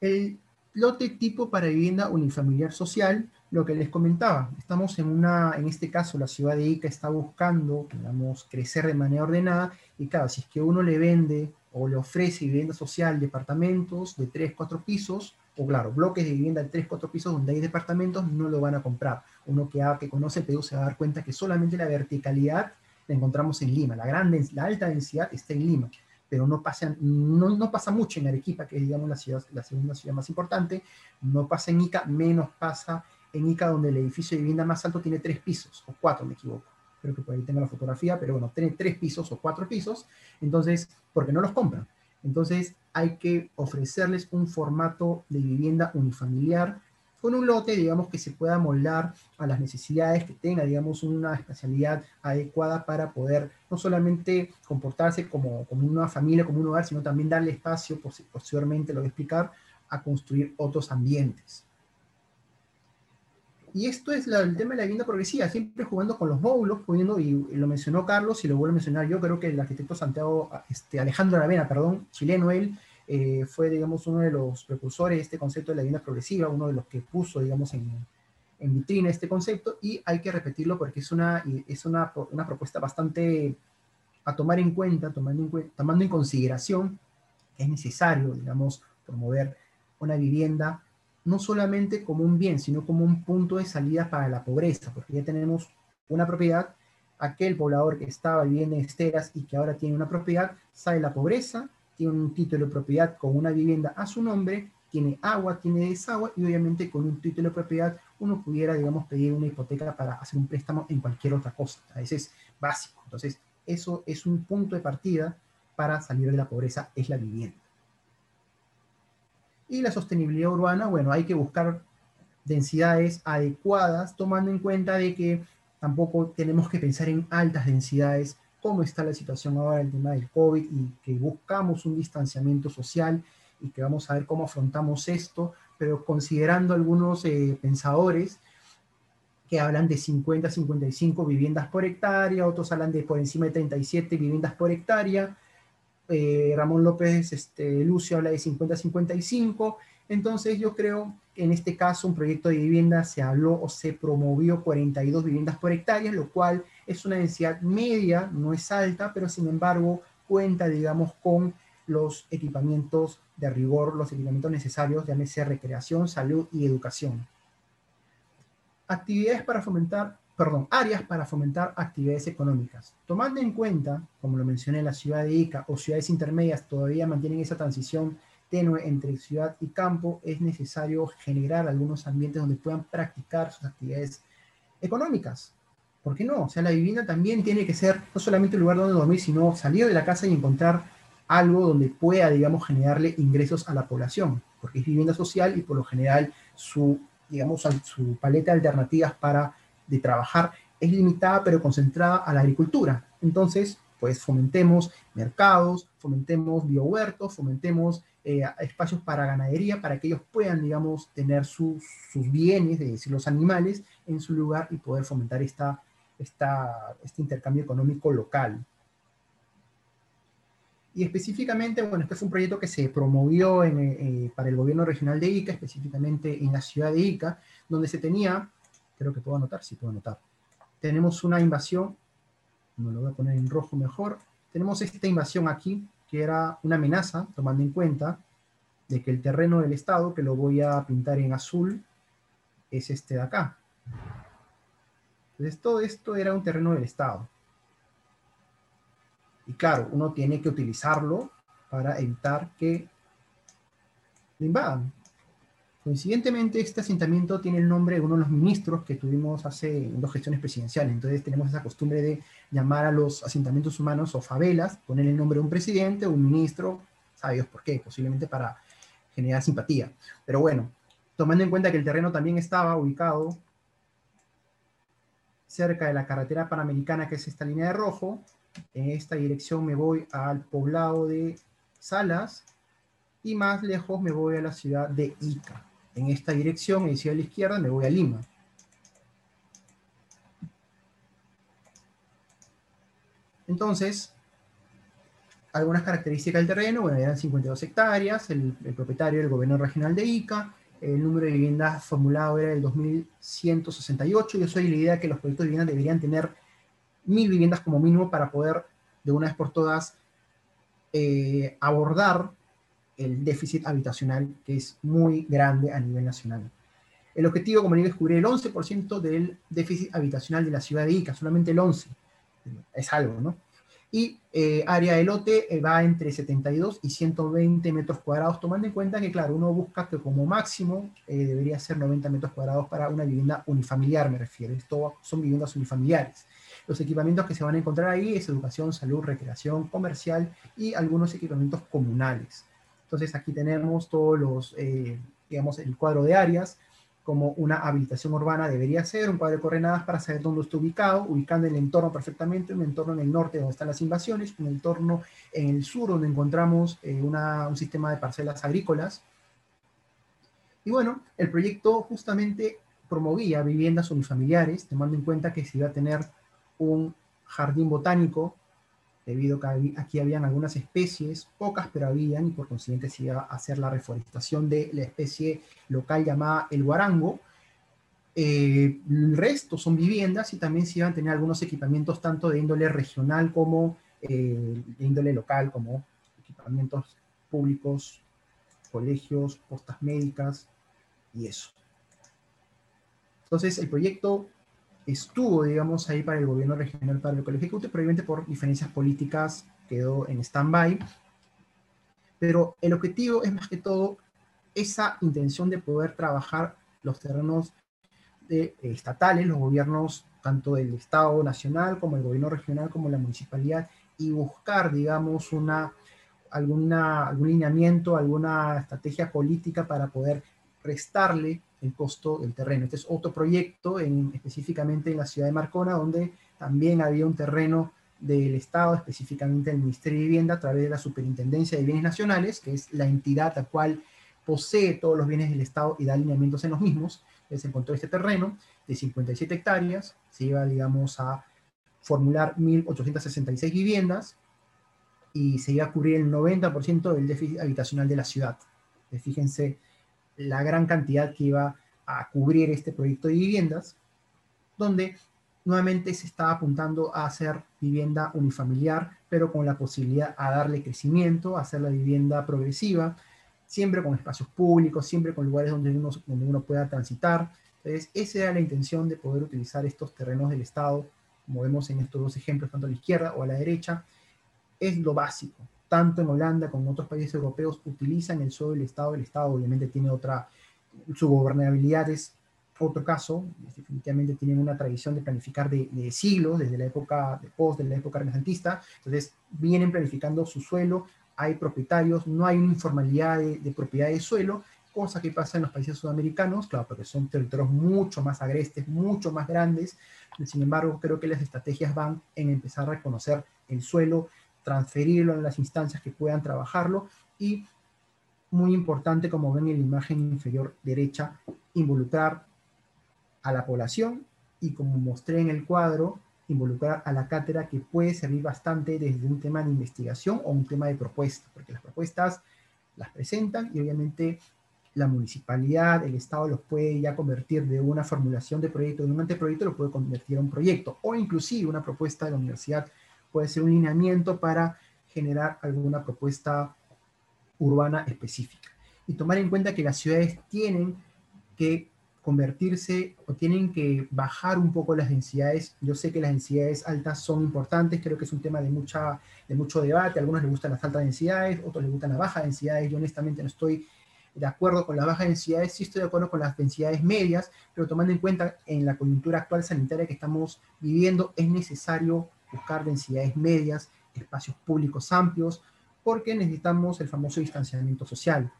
El lote tipo para vivienda unifamiliar social lo que les comentaba, estamos en una, en este caso la ciudad de Ica está buscando, digamos, crecer de manera ordenada. Y claro, si es que uno le vende o le ofrece vivienda social, departamentos de 3, 4 pisos, o claro, bloques de vivienda de 3, 4 pisos donde hay departamentos, no lo van a comprar. Uno que, que conoce Perú se va a dar cuenta que solamente la verticalidad la encontramos en Lima, la, gran, la alta densidad está en Lima pero no pasa, no, no, pasa mucho en Arequipa, que es digamos la, ciudad, la segunda ciudad más importante, no pasa en Ica, menos pasa en Ica, donde el edificio de vivienda más alto tiene tres pisos, o cuatro, me equivoco. Creo que por ahí tengo la fotografía, pero bueno, tiene tres pisos o cuatro pisos, entonces, porque no los compran. Entonces, hay que ofrecerles un formato de vivienda unifamiliar con un lote, digamos, que se pueda moldar a las necesidades, que tenga, digamos, una espacialidad adecuada para poder no solamente comportarse como, como una familia, como un hogar, sino también darle espacio, posteriormente lo voy a explicar, a construir otros ambientes. Y esto es el tema de la vivienda progresiva, siempre jugando con los módulos, poniendo, y, lo mencionó Carlos, y lo vuelvo a mencionar yo, creo que el arquitecto Santiago, este, Alejandro Aravena, perdón, chileno él, eh, fue, digamos, uno de los precursores de este concepto de la vivienda progresiva, uno de los que puso, digamos, en, en vitrina este concepto, y hay que repetirlo porque es una, es una, una propuesta bastante a tomar en cuenta, tomando en, tomando en consideración que es necesario, digamos, promover una vivienda no solamente como un bien, sino como un punto de salida para la pobreza, porque ya tenemos una propiedad, aquel poblador que estaba viviendo en esteras y que ahora tiene una propiedad, sale la pobreza, tiene un título de propiedad con una vivienda a su nombre, tiene agua, tiene desagüe y obviamente con un título de propiedad uno pudiera, digamos, pedir una hipoteca para hacer un préstamo en cualquier otra cosa. A veces es básico. Entonces, eso es un punto de partida para salir de la pobreza, es la vivienda. Y la sostenibilidad urbana, bueno, hay que buscar densidades adecuadas, tomando en cuenta de que tampoco tenemos que pensar en altas densidades, como está la situación ahora, el tema del COVID, y que buscamos un distanciamiento social y que vamos a ver cómo afrontamos esto, pero considerando algunos eh, pensadores que hablan de 50, 55 viviendas por hectárea, otros hablan de por encima de 37 viviendas por hectárea, eh, Ramón López este, Lucio habla de 50-55, entonces yo creo que en este caso un proyecto de vivienda se habló o se promovió 42 viviendas por hectárea, lo cual es una densidad media, no es alta, pero sin embargo cuenta, digamos, con los equipamientos de rigor, los equipamientos necesarios, llámese recreación, salud y educación. Actividades para fomentar, perdón, áreas para fomentar actividades económicas. Tomando en cuenta, como lo mencioné, la ciudad de Ica o ciudades intermedias todavía mantienen esa transición tenue entre ciudad y campo, es necesario generar algunos ambientes donde puedan practicar sus actividades económicas. ¿Por qué no? O sea, la vivienda también tiene que ser no solamente un lugar donde dormir, sino salir de la casa y encontrar algo donde pueda, digamos, generarle ingresos a la población, porque es vivienda social y por lo general su, digamos, su paleta de alternativas para de trabajar es limitada pero concentrada a la agricultura. Entonces, pues fomentemos mercados, fomentemos biohuertos, fomentemos eh, espacios para ganadería, para que ellos puedan, digamos, tener sus, sus bienes, es decir, los animales, en su lugar y poder fomentar esta, esta, este intercambio económico local. Y específicamente, bueno, este fue un proyecto que se promovió eh, para el gobierno regional de Ica, específicamente en la ciudad de Ica, donde se tenía, creo que puedo anotar, sí puedo anotar, tenemos una invasión, no lo voy a poner en rojo mejor, tenemos esta invasión aquí, que era una amenaza, tomando en cuenta de que el terreno del Estado, que lo voy a pintar en azul, es este de acá. Entonces, todo esto era un terreno del Estado. Y claro, uno tiene que utilizarlo para evitar que lo invadan. Coincidentemente, este asentamiento tiene el nombre de uno de los ministros que tuvimos hace dos gestiones presidenciales. Entonces tenemos esa costumbre de llamar a los asentamientos humanos o favelas, poner el nombre de un presidente o un ministro, sabe por qué, posiblemente para generar simpatía. Pero bueno, tomando en cuenta que el terreno también estaba ubicado cerca de la carretera panamericana, que es esta línea de rojo, en esta dirección me voy al poblado de Salas y más lejos me voy a la ciudad de Ica en esta dirección, y a la izquierda, me voy a Lima. Entonces, algunas características del terreno, bueno, eran 52 hectáreas, el, propietario del gobierno regional de Ica, el número de viviendas formulado era el 2168, yo soy la idea que los proyectos de vivienda deberían tener mil viviendas como mínimo para poder de una vez por todas eh, abordar el déficit habitacional, que es muy grande a nivel nacional. El objetivo, como digo, es cubrir el 11% del déficit habitacional de la ciudad de Ica, solamente el 11%. Es algo, ¿no? Y eh, área de lote eh, va entre 72 y 120 metros cuadrados, tomando en cuenta que, claro, uno busca que como máximo eh, debería ser 90 metros cuadrados para una vivienda unifamiliar, me refiero. Esto son viviendas unifamiliares. Los equipamientos que se van a encontrar ahí es educación, salud, recreación, comercial y algunos equipamientos comunales. Entonces aquí tenemos todos los, eh, digamos, el cuadro de áreas, como una habilitación urbana debería ser, un cuadro de coordenadas para saber dónde está ubicado, ubicando el entorno perfectamente, un entorno en el norte donde están las invasiones, un entorno en el sur donde encontramos eh, un sistema de parcelas agrícolas. Y bueno, el proyecto justamente promovía viviendas unifamiliares, tomando en cuenta que se iba a tener un jardín botánico debido a que aquí habían algunas especies, pocas pero habían, y por consiguiente se iba a hacer la reforestación de la especie local llamada el guarango. Eh, el resto son viviendas y también se iban a tener algunos equipamientos tanto de índole regional como eh, de índole local, como equipamientos públicos, colegios, postas médicas y eso. Entonces el proyecto estuvo, digamos, ahí para el gobierno regional, para el Colegio Ejecutivo, pero obviamente por diferencias políticas quedó en stand-by. Pero el objetivo es más que todo esa intención de poder trabajar los terrenos eh, estatales, los gobiernos tanto del Estado nacional como el gobierno regional como la municipalidad y buscar, digamos, una, alguna, algún lineamiento, alguna estrategia política para poder restarle el costo del terreno. Este es otro proyecto, en, específicamente en la ciudad de Marcona, donde también había un terreno del Estado, específicamente el Ministerio de Vivienda, a través de la Superintendencia de Bienes Nacionales, que es la entidad la cual posee todos los bienes del Estado y da alineamientos en los mismos. Se encontró este terreno de 57 hectáreas, se iba, digamos, a formular 1.866 viviendas y se iba a cubrir el 90% del déficit habitacional de la ciudad. Fíjense la gran cantidad que iba a cubrir este proyecto de viviendas, donde nuevamente se está apuntando a hacer vivienda unifamiliar, pero con la posibilidad a darle crecimiento, a hacer la vivienda progresiva, siempre con espacios públicos, siempre con lugares donde uno, donde uno pueda transitar. Entonces, esa era la intención de poder utilizar estos terrenos del Estado, como vemos en estos dos ejemplos, tanto a la izquierda o a la derecha, es lo básico. Tanto en Holanda como en otros países europeos utilizan el suelo del Estado. El Estado obviamente tiene otra, su gobernabilidad es otro caso, definitivamente tienen una tradición de planificar de, siglos, desde la época de post, de la época renacentista, entonces vienen planificando su suelo, hay propietarios, no hay una informalidad de, propiedad de suelo, cosa que pasa en los países sudamericanos, claro, porque son territorios mucho más agrestes, mucho más grandes, sin embargo, creo que las estrategias van en empezar a reconocer el suelo, transferirlo en las instancias que puedan trabajarlo y muy importante, como ven en la imagen inferior derecha, involucrar a la población y como mostré en el cuadro, involucrar a la cátedra que puede servir bastante desde un tema de investigación o un tema de propuesta, porque las propuestas las presentan y obviamente la municipalidad, el Estado los puede ya convertir de una formulación de proyecto, de un anteproyecto, lo puede convertir a un proyecto, o inclusive una propuesta de la universidad puede ser un lineamiento para generar alguna propuesta urbana específica. Y tomar en cuenta que las ciudades tienen que convertirse o tienen que bajar un poco las densidades. Yo sé que las densidades altas son importantes, creo que es un tema de, mucha, de mucho debate. A algunos les gustan las altas densidades, otros les gustan las bajas densidades. Yo honestamente no estoy de acuerdo con las bajas densidades, sí estoy de acuerdo con las densidades medias, pero tomando en cuenta en la coyuntura actual sanitaria que estamos viviendo, es necesario buscar densidades medias, espacios públicos amplios, porque necesitamos el famoso distanciamiento social.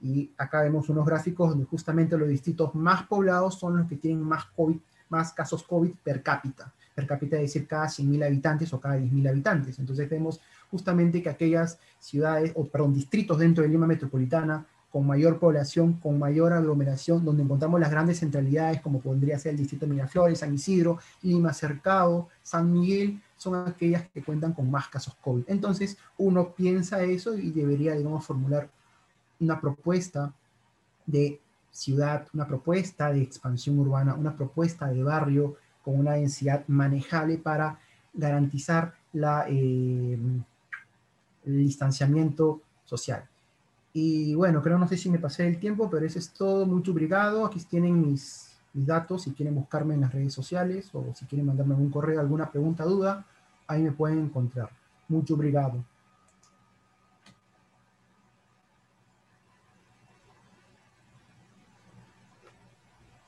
Y acá vemos unos gráficos donde justamente los distritos más poblados son los que tienen más, COVID, más casos COVID per cápita. Per cápita es decir, cada 100.000 habitantes o cada 10.000 habitantes. Entonces vemos justamente que aquellas ciudades, o perdón, distritos dentro de Lima Metropolitana con mayor población, con mayor aglomeración, donde encontramos las grandes centralidades, como podría ser el distrito de Miraflores, San Isidro, Lima Cercado, San Miguel, son aquellas que cuentan con más casos COVID. Entonces, uno piensa eso y debería, digamos, formular una propuesta de ciudad, una propuesta de expansión urbana, una propuesta de barrio con una densidad manejable para garantizar la, eh, el distanciamiento social. Y bueno, creo, no sé si me pasé el tiempo, pero eso es todo. Mucho obrigado. Aquí tienen mis, mis datos si quieren buscarme en las redes sociales o si quieren mandarme algún correo, alguna pregunta, duda, ahí me pueden encontrar. Mucho obrigado.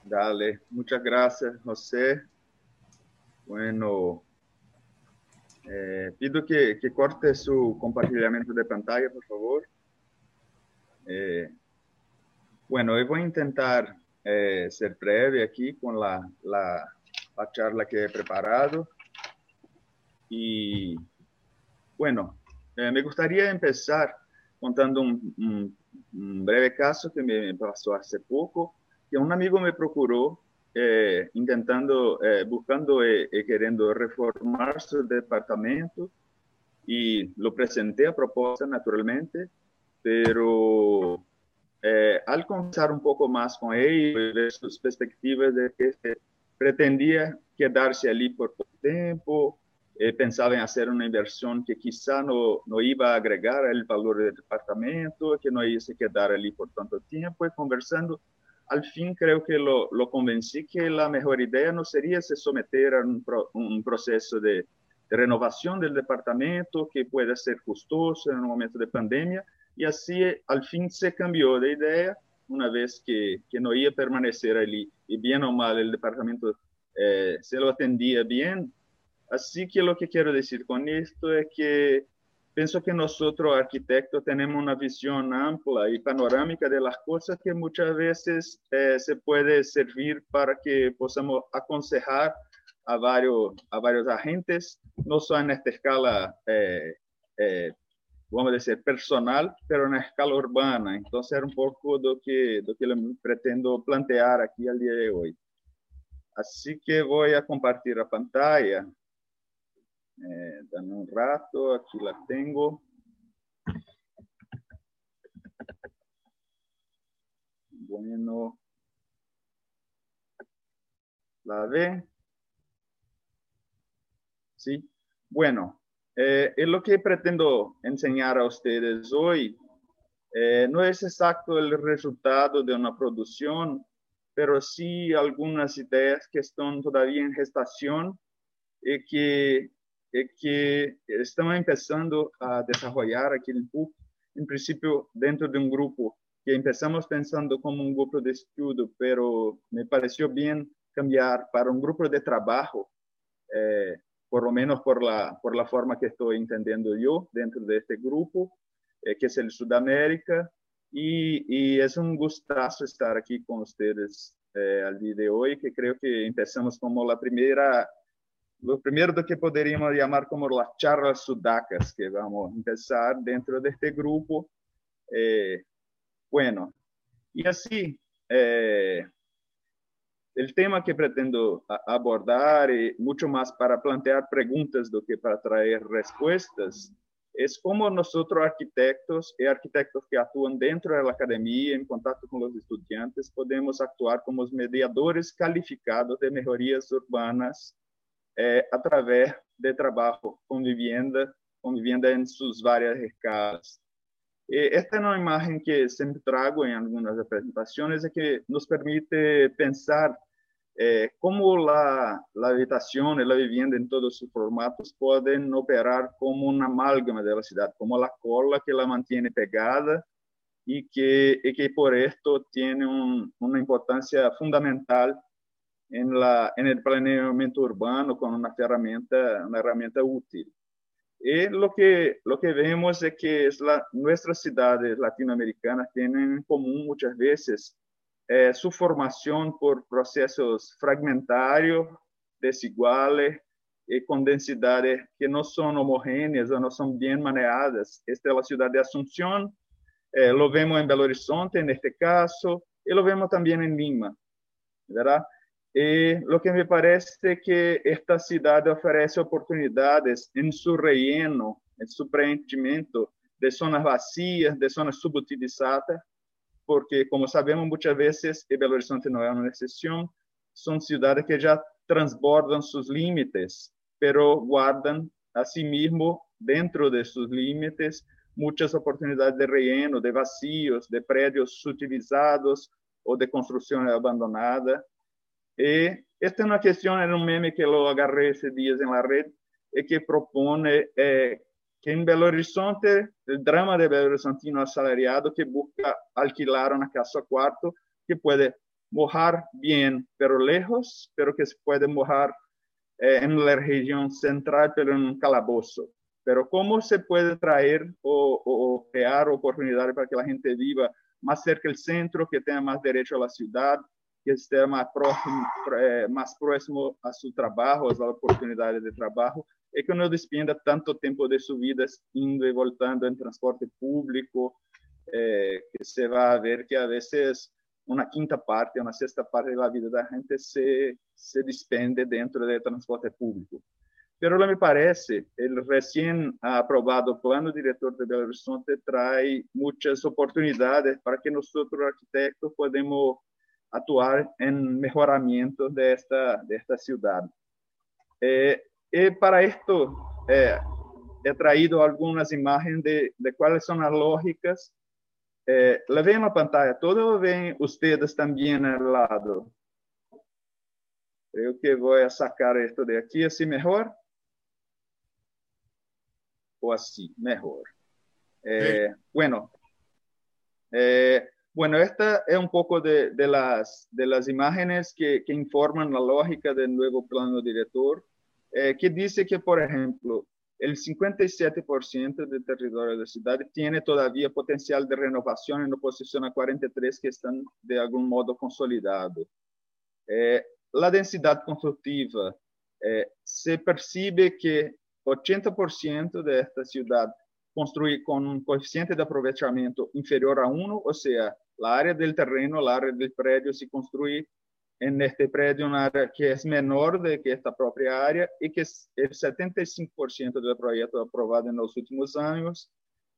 Dale, muchas gracias, José. Bueno, eh, pido que, que, corte su compartilamiento de pantalla, por favor. Eh, bueno, yo voy a intentar eh, ser breve aquí con la, la, la, charla que he preparado. Y bueno, eh, me gustaría empezar contando un, un, un breve caso que me pasó hace poco que un amigo me procuró eh, intentando, eh, buscando y eh, eh, queriendo reformar su departamento y lo presenté a propuesta naturalmente, pero al conversar un poco más con él y ver sus perspectivas de que pretendía quedarse allí por poco tiempo, pensaba en hacer una inversión que quizá no, no iba a agregar el valor del departamento, que no iba a quedar allí por tanto tiempo, y conversando al fin creo que lo, lo, convencí que la mejor idea no sería se someter a un, pro, un proceso de, de, renovación del departamento que pueda ser costoso en un momento de pandemia y así al fin se cambió de idea una vez que, que no iba a permanecer allí y bien o mal el departamento eh, se lo atendía bien. Así que lo que quiero decir con esto es que Pienso que nosotros, arquitectos, tenemos una visión amplia y panorámica de las cosas que muchas veces eh, se puede servir para que podamos aconsejar a varios, a varios agentes, no solo en esta escala, eh, eh, vamos a decir, personal, pero en escala urbana. Entonces, era un poco lo que, que pretendo plantear aquí al día de hoy. Así que voy a compartir la pantalla. Eh, dame un rato, aquí la tengo. Bueno, la ve. ¿sí? Bueno, eh, lo que pretendo enseñar a ustedes hoy. Eh, no es exacto el resultado de una producción, pero sí algunas ideas que están todavía en gestación y que, y que estamos empezando a desarrollar aquí en PUC, en principio dentro de un grupo que empezamos pensando como un grupo de estudio, pero me pareció bien cambiar para un grupo de trabajo, eh, por lo menos por la, por la forma que estoy entendiendo yo dentro de este grupo, eh, que es el Sudamérica, y, y, es un gustazo estar aquí con ustedes eh, al día de hoy, que creo que empezamos como la primera, lo primero de que podríamos llamar como las charlas sudacas, que vamos a empezar dentro de este grupo. Eh, bueno, y así, eh, el tema que pretendo abordar, y mucho más para plantear preguntas do que para traer respuestas, es cómo nosotros arquitectos y arquitectos que actúan dentro de la academia, en contacto con los estudiantes, podemos actuar como mediadores calificados de mejorías urbanas eh, a través de trabajo con vivienda, con vivienda en sus varias escalas. Esta es una imagen que siempre trago en algunas presentaciones y que nos permite pensar eh, cómo la, la, habitación y la vivienda en todos sus formatos pueden operar como una amálgama de la ciudad, como la cola que la mantiene pegada y que, y que por esto tiene un, una importancia fundamental en, la, en el planeamiento urbano con una herramienta, una herramienta útil. Y lo que, lo que vemos es que es la, nuestras ciudades latinoamericanas tienen en común muchas veces eh, formación por procesos fragmentarios, desiguales y con densidades que no son homogéneas o no son bien manejadas. Esta es la ciudad de Asunción, eh, lo vemos en Belo Horizonte en este caso, y lo vemos también en Lima, ¿verdad? Y lo que me parece que esta ciudad ofrece oportunidades en su relleno, en su preenchimiento de zonas vacías, de zonas subutilizadas, porque, como sabemos, muchas veces, y Belo Horizonte no es una excepción, son ciudades que ya transbordan sus límites, pero guardan a sí mismo dentro de sus límites muchas oportunidades de relleno, de vacíos, de predios subutilizados o de construcción abandonada. Y esta es una cuestión, en un meme que lo agarré ese días en la red, y que propone eh, que en Belo Horizonte, el drama de Belo Horizontino asalariado que busca alquilar una casa cuarto que puede mojar bien, pero lejos, pero que se puede mojar eh, en la región central, pero en un calabozo. Pero cómo se puede traer o, o crear oportunidades para que la gente viva más cerca del centro, que tenga más derecho a la ciudad, que esté más próximo, eh, más próximo a su trabajo, a las oportunidades de trabajo, y que no despenda tanto tiempo de su vida indo y voltando en transporte público, eh, que se va a ver que a veces una quinta parte, una sexta parte de la vida de la gente se, se despende dentro del transporte público. Pero me parece, el recién aprobado plano director de Belo Horizonte trae muchas oportunidades para que nosotros arquitectos podamos atuar en mejoramiento de esta, de esta ciudad. Eh, y para esto eh, he traído algunas imágenes de, de, cuáles son las lógicas. Eh, la ven en la pantalla, todo ven ustedes también al lado. Creo que voy a sacar esto de aquí así mejor. O así, mejor. Eh, bueno, eh, bueno, esta es un poco de, de, las, de las imágenes que, que, informan la lógica del nuevo plano director, eh, que dice que, por ejemplo, el 57% del territorio de la ciudad tiene todavía potencial de renovación en oposición a 43 que están de algún modo consolidados. Eh, la densidad constructiva, eh, se percibe que 80% de esta ciudad construye con un coeficiente de aprovechamiento inferior a 1, o sea, la área del terreno, la área del predio se construye en este predio una área que es menor de que esta propia área y que el 75% del proyecto aprobado en los últimos años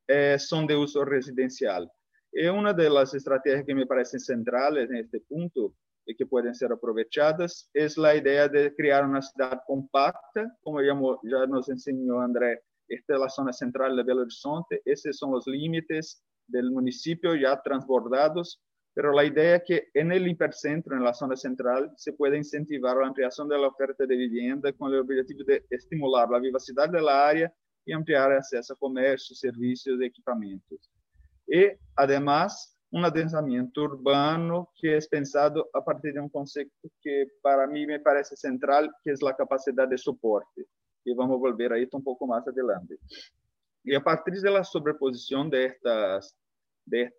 eh, son de uso residencial. Y una de las estrategias que me parecen centrales en este punto y que pueden ser aprovechadas es la idea de crear una ciudad compacta, como ya, ya nos enseñó André, esta es la zona central de Belo Horizonte, esos son los límites del municipio ya transbordados, pero la idea es que en el hipercentro, en la zona central, se puede incentivar la ampliación de la oferta de vivienda con el objetivo de estimular la vivacidad de la área y ampliar el acceso a comercio, servicios y equipamientos. Y además, un adensamiento urbano que es pensado a partir de un concepto que para mí me parece central, que es la capacidad de soporte. Y vamos a volver a esto un poco más adelante. Y a partir de la sobreposición de, estas, de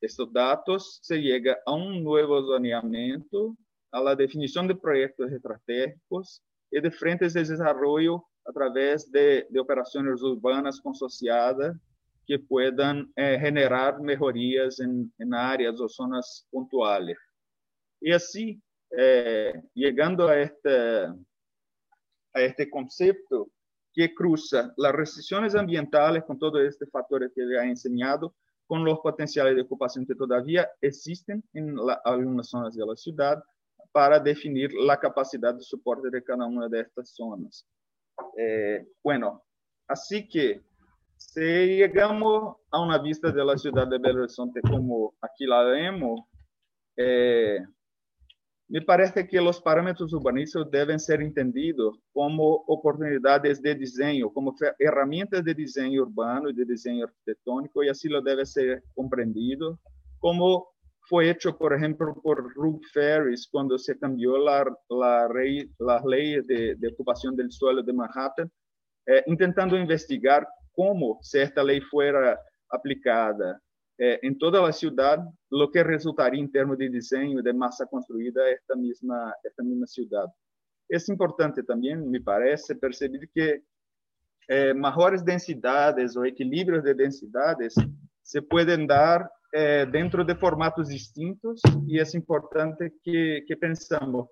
estos datos, se llega a un nuevo zoneamiento, a la definición de proyectos estratégicos y de frentes de desarrollo a través de, de operaciones urbanas consociadas que puedan eh, generar melhorias em, em, áreas ou zonas pontuais. E assim, eh, chegando a este, a este conceito que cruza as restrições ambientais com todos estes fatores que ele ha ensinado, com os potenciais de ocupação que todavia existem em la, zonas da cidade, para definir a capacidade de suporte de cada uma destas zonas. Eh, bueno, que si llegamos a una vista de la ciudad de Belo Horizonte como aquí la vemos, eh, me parece que los parámetros urbanísticos deben ser entendidos como oportunidades de diseño, como herramientas de diseño urbano y de diseño arquitectónico, y así lo debe ser comprendido, como fue hecho, por ejemplo, por Rube Ferris cuando se cambió la, la, ley, las leyes de, de, ocupación del suelo de Manhattan, eh, intentando investigar como se esta lei fuera aplicada eh, em toda a cidade, o que resultaria em termos de desenho de massa construída esta mesma esta mesma cidade. É importante também, me parece, perceber que eh, maiores densidades ou equilíbrios de densidades se podem dar eh, dentro de formatos distintos e é importante que, que pensamos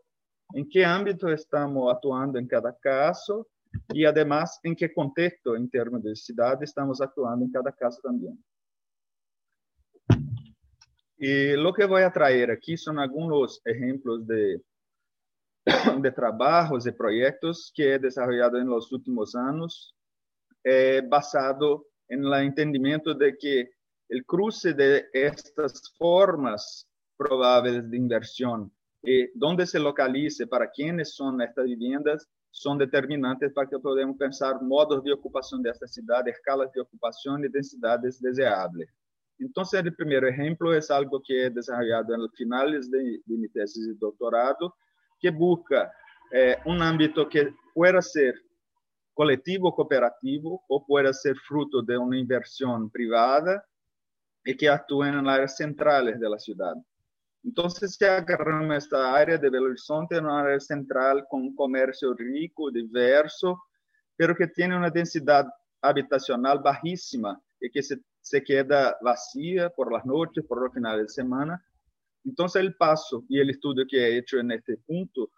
em que âmbito estamos atuando em cada caso y además en qué contexto en términos de ciudad estamos actuando en cada caso también. Y lo que voy a traer aquí son algunos ejemplos de, [COUGHS] de trabajos, de proyectos que he desarrollado en los últimos años, eh, basado en el entendimiento de que el cruce de estas formas probables de inversión y dónde se localice, para quiénes son estas viviendas, são determinantes para que podemos pensar modos de ocupação desta cidade, escalas de ocupação e densidades desejáveis. Então, o primeiro exemplo é algo que é desenvolvido no finais de, de minha tese de doutorado, que busca eh, um âmbito que pueda ser coletivo, cooperativo, ou pueda ser fruto de uma inversão privada e que atue nas áreas centrais da cidade. Entonces, se agarramos esta área de Belo Horizonte, una área central con un comercio rico, diverso, pero que tiene una densidad habitacional bajísima y que se, se queda vacía por las noches, por los finales de semana. Entonces, el paso y el estudio que he hecho en este punto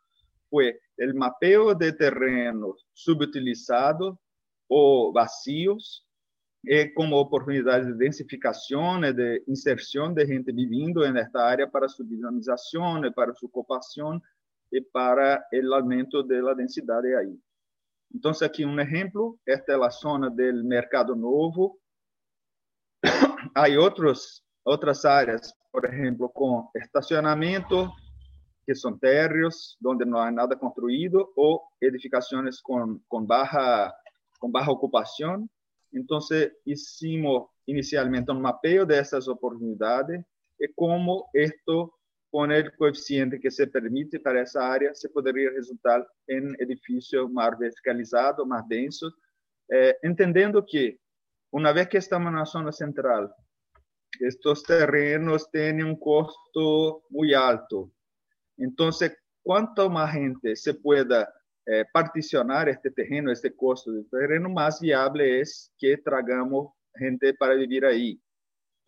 fue el mapeo de terrenos subutilizados o vacíos eh, como oportunidades de densificação, de inserção de gente vivendo nesta área para sua dinamização, para sua ocupação e para o aumento da densidade aí. Então, aqui um exemplo, esta é a zona do Mercado Novo. Há outros, outras áreas, por exemplo, com estacionamento, que são térreos, onde não há nada construído, ou edificações com, com, baja, com baja ocupação, Entonces, hicimos inicialmente un mapeo de esas oportunidades y cómo esto, con el coeficiente que se permite para esa área, se podría resultar en edificios más verticalizados, más densos, eh, entendiendo que una vez que estamos en la zona central, estos terrenos tienen un costo muy alto. Entonces, cuanto más gente se pueda eh, este terreno, este costo del terreno, más viable es que tragamos gente para vivir ahí.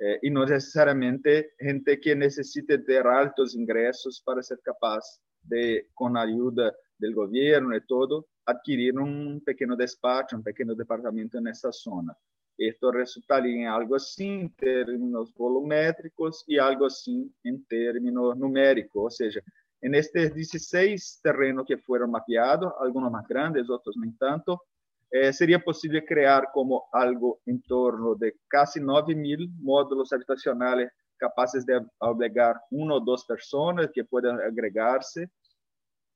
Eh, y no necesariamente gente que necesite de altos ingresos para ser capaz de, con ayuda del gobierno y todo, adquirir un pequeño despacho, un pequeño departamento en esa zona. Esto resultaría en algo así en términos volumétricos y algo así en términos numéricos, o sea, en estos 16 terrenos que fueron mapeados, algunos más grandes, otros no tanto, eh, sería posible crear como algo en torno de casi 9.000 módulos habitacionales capaces de albergar una o dos personas que puedan agregarse,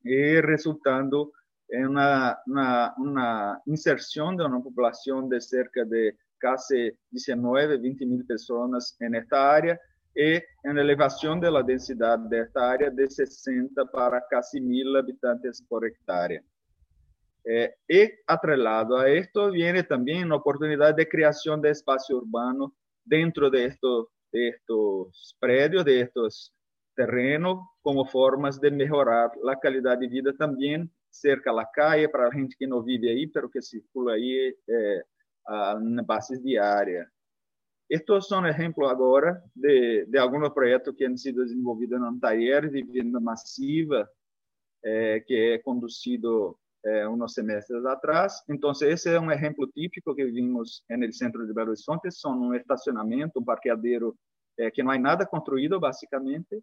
y resultando en una, una, una inserción de una población de cerca de casi 19, 20 mil personas en esta área y en elevación de la densidad de esta área de 60 para casi mil habitantes por hectárea. Eh, y atrelado a esto viene también una oportunidad de creación de espacio urbano dentro de estos, de estos predios, de estos terrenos, como formas de mejorar la calidad de vida también cerca a la calle para la gente que no vive ahí, pero que circula ahí eh, en bases diarias. Estos son ejemplos ahora de, de, algunos proyectos que han sido desenvolvidos en un taller de vivienda masiva eh, que he conducido eh, unos semestres atrás. Entonces, ese es un ejemplo típico que vimos en el centro de Belo Horizonte. Son un estacionamiento, un parqueadero eh, que no hay nada construido, básicamente,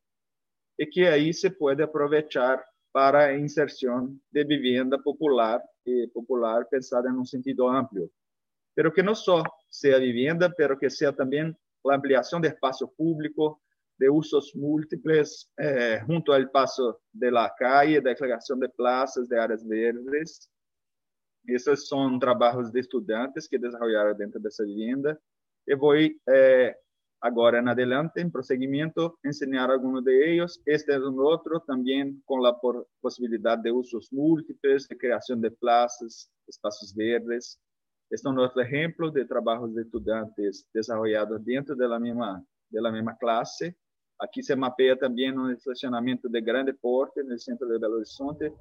y que ahí se puede aprovechar para inserción de vivienda popular, y popular pensada en un sentido amplio pero que no solo sea vivienda, pero que sea también la ampliación de espacio público, de usos múltiples, eh, junto al paso de la calle, de creación de plazas, de áreas verdes. Esos son trabajos de estudiantes que desarrollaron dentro de esa vivienda. Y voy eh, agora adelante, en prosseguimiento, enseñar algunos de ellos. Este es un otro también con la posibilidad de usos múltiples, de creación de plazas, espacios verdes. Este é outro exemplo de trabalhos de estudantes desenvolvidos dentro da mesma da mesma classe. Aqui se mapeia também um estacionamento de grande porte no centro de Belo Horizonte,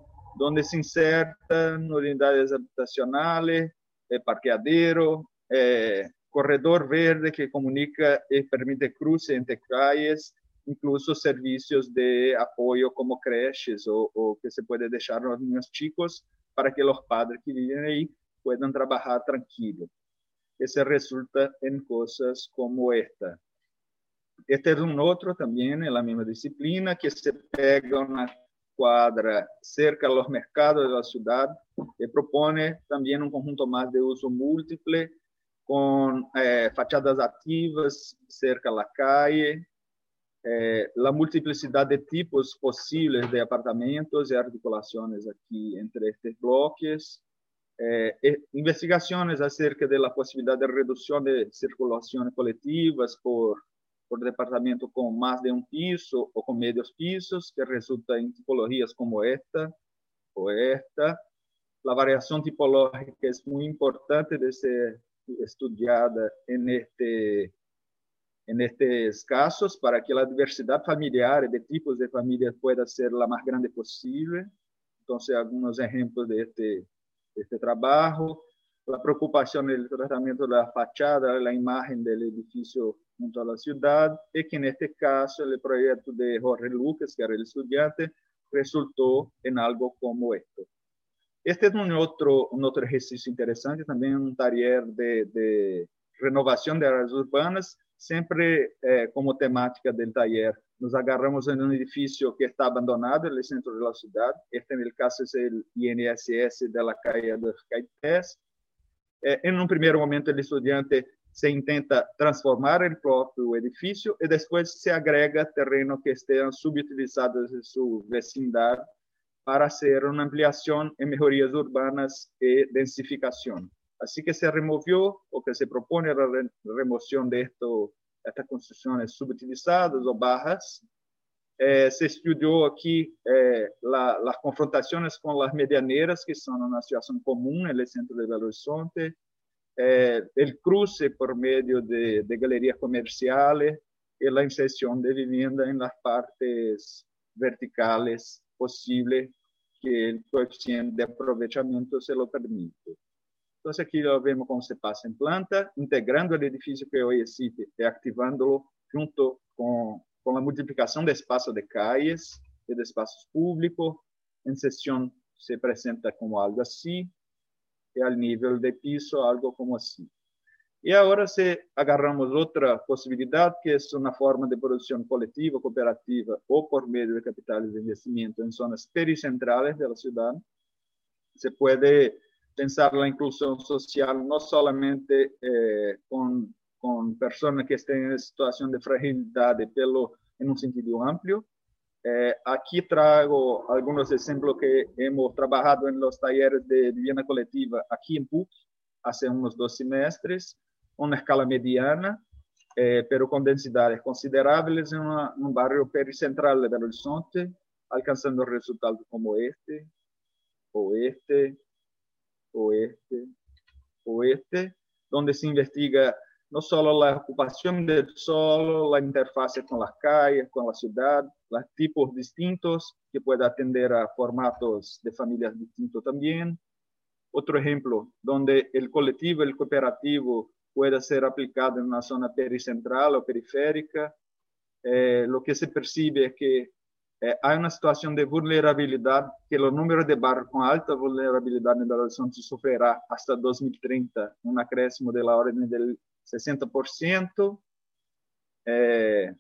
onde se insertam unidades habitacionais, eh, parqueadero, eh, corredor verde que comunica e permite cruce entre calles, incluso serviços de apoio como creches ou, ou que se pode deixar os niños chicos para que os padres que vivem aí puedan trabajar tranquilo. Ese resulta en cosas como esta. Este es un otro también en la misma disciplina que se pega una cuadra cerca de los mercados de la ciudad y propone también un conjunto más de uso múltiple con eh, fachadas activas cerca de la calle, eh, la multiplicidad de tipos posibles de apartamentos y articulaciones aquí entre estos bloques, eh, investigaciones acerca de la posibilidad de reducción de circulaciones colectivas por, por departamento con más de un piso o con medios pisos, que resulta en tipologías como esta o esta. La variación tipológica es muy importante de ser estudiada en este en estos casos para que la diversidad familiar de tipos de familias pueda ser la más grande posible. Entonces, algunos ejemplos de este este trabajo, la preocupación del tratamiento de la fachada, la imagen del edificio junto a la ciudad, y que en este caso el proyecto de Jorge Lucas, que era el estudiante, resultó en algo como esto. Este es un otro, un otro ejercicio interesante, también un taller de, de renovación de áreas urbanas, siempre eh, como temática del taller nos agarramos en un edificio que está abandonado el centro de la ciudad. Este el caso es el INSS de la calle de Caetés. Eh, en un primer momento el estudiante se intenta transformar el propio edificio y después se agrega terreno que estén subutilizados en su vecindad para hacer una ampliación en mejorías urbanas y densificación. Así que se removió o que se propone la remoción de esto estas construções subutilizadas ou barras. Eh, se estudou aqui eh, as confrontações com as medianeiras, que são uma situação comum no centro de Belo Horizonte, eh, o cruce por meio de, de galerias comerciais e a inserção de vivienda em las partes verticales possível que o coeficiente de aproveitamento se lo permite. Entonces aquí lo vemos cómo se pasa en planta, integrando el edificio que hoy existe y activándolo junto con, con la multiplicación de espacios de calles y de espacios públicos. En sesión se presenta como algo así y al nivel de piso algo como así. Y ahora si agarramos otra posibilidad, que es una forma de producción colectiva, cooperativa o por medio de capitales de investimento en zonas pericentrales de la ciudad, se puede pensar la inclusión social no solamente eh, con, con, personas que estén en situación de fragilidad, pero en un sentido amplio. Eh, aquí traigo algunos ejemplos que hemos trabajado en los talleres de vivienda colectiva aquí en PUC hace unos dos semestres una escala mediana, eh, pero con densidades considerables en, una, un barrio pericentral de Belo Horizonte, alcanzando resultados como este, o este, o este, o este, donde se investiga no solo la ocupación del suelo, la interfase con las calles, con la ciudad, los tipos distintos que puede atender a formatos de familias distintos también. Otro ejemplo, donde el colectivo, el cooperativo pueda ser aplicado en una zona pericentral o periférica. Eh, lo que se percibe es que eh, hay una situación de vulnerabilidad, que el número de barrios con alta vulnerabilidad en Belo Horizonte sufrirá hasta 2030 un acréscimo de la orden del 60%. Eh,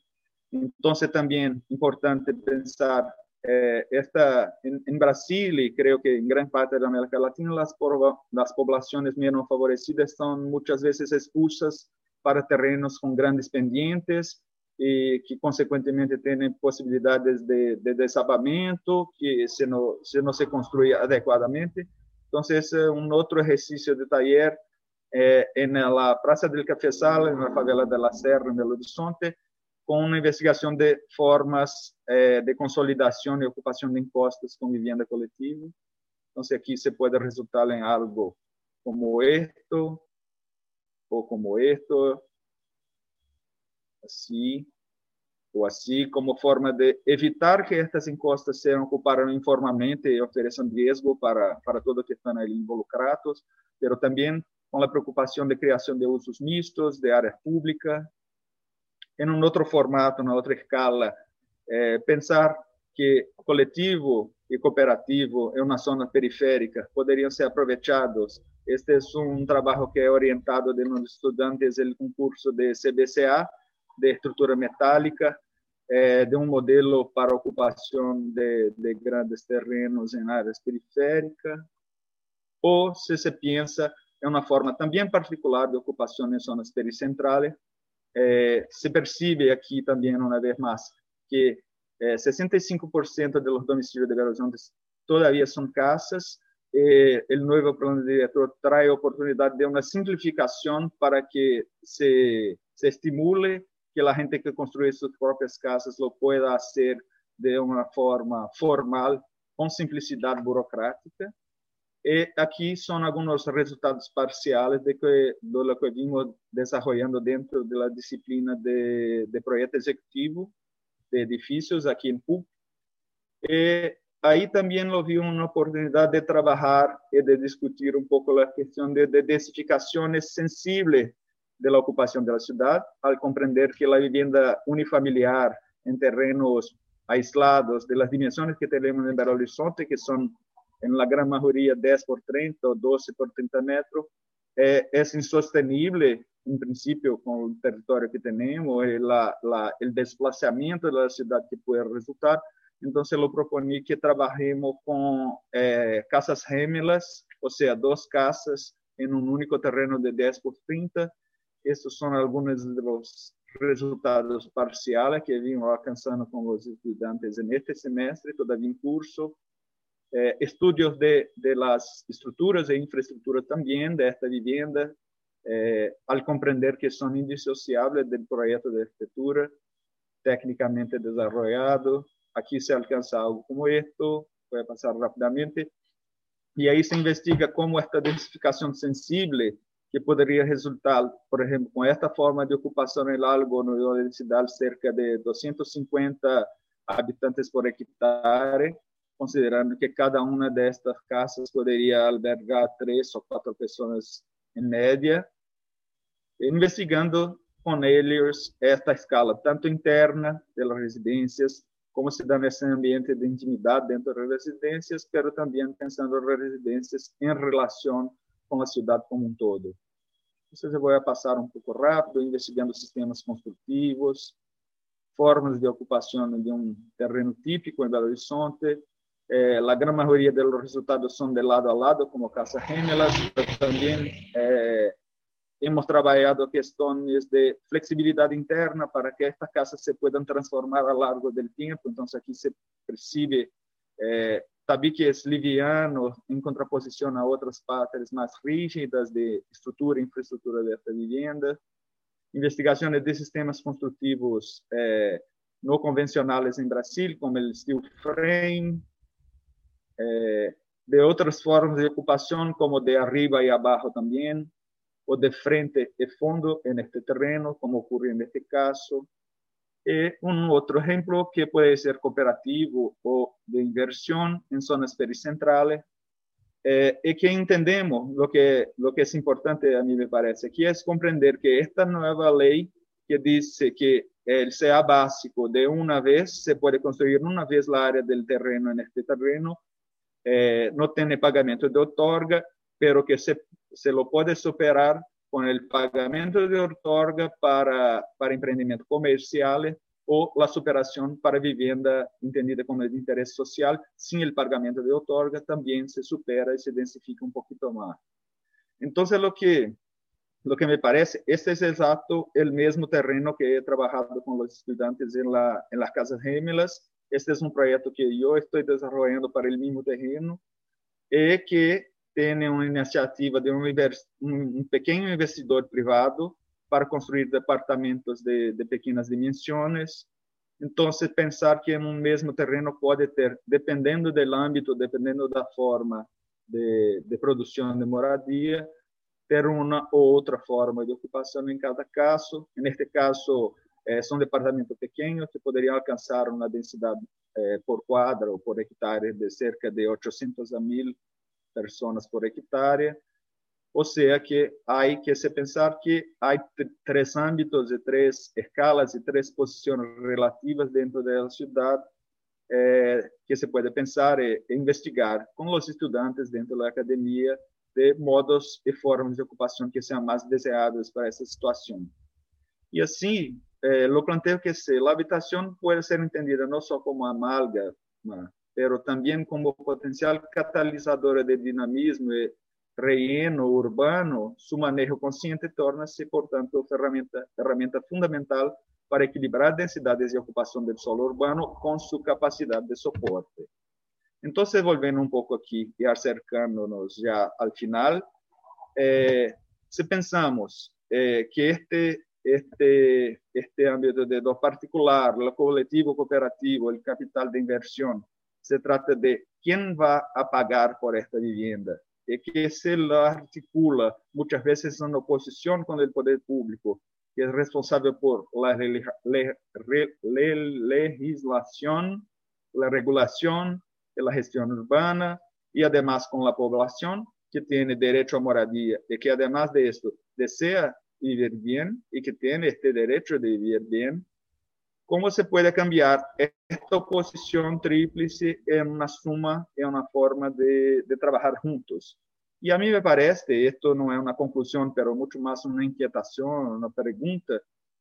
entonces también importante pensar eh, esta, en, en, Brasil y creo que en gran parte de América Latina, las, las poblaciones menos favorecidas son muchas veces expulsas para terrenos con grandes pendientes y que consecuentemente tienen posibilidades de, de desabamento que se no, se no se construye adecuadamente. Entonces, un otro ejercicio de taller eh, en la Praça del Cafezal, en la favela de la Serra, en Belo Horizonte, com uma investigação de formas eh, de consolidação e ocupação de impostos com vivenda coletiva. Então, aqui se pode resultar em algo como esto, ou como esto, assim, ou assim, como forma de evitar que estas encostas sejam ocupadas informalmente e ofereçam risco para, para todos que estão ali involucrados, mas também com a preocupação de criação de usos mistos, de áreas públicas, em um outro formato, na outra escala, é, pensar que coletivo e cooperativo em uma zona periférica poderiam ser aproveitados. Este é um trabalho que é orientado de nos estudantes do concurso de CBCA, de estrutura metálica, é, de um modelo para ocupação de, de grandes terrenos em áreas periféricas, ou se se pensa em uma forma também particular de ocupação em zonas pericentrales, eh, se percibe aqui também, uma vez mais, que eh, 65% dos domicílios de Belo Horizonte todavía são casas. Eh, o novo plano diretor traz a oportunidade de uma simplificação para que se, se estimule que a gente que construye suas próprias casas lo pueda fazer de uma forma formal, com simplicidade burocrática. E aqui são alguns resultados parciais de, que, do que vimos desenvolvendo dentro da disciplina de, de projeto executivo de edifícios aqui em PUC. E aí também eu vi uma oportunidade de trabalhar e de discutir um pouco a questão de, de densificações sensíveis da ocupação da cidade, ao compreender que a vivenda unifamiliar em terrenos aislados, das dimensões que temos em Belo Horizonte, que são en la gran mayoría 10 por 30 o 12 por 30 metros, eh, es insostenible en principio con el territorio que tenemos, el, la, la, el desplazamiento de la ciudad que puede resultar. Entonces lo proponí que trabajemos con eh, casas gemelas, o sea, dos casas en un único terreno de 10 por 30. Estos son algunos de los resultados parciales que vimos alcanzando con los estudiantes en este semestre, todavía en curso. eh, estudios de, de, las estructuras e infraestructura también de esta vivienda, eh, al comprender que son indisociables del proyecto de arquitectura técnicamente desarrollado. Aquí se alcanza algo como esto, voy a pasar rápidamente, y ahí se investiga cómo esta densificación sensible que podría resultar, por ejemplo, con esta forma de ocupación en algo, una densidad cerca de 250 habitantes por hectárea, considerando que cada uma destas casas poderia albergar três ou quatro pessoas em média, investigando com eles esta escala, tanto interna das residências, como se dá nesse ambiente de intimidade dentro das residências, mas também pensando nas residências em relação com a cidade como um todo. Eu vou passar um pouco rápido, investigando sistemas construtivos, formas de ocupação de um terreno típico em Belo Horizonte. Eh, a grande maioria dos resultados são de lado a lado, como Casa Gemelas, mas também eh, hemos trabalhado questões de flexibilidade interna para que estas casas se puedan transformar a largo del tempo. Então, aqui se percebe eh, tabiques livianos em contraposição a outras partes mais rígidas de estrutura e infraestrutura desta vivenda. Investigações de sistemas construtivos eh, no convencionais em Brasil, como o steel frame, eh, de outras formas de ocupação, como de arriba e abaixo também, o de frente e fondo en este terreno, como ocurre en este caso. Y un otro ejemplo que puede ser cooperativo o de inversión en zonas pericentrales, eh, y que entendemos lo que, lo que es importante a mí me parece, que es comprender que esta nueva ley que dice que el sea básico de una vez, se puede construir una vez la área del terreno en este terreno, eh, no tiene pagamento de otorga, pero que se se lo puede superar con el pagamento de otorga para, para emprendimientos comerciales o la superación para vivienda entendida como de interés social, sin el pagamento de otorga, también se supera y se densifica un poquito más. Entonces, lo que, lo que me parece, este es exacto el mismo terreno que he trabajado con los estudiantes en, la, en las casas gemelas. Este es un proyecto que yo estoy desarrollando para el mismo terreno y que tem uma iniciativa de um, um, pequeno investidor privado para construir departamentos de, de pequenas dimensões. Então, pensar que em um mesmo terreno pode ter, dependendo do âmbito, dependendo da forma de, de produção de moradia, ter uma ou outra forma de ocupação em cada caso. Neste caso, eh, são departamentos pequenos que poderiam alcançar uma densidade eh, por quadra ou por hectare de cerca de 800 a 1000 personas por hectárea. Ou seja, que há que se pensar que há três âmbitos e três escalas e três posições relativas dentro da cidade eh, que se pode pensar e investigar com os estudantes dentro da academia de modos e formas de ocupação que sejam mais desejados para essa situação. E assim, eh, eu planteio que se a habitação pode ser entendida não só como amalga, pero también como potencial catalizadora de dinamismo y relleno urbano, su manejo consciente torna-se, portanto, ferramenta, ferramenta fundamental para equilibrar densidades de ocupação do solo urbano com sua capacidade de soporte. Então, voltando um pouco aqui e acercando-nos já ao final, eh, se pensamos eh, que este este este âmbito de particular, o coletivo cooperativo, o capital de inversión, se trata de quién va a pagar por esta vivienda y que se la articula. Muchas veces en oposición con el poder público, que es responsable por la le, le, le, legislación, la regulación de la gestión urbana y además con la población que tiene derecho a moradía y que además de esto desea vivir bien y que tiene este derecho de vivir bien ¿Cómo se puede cambiar esta oposición tríplice en una suma, en una forma de, de, trabajar juntos? Y a mí me parece, esto no es una conclusión, pero mucho más una inquietación, una pregunta,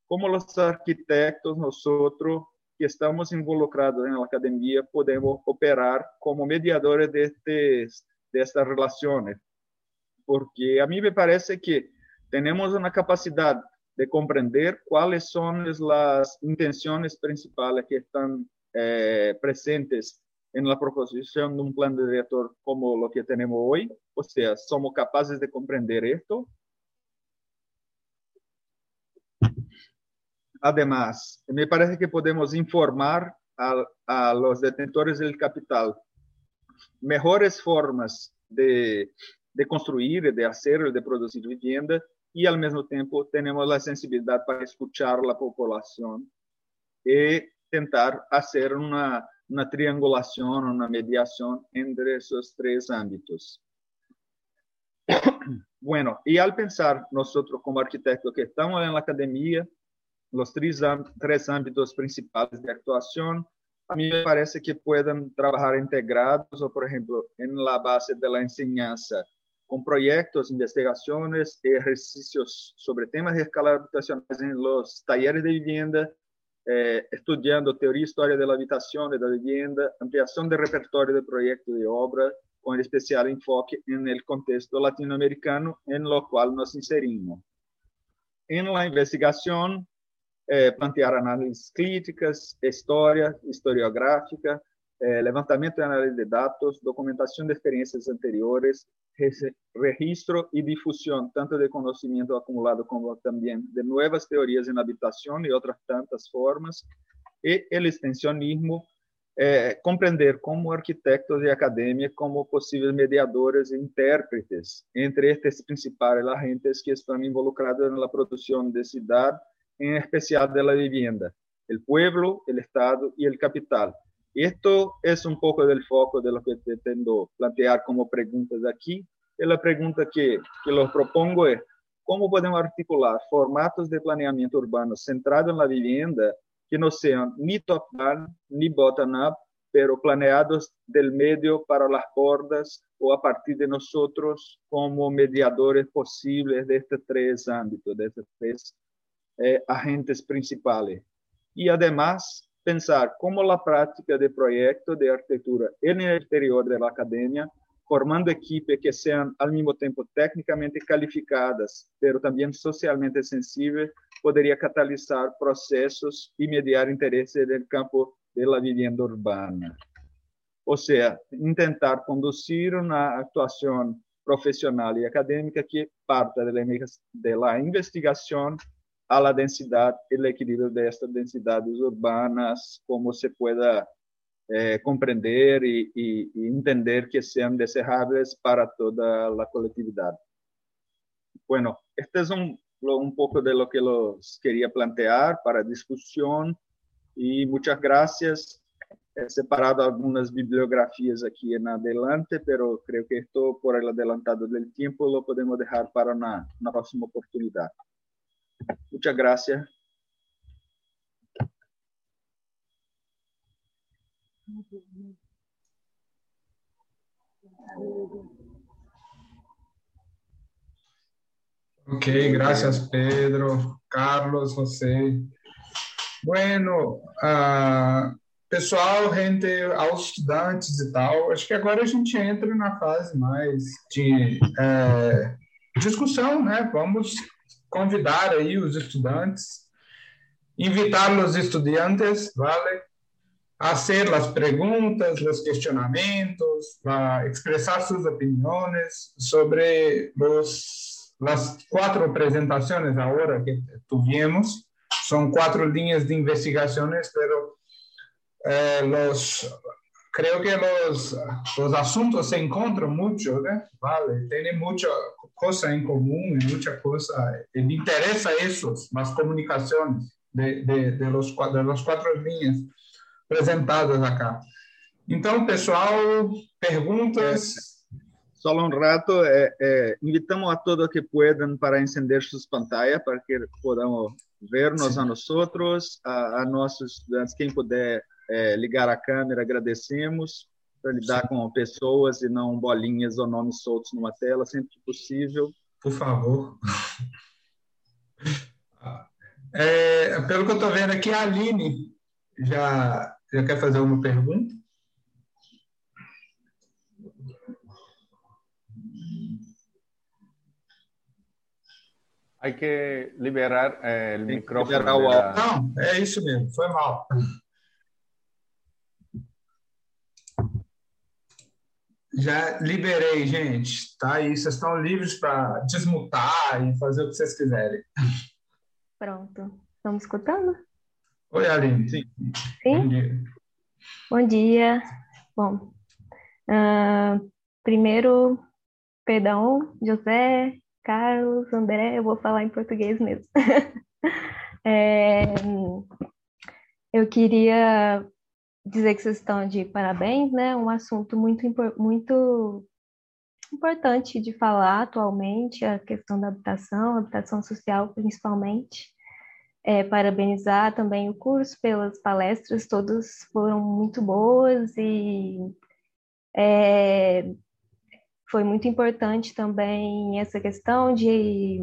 ¿cómo los arquitectos, nosotros que estamos involucrados en la academia, podemos operar como mediadores de, este, de estas relaciones? Porque a mí me parece que tenemos una capacidad de compreender cuáles son las intenciones principales que están eh, presentes en la proposición de un plan de director como lo que tenemos hoy. O sea, somos capaces de comprender esto. Además, me parece que podemos informar a, los detentores del capital mejores formas de construir, de hacer, de producir vivienda y al mismo tiempo tenemos la sensibilidad para escuchar la población y tentar hacer una, una triangulación, una mediación entre esos tres ámbitos. [CLEARS THROAT] Bueno, y al pensar nosotros como arquitectos que estamos en la academia, los tres, tres ámbitos principales de actuación, a mí me parece que puedan trabajar integrados o, por ejemplo, en la base de la enseñanza con proyectos, investigaciones y ejercicios sobre temas de escala habitacionales en los talleres de vivienda, eh, estudiando teoría e história da habitação e da vivienda, ampliação de repertório de proyectos de obra, con especial enfoque en el contexto latinoamericano en lo cual nos inserimos. En la investigación, eh, plantear análisis críticas, historia, historiográfica, eh, levantamento e análise de dados, documentação de experiências anteriores, registro e difusão tanto de conhecimento acumulado como também de novas teorias em habitação e outras tantas formas, e o extensionismo, eh, compreender como arquitetos e academia como possíveis mediadores e intérpretes. Entre estes principais agentes que estão involucrados na produção de cidade, em especial da vivienda, o pueblo, o Estado e o capital esto es un poco del foco de lo que pretendo plantear como preguntas aquí. Y la pregunta que, que los propongo es, ¿cómo podemos articular formatos de planeamiento urbano centrado en la vivienda que no sean ni top-down ni bottom-up, pero planeados del medio para las bordas o a partir de nosotros como mediadores posibles de estos tres ámbitos, de estos tres eh, agentes principales. Y además, pensar como la práctica de proyecto de arquitectura en el exterior de la academia, formando equipes que sean al mismo tiempo técnicamente calificadas, pero también socialmente sensibles, podría catalizar procesos y mediar intereses en el campo de la vivienda urbana. O sea, intentar conducir una actuación profesional y académica que parta de la, de la investigación a la densidad, el equilibrio de estas densidades urbanas, cómo se pueda eh, comprender y, y, y, entender que sean deseables para toda la colectividad. Bueno, este es un, un poco de lo que los quería plantear para discusión y muchas gracias. He separado algunas bibliografías aquí en adelante, pero creo que esto por el adelantado del tiempo lo podemos dejar para una, una próxima oportunidad. Muchas gracias. Ok, gracias Pedro, Carlos, José. Bueno, uh, pessoal, gente, aos estudantes e tal, acho que agora a gente entra na fase mais de é, discussão, né? Vamos convidar aí os estudantes, invitar os estudantes, vale, a hacer as perguntas, os questionamentos, a expressar suas opiniões sobre os, as quatro apresentações agora que tivemos. São quatro linhas de investigações, pero eh, creo que los, los asuntos se encuentran mucho, ¿no? Vale, tienen mucha cosa en común y mucha cosa, me interesa eso, las comunicaciones de, de, de, los, de las cuatro líneas presentadas acá. Então, pessoal, perguntas? Só um rato, é, é, invitamos a todos que puedan para encender suas pantallas para que podamos ver-nos a nós a nossos estudantes, quem puder é, ligar a câmera, agradecemos para lidar com pessoas e não bolinhas ou nomes soltos numa tela, sempre que possível. Por favor. [LAUGHS] É, pelo que eu estou vendo aqui, a Aline já, já quer fazer uma pergunta? Hay que liberar eh, o micrófono. Liberar o... Não, é isso mesmo, foi mal. Já liberei, gente. Tá aí, vocês estão livres para desmutar e fazer o que vocês quiserem. Pronto. Estamos escutando? Oi, Aline. Sim. Sim? Bom dia. Bom dia. Bom, uh, primeiro, perdão, José, Carlos, André, eu vou falar em português mesmo. [LAUGHS] é, eu queria dizer que vocês estão de parabéns, né? Um assunto muito, muito importante de falar atualmente, a questão da habitação, habitação social principalmente. É, parabenizar também o curso pelas palestras, todas foram muito boas e é, foi muito importante também essa questão de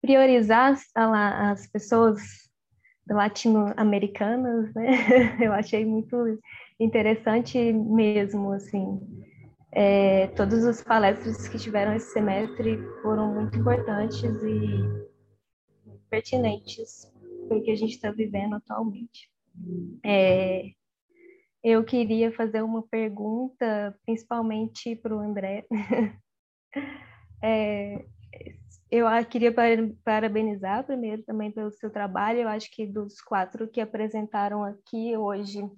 priorizar as pessoas latino-americanas, né? [LAUGHS] Eu achei muito interessante mesmo, assim. É, todos os palestras que tiveram esse semestre foram muito importantes e pertinentes para o que a gente está vivendo atualmente. É, eu queria fazer uma pergunta, principalmente para o André. [LAUGHS] é, eu queria parabenizar primeiro também pelo seu trabalho. Eu acho que dos quatro que apresentaram aqui hoje,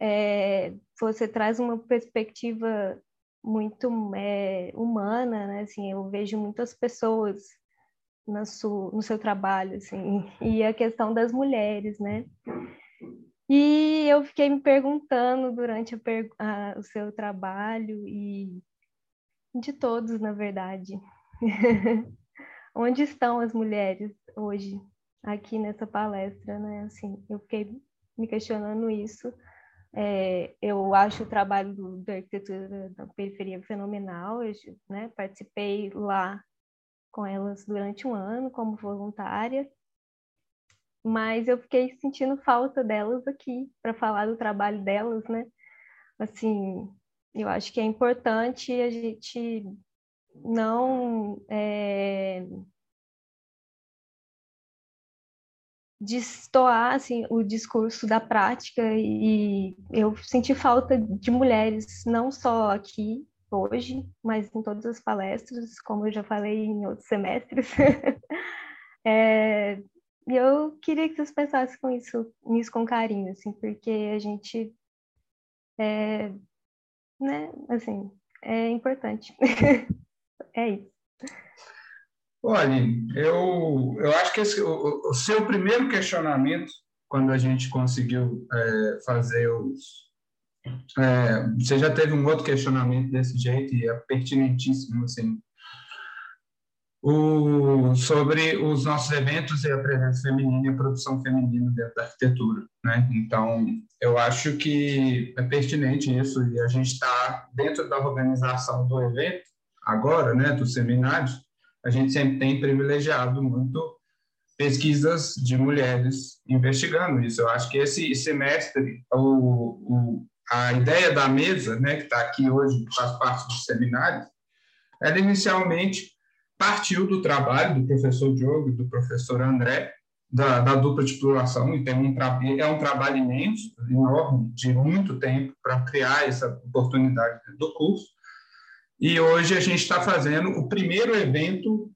é, você traz uma perspectiva muito é, humana, né? Assim, eu vejo muitas pessoas no, su, no seu trabalho, assim, e a questão das mulheres, né? E eu fiquei me perguntando durante a, a, o seu trabalho e de todos, na verdade, [LAUGHS] onde estão as mulheres hoje aqui nessa palestra, né? Assim, eu fiquei me questionando isso. É, eu acho o trabalho do, da arquitetura da periferia fenomenal. Eu né, participei lá com elas durante um ano como voluntária, mas eu fiquei sentindo falta delas aqui para falar do trabalho delas, né? Assim, eu acho que é importante a gente não é, destoar assim, o discurso da prática e eu senti falta de mulheres, não só aqui hoje, mas em todas as palestras, como eu já falei em outros semestres. [LAUGHS] é, eu queria que vocês pensassem com isso, nisso com carinho, assim, porque a gente é, né, assim, é importante. [LAUGHS] é isso. Olha, eu, eu acho que esse, o, o, seu primeiro questionamento, quando a gente conseguiu é, fazer os, é, você já teve um outro questionamento desse jeito e é pertinentíssimo, assim, o, sobre os nossos eventos e a presença feminina e a produção feminina dentro da arquitetura, né? Então, eu acho que é pertinente isso e a gente está dentro da organização do evento agora, né, dos seminários, a gente sempre tem privilegiado muito pesquisas de mulheres investigando isso. Eu acho que esse semestre o, o a ideia da mesa, né, que está aqui hoje, faz parte do seminário, ela inicialmente partiu do trabalho do professor Diogo e do professor André, da, da dupla titulação, e tem um, é um trabalho imenso, enorme, de muito tempo, para criar essa oportunidade do curso. E hoje a gente está fazendo o primeiro evento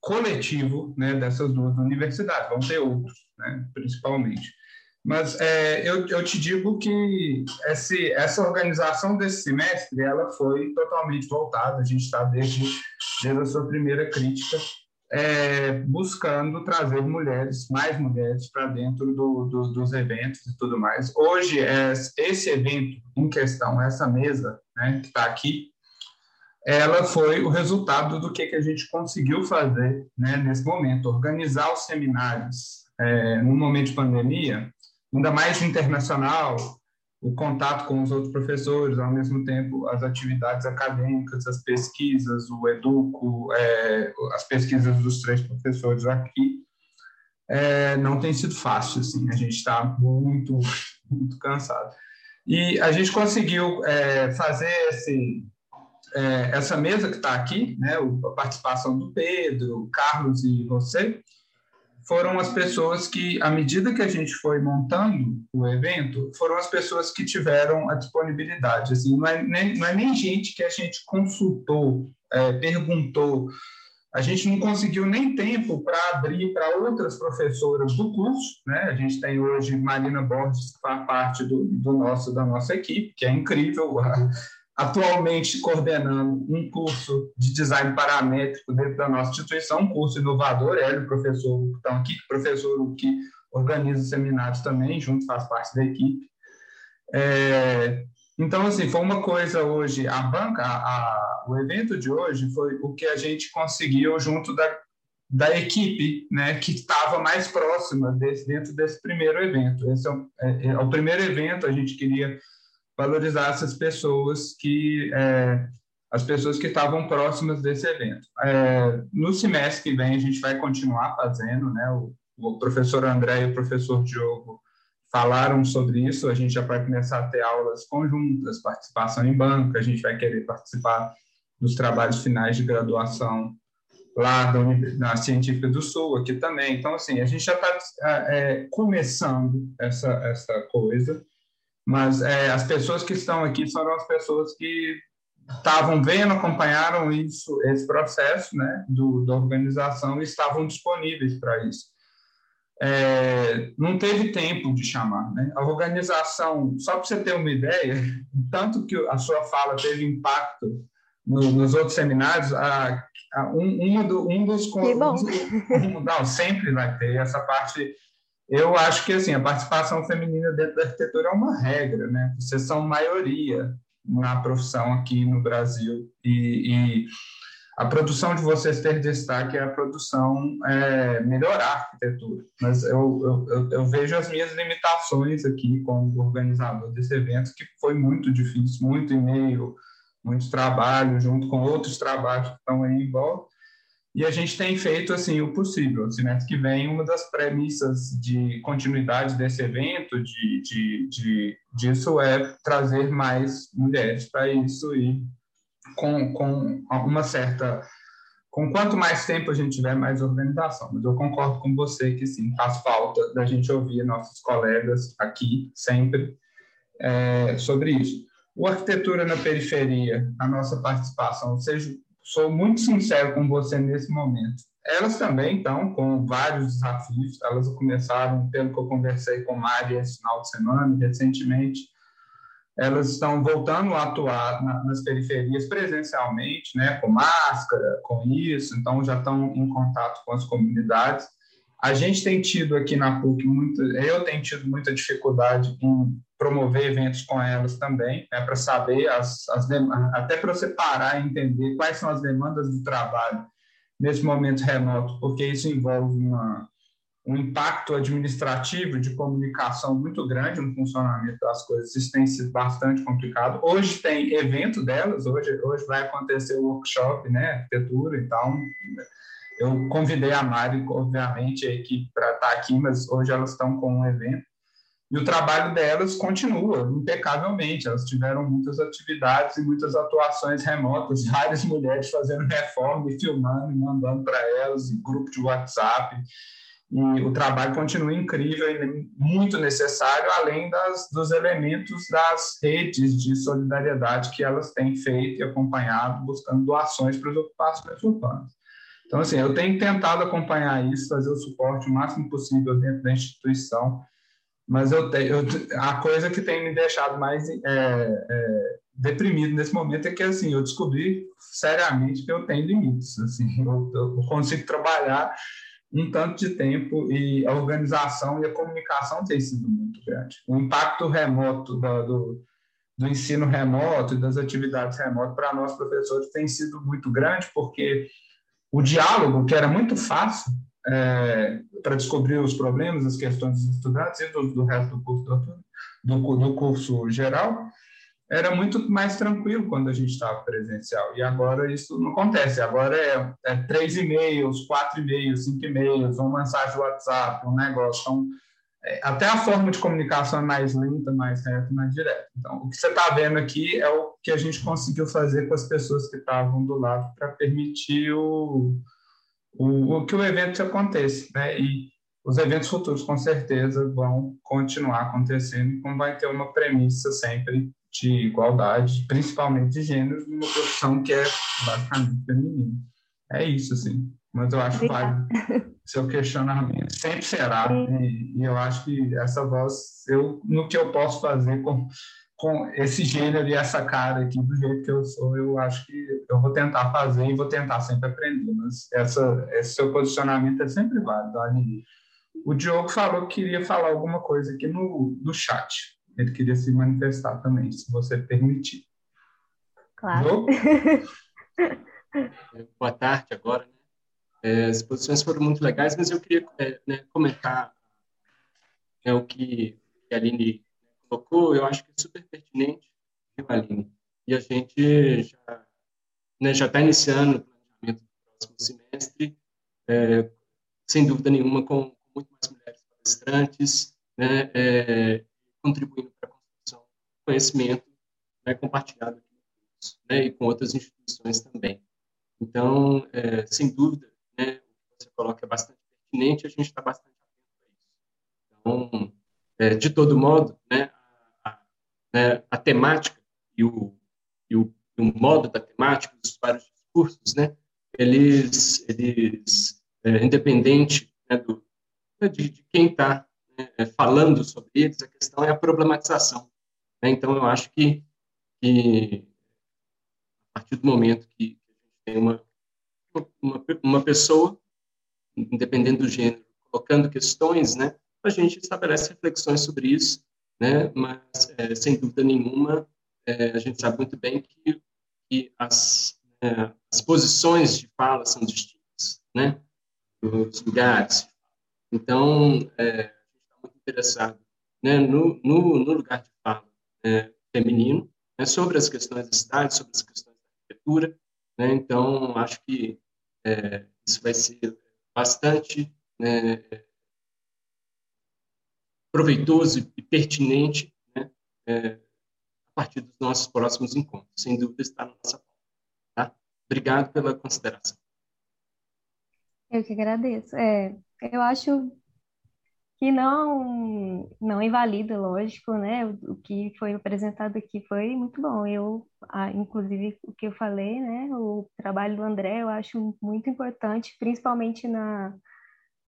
coletivo né, dessas duas universidades, vão ter outros, né, principalmente. Mas é, eu, eu te digo que esse, essa organização desse semestre ela foi totalmente voltada. A gente está desde, desde a sua primeira crítica é, buscando trazer mulheres, mais mulheres, para dentro do, do, dos eventos e tudo mais. Hoje, é, esse evento em questão, essa mesa né, que está aqui, ela foi o resultado do que, que a gente conseguiu fazer né, nesse momento, organizar os seminários é, no momento de pandemia, ainda mais internacional, o contato com os outros professores, ao mesmo tempo as atividades acadêmicas, as pesquisas, o educo, é, as pesquisas dos três professores aqui, é, não tem sido fácil, assim, a gente está muito, muito cansado. E a gente conseguiu é, fazer esse, é, essa mesa que está aqui, né, a participação do Pedro, Carlos e você, foram as pessoas que, à medida que a gente foi montando o evento, foram as pessoas que tiveram a disponibilidade. Assim, não, é nem, não é nem gente que a gente consultou, é, perguntou. A gente não conseguiu nem tempo para abrir para outras professoras do curso. Né? A gente tem hoje Marina Borges, que faz parte do, do nosso, da nossa equipe, que é incrível atualmente coordenando um curso de design paramétrico dentro da nossa instituição, um curso inovador, ele, o professor que estão aqui, professor que organiza os seminários também, junto faz parte da equipe. É, então, assim, foi uma coisa hoje, a banca, a, o evento de hoje foi o que a gente conseguiu junto da, da equipe, né, que estava mais próxima desse, dentro desse primeiro evento. Esse é o, é, é o primeiro evento, a gente queria valorizar essas pessoas que é, as pessoas que estavam próximas desse evento. É, no semestre que vem, a gente vai continuar fazendo, né? O, o professor André e o professor Diogo falaram sobre isso, a gente já vai começar a ter aulas conjuntas, participação em banco, a gente vai querer participar dos trabalhos finais de graduação lá da, na Científica do Sul, aqui também. Então, assim, a gente já está é, começando essa, essa coisa, mas é, as pessoas que estão aqui são as pessoas que estavam vendo, acompanharam isso, esse processo né, do, da organização e estavam disponíveis para isso. É, não teve tempo de chamar. Né? A organização, só para você ter uma ideia, [LAUGHS] tanto que a sua fala teve impacto no, nos outros seminários, a, a, um, uma do, um dos... Que bom. Um, não, sempre vai ter essa parte... Eu acho que assim a participação feminina dentro da arquitetura é uma regra, né? Vocês são maioria na profissão aqui no Brasil e, e a produção de vocês ter destaque é a produção é, melhorar a arquitetura. Mas eu, eu, eu, vejo as minhas limitações aqui como organizador desse evento, que foi muito difícil, muito e-mail, muito trabalho, junto com outros trabalhos que estão aí em volta. E a gente tem feito assim o possível. Semestre que vem, uma das premissas de continuidade desse evento, de, de, de disso, é trazer mais mulheres para isso e com, com uma certa. Com quanto mais tempo a gente tiver, mais organização. Mas eu concordo com você que sim, faz falta da gente ouvir nossos colegas aqui, sempre, é, sobre isso. O Arquitetura na Periferia, a nossa participação, seja, sou muito sincero com você nesse momento. Elas também estão com vários desafios. Elas começaram, pelo que eu conversei com Mari esse final de semana, recentemente, elas estão voltando a atuar na, nas periferias presencialmente, né, com máscara, com isso, então já estão em contato com as comunidades. A gente tem tido aqui na PUC, muito, eu tenho tido muita dificuldade em promover eventos com elas também, né, para saber, as, as até para você parar e entender quais são as demandas do trabalho nesse momento remoto, porque isso envolve uma, um impacto administrativo de comunicação muito grande no funcionamento das coisas. Isso tem sido bastante complicado. Hoje tem evento delas, hoje, hoje vai acontecer o workshop, né, arquitetura, então eu convidei a Mari, obviamente, a equipe para estar aqui, mas hoje elas estão com um evento. E o trabalho delas continua impecavelmente. Elas tiveram muitas atividades e muitas atuações remotas, [LAUGHS] várias mulheres fazendo reforma e filmando e mandando para elas em grupo de WhatsApp. E o trabalho continua incrível e muito necessário, além das, dos elementos das redes de solidariedade que elas têm feito e acompanhado, buscando doações para as ocupações urbanas. Então, assim, eu tenho tentado acompanhar isso, fazer o suporte o máximo possível dentro da instituição, mas eu, tenho, eu a coisa que tem me deixado mais é, é, deprimido nesse momento é que assim eu descobri seriamente que eu tenho limites assim eu, eu, consigo trabalhar um tanto de tempo e a organização e a comunicação tem sido muito grande. O impacto remoto da, do, do ensino remoto e das atividades remotas para nós professores tem sido muito grande porque o diálogo que era muito fácil é, para descobrir os problemas, as questões dos estudantes e do, do resto do curso, do, do curso geral, era muito mais tranquilo quando a gente estava presencial. E agora isso não acontece. Agora é, é três e-mails, quatro e-mails, cinco e-mails, uma mensagem WhatsApp, um negócio. Então, até a forma de comunicação é mais lenta, mais reta, mais direta. Então, o que você está vendo aqui é o que a gente conseguiu fazer com as pessoas que estavam do lado para permitir o, o, o que o evento aconteça, né? E os eventos futuros, com certeza, vão continuar acontecendo, como vai ter uma premissa sempre de igualdade, principalmente de gênero, numa profissão que é basicamente feminina. É isso, assim. Mas eu acho válido seu questionamento. Sempre será. E, e, eu acho que essa voz, eu, no que eu posso fazer com com esse gênero e essa cara aqui do jeito que eu sou, eu acho que eu vou tentar fazer e vou tentar sempre aprender, mas essa, esse seu posicionamento é sempre válido, Aline. O Diogo falou que queria falar alguma coisa aqui no, no chat. Ele queria se manifestar também, se você permitir. Claro. [LAUGHS] Boa tarde agora. Né? É, as posições foram muito legais, mas eu queria é, né, comentar é, o que a Aline colocou, eu acho que é super pertinente, viu, Aline? E a gente já né, está iniciando o planejamento do próximo semestre, é, sem dúvida nenhuma, com, muito mais mulheres palestrantes, né, é, contribuindo para a construção do conhecimento né, compartilhado aqui né, e com outras instituições também. Então, é, sem dúvida, né, o que você coloca é bastante pertinente, a gente está bastante atento a isso. Então, é, de todo modo, né, a, né, a temática e o, e o, e o modo da temática, os vários discursos, né, eles, eles é, independente né, do, de, de quem está né, falando sobre eles, a questão é a problematização. Né? Então, eu acho que, que, a partir do momento que a uma, uma, uma pessoa, independente do gênero, colocando questões, né, a gente estabelece reflexões sobre isso, né, mas, é, sem dúvida nenhuma, é, a gente sabe muito bem que, que as, é, as posições de fala são distintas, né, os lugares. Então, é, interessado né, no, no, no, lugar de fala é, feminino, né, sobre as questões da cidade, sobre as questões da arquitetura. Né, então, acho que é, isso vai ser bastante né, proveitoso e pertinente né, é, a partir dos nossos próximos encontros. Sem dúvida, está na nossa pauta. Tá? Obrigado pela consideração. Eu que agradeço. É, eu acho que não não invalida, lógico, né? O, o, que foi apresentado aqui foi muito bom. Eu, ah, inclusive, o que eu falei, né? O trabalho do André eu acho muito importante, principalmente na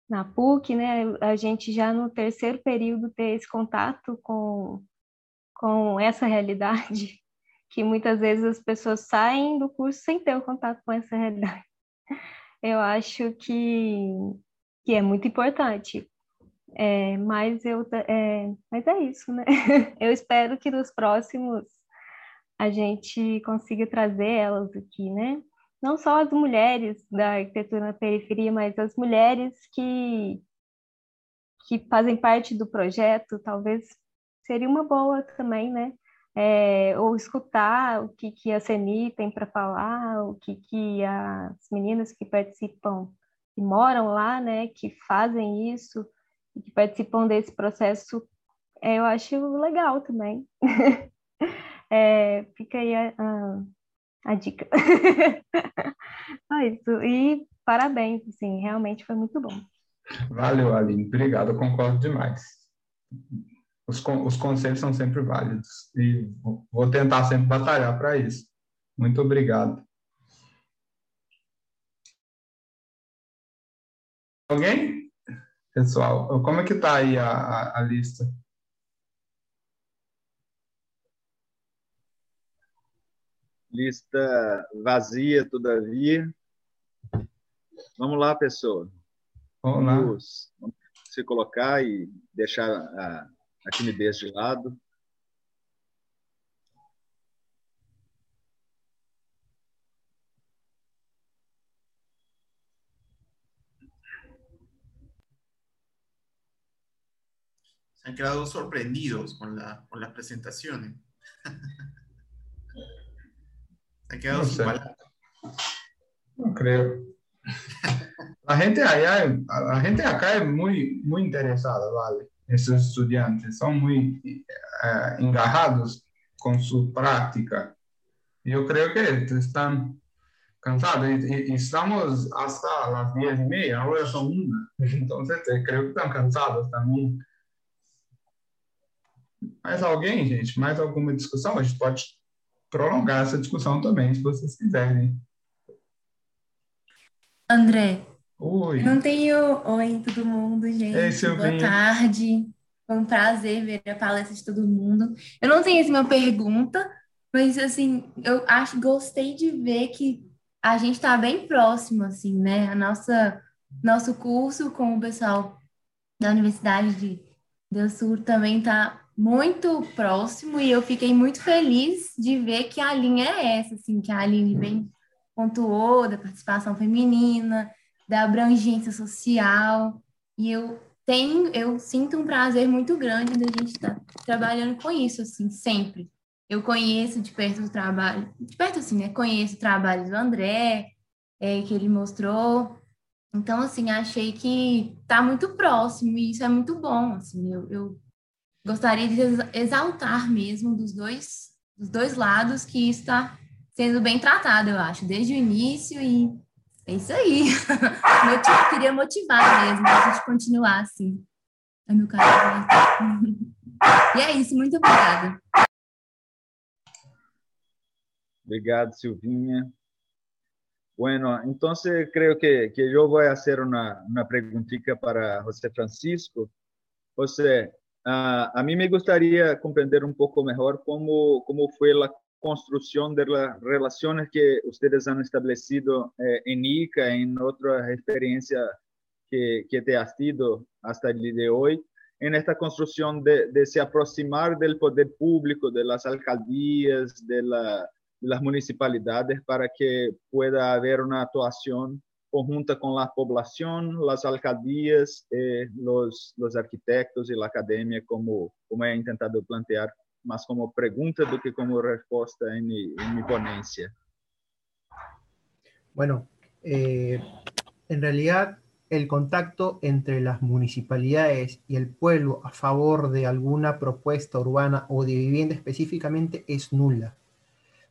na PUC, né? A gente já no terceiro período ter esse contato com com essa realidade [LAUGHS] que muitas vezes as pessoas saem do curso sem ter o contato com essa realidade. Eu acho que que é muito importante é, mas eu é, mas é isso, né? [LAUGHS] Eu espero que nos próximos a gente consiga trazer elas aqui, né? Não só as mulheres da arquitetura na periferia, mas as mulheres que que fazem parte do projeto, talvez seria uma boa também, né? É, ou escutar o que, que a CENI tem para falar, o que, que as meninas que participam, que moram lá, né, que fazem isso, que participam desse processo, é, eu acho legal também. [LAUGHS] é, fica aí a, a, a dica. Só [LAUGHS] isso. E parabéns, assim, realmente foi muito bom. Valeu, Aline. Obrigado, eu concordo demais. Os, os conselhos são sempre válidos e vou tentar sempre batalhar para isso. Muito obrigado. Alguém? Pessoal. Como é que está aí a, a, a lista? Lista vazia, todavia. Vamos lá, pessoa. Vamos lá. Vamos se colocar e deixar a, a timidez de lado. Han quedado sorprendidos con, la, con las presentaciones. [LAUGHS] Se han quedado no sin palabras. No creo. La gente allá, la gente acá es muy, muy interesada, ¿vale? Esos estudiantes son muy uh, engajados con su práctica. Yo creo que están cansados y, y, estamos hasta las diez y media, ahora son una. [LAUGHS] Entonces creo que están cansados también. Mais alguém, gente? Mais alguma discussão? A gente pode prolongar essa discussão também, se vocês quiserem. André. Oi. Não tenho. Oi, todo mundo, gente. Ei, Boa tarde. Foi um prazer ver a palestra de todo mundo. Eu não tenho assim, uma pergunta, mas assim, eu acho gostei de ver que a gente está bem próximo, assim, né? A nossa nosso curso com o pessoal da Universidade de Deus Sul também está muito próximo e eu fiquei muito feliz de ver que a linha é essa, assim, que a Aline bem pontuou da participação feminina, da abrangência social, e eu tenho, eu sinto um prazer muito grande da gente estar trabalhando com isso, assim, sempre. eu conheço de perto o trabalho, de perto assim, né? Conheço o trabalho do André, é, que ele mostrou. Então, assim, achei que tá muito próximo e isso é muito bom, assim, eu, eu gostaria de exaltar mesmo dos dois, dos dois lados que está sendo bem tratado, eu acho, desde o início e é isso aí. [LAUGHS] Eu queria motivar mesmo a gente continuar assim. É meu caso. [LAUGHS] E é isso, muito obrigada. Obrigado, Silvinha. Bueno, entonces creo que, que yo voy a hacer una, una preguntita para José Francisco. José, uh, a mí me gustaría comprender un poco mejor cómo, cómo fue la construcción de las relaciones que ustedes han establecido eh, en ICA, en otras experiencias que, que, te has tenido hasta el día de hoy, en esta construcción de, de se aproximar del poder público, de las alcaldías, de, la, de, las municipalidades, para que pueda haber una actuación conjunta con la población, las alcaldías, eh, los, arquitectos y la academia, como, como he intentado plantear más como pregunta do que como respuesta en mi, en mi ponencia. Bueno, eh, en realidad el contacto entre las municipalidades y el pueblo a favor de alguna propuesta urbana o de vivienda específicamente es nula.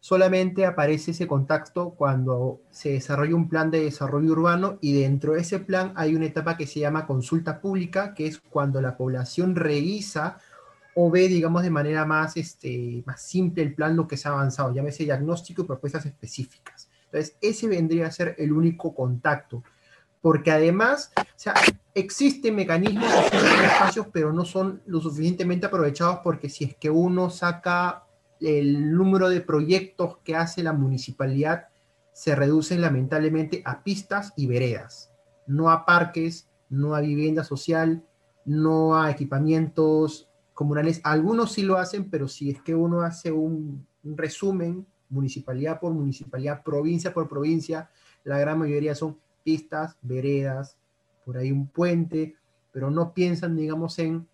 Solamente aparece ese contacto cuando se desarrolla un plan de desarrollo urbano y dentro de ese plan hay una etapa que se llama consulta pública, que es cuando la población revisa o ve, digamos, de manera más, este, más simple el plan lo que se ha avanzado, llámese diagnóstico y propuestas específicas. Entonces, ese vendría a ser el único contacto, porque además, o sea, existen mecanismos, existen espacios, pero no son lo suficientemente aprovechados porque si es que uno saca el número de proyectos que hace la municipalidad, se reducen lamentablemente a pistas y veredas, no a parques, no a vivienda social, no a equipamientos comunales, algunos sí lo hacen, pero si es que uno hace un, resumen, municipalidad por municipalidad, provincia por provincia, la gran mayoría son pistas, veredas, por ahí un puente, pero no piensan, digamos, en,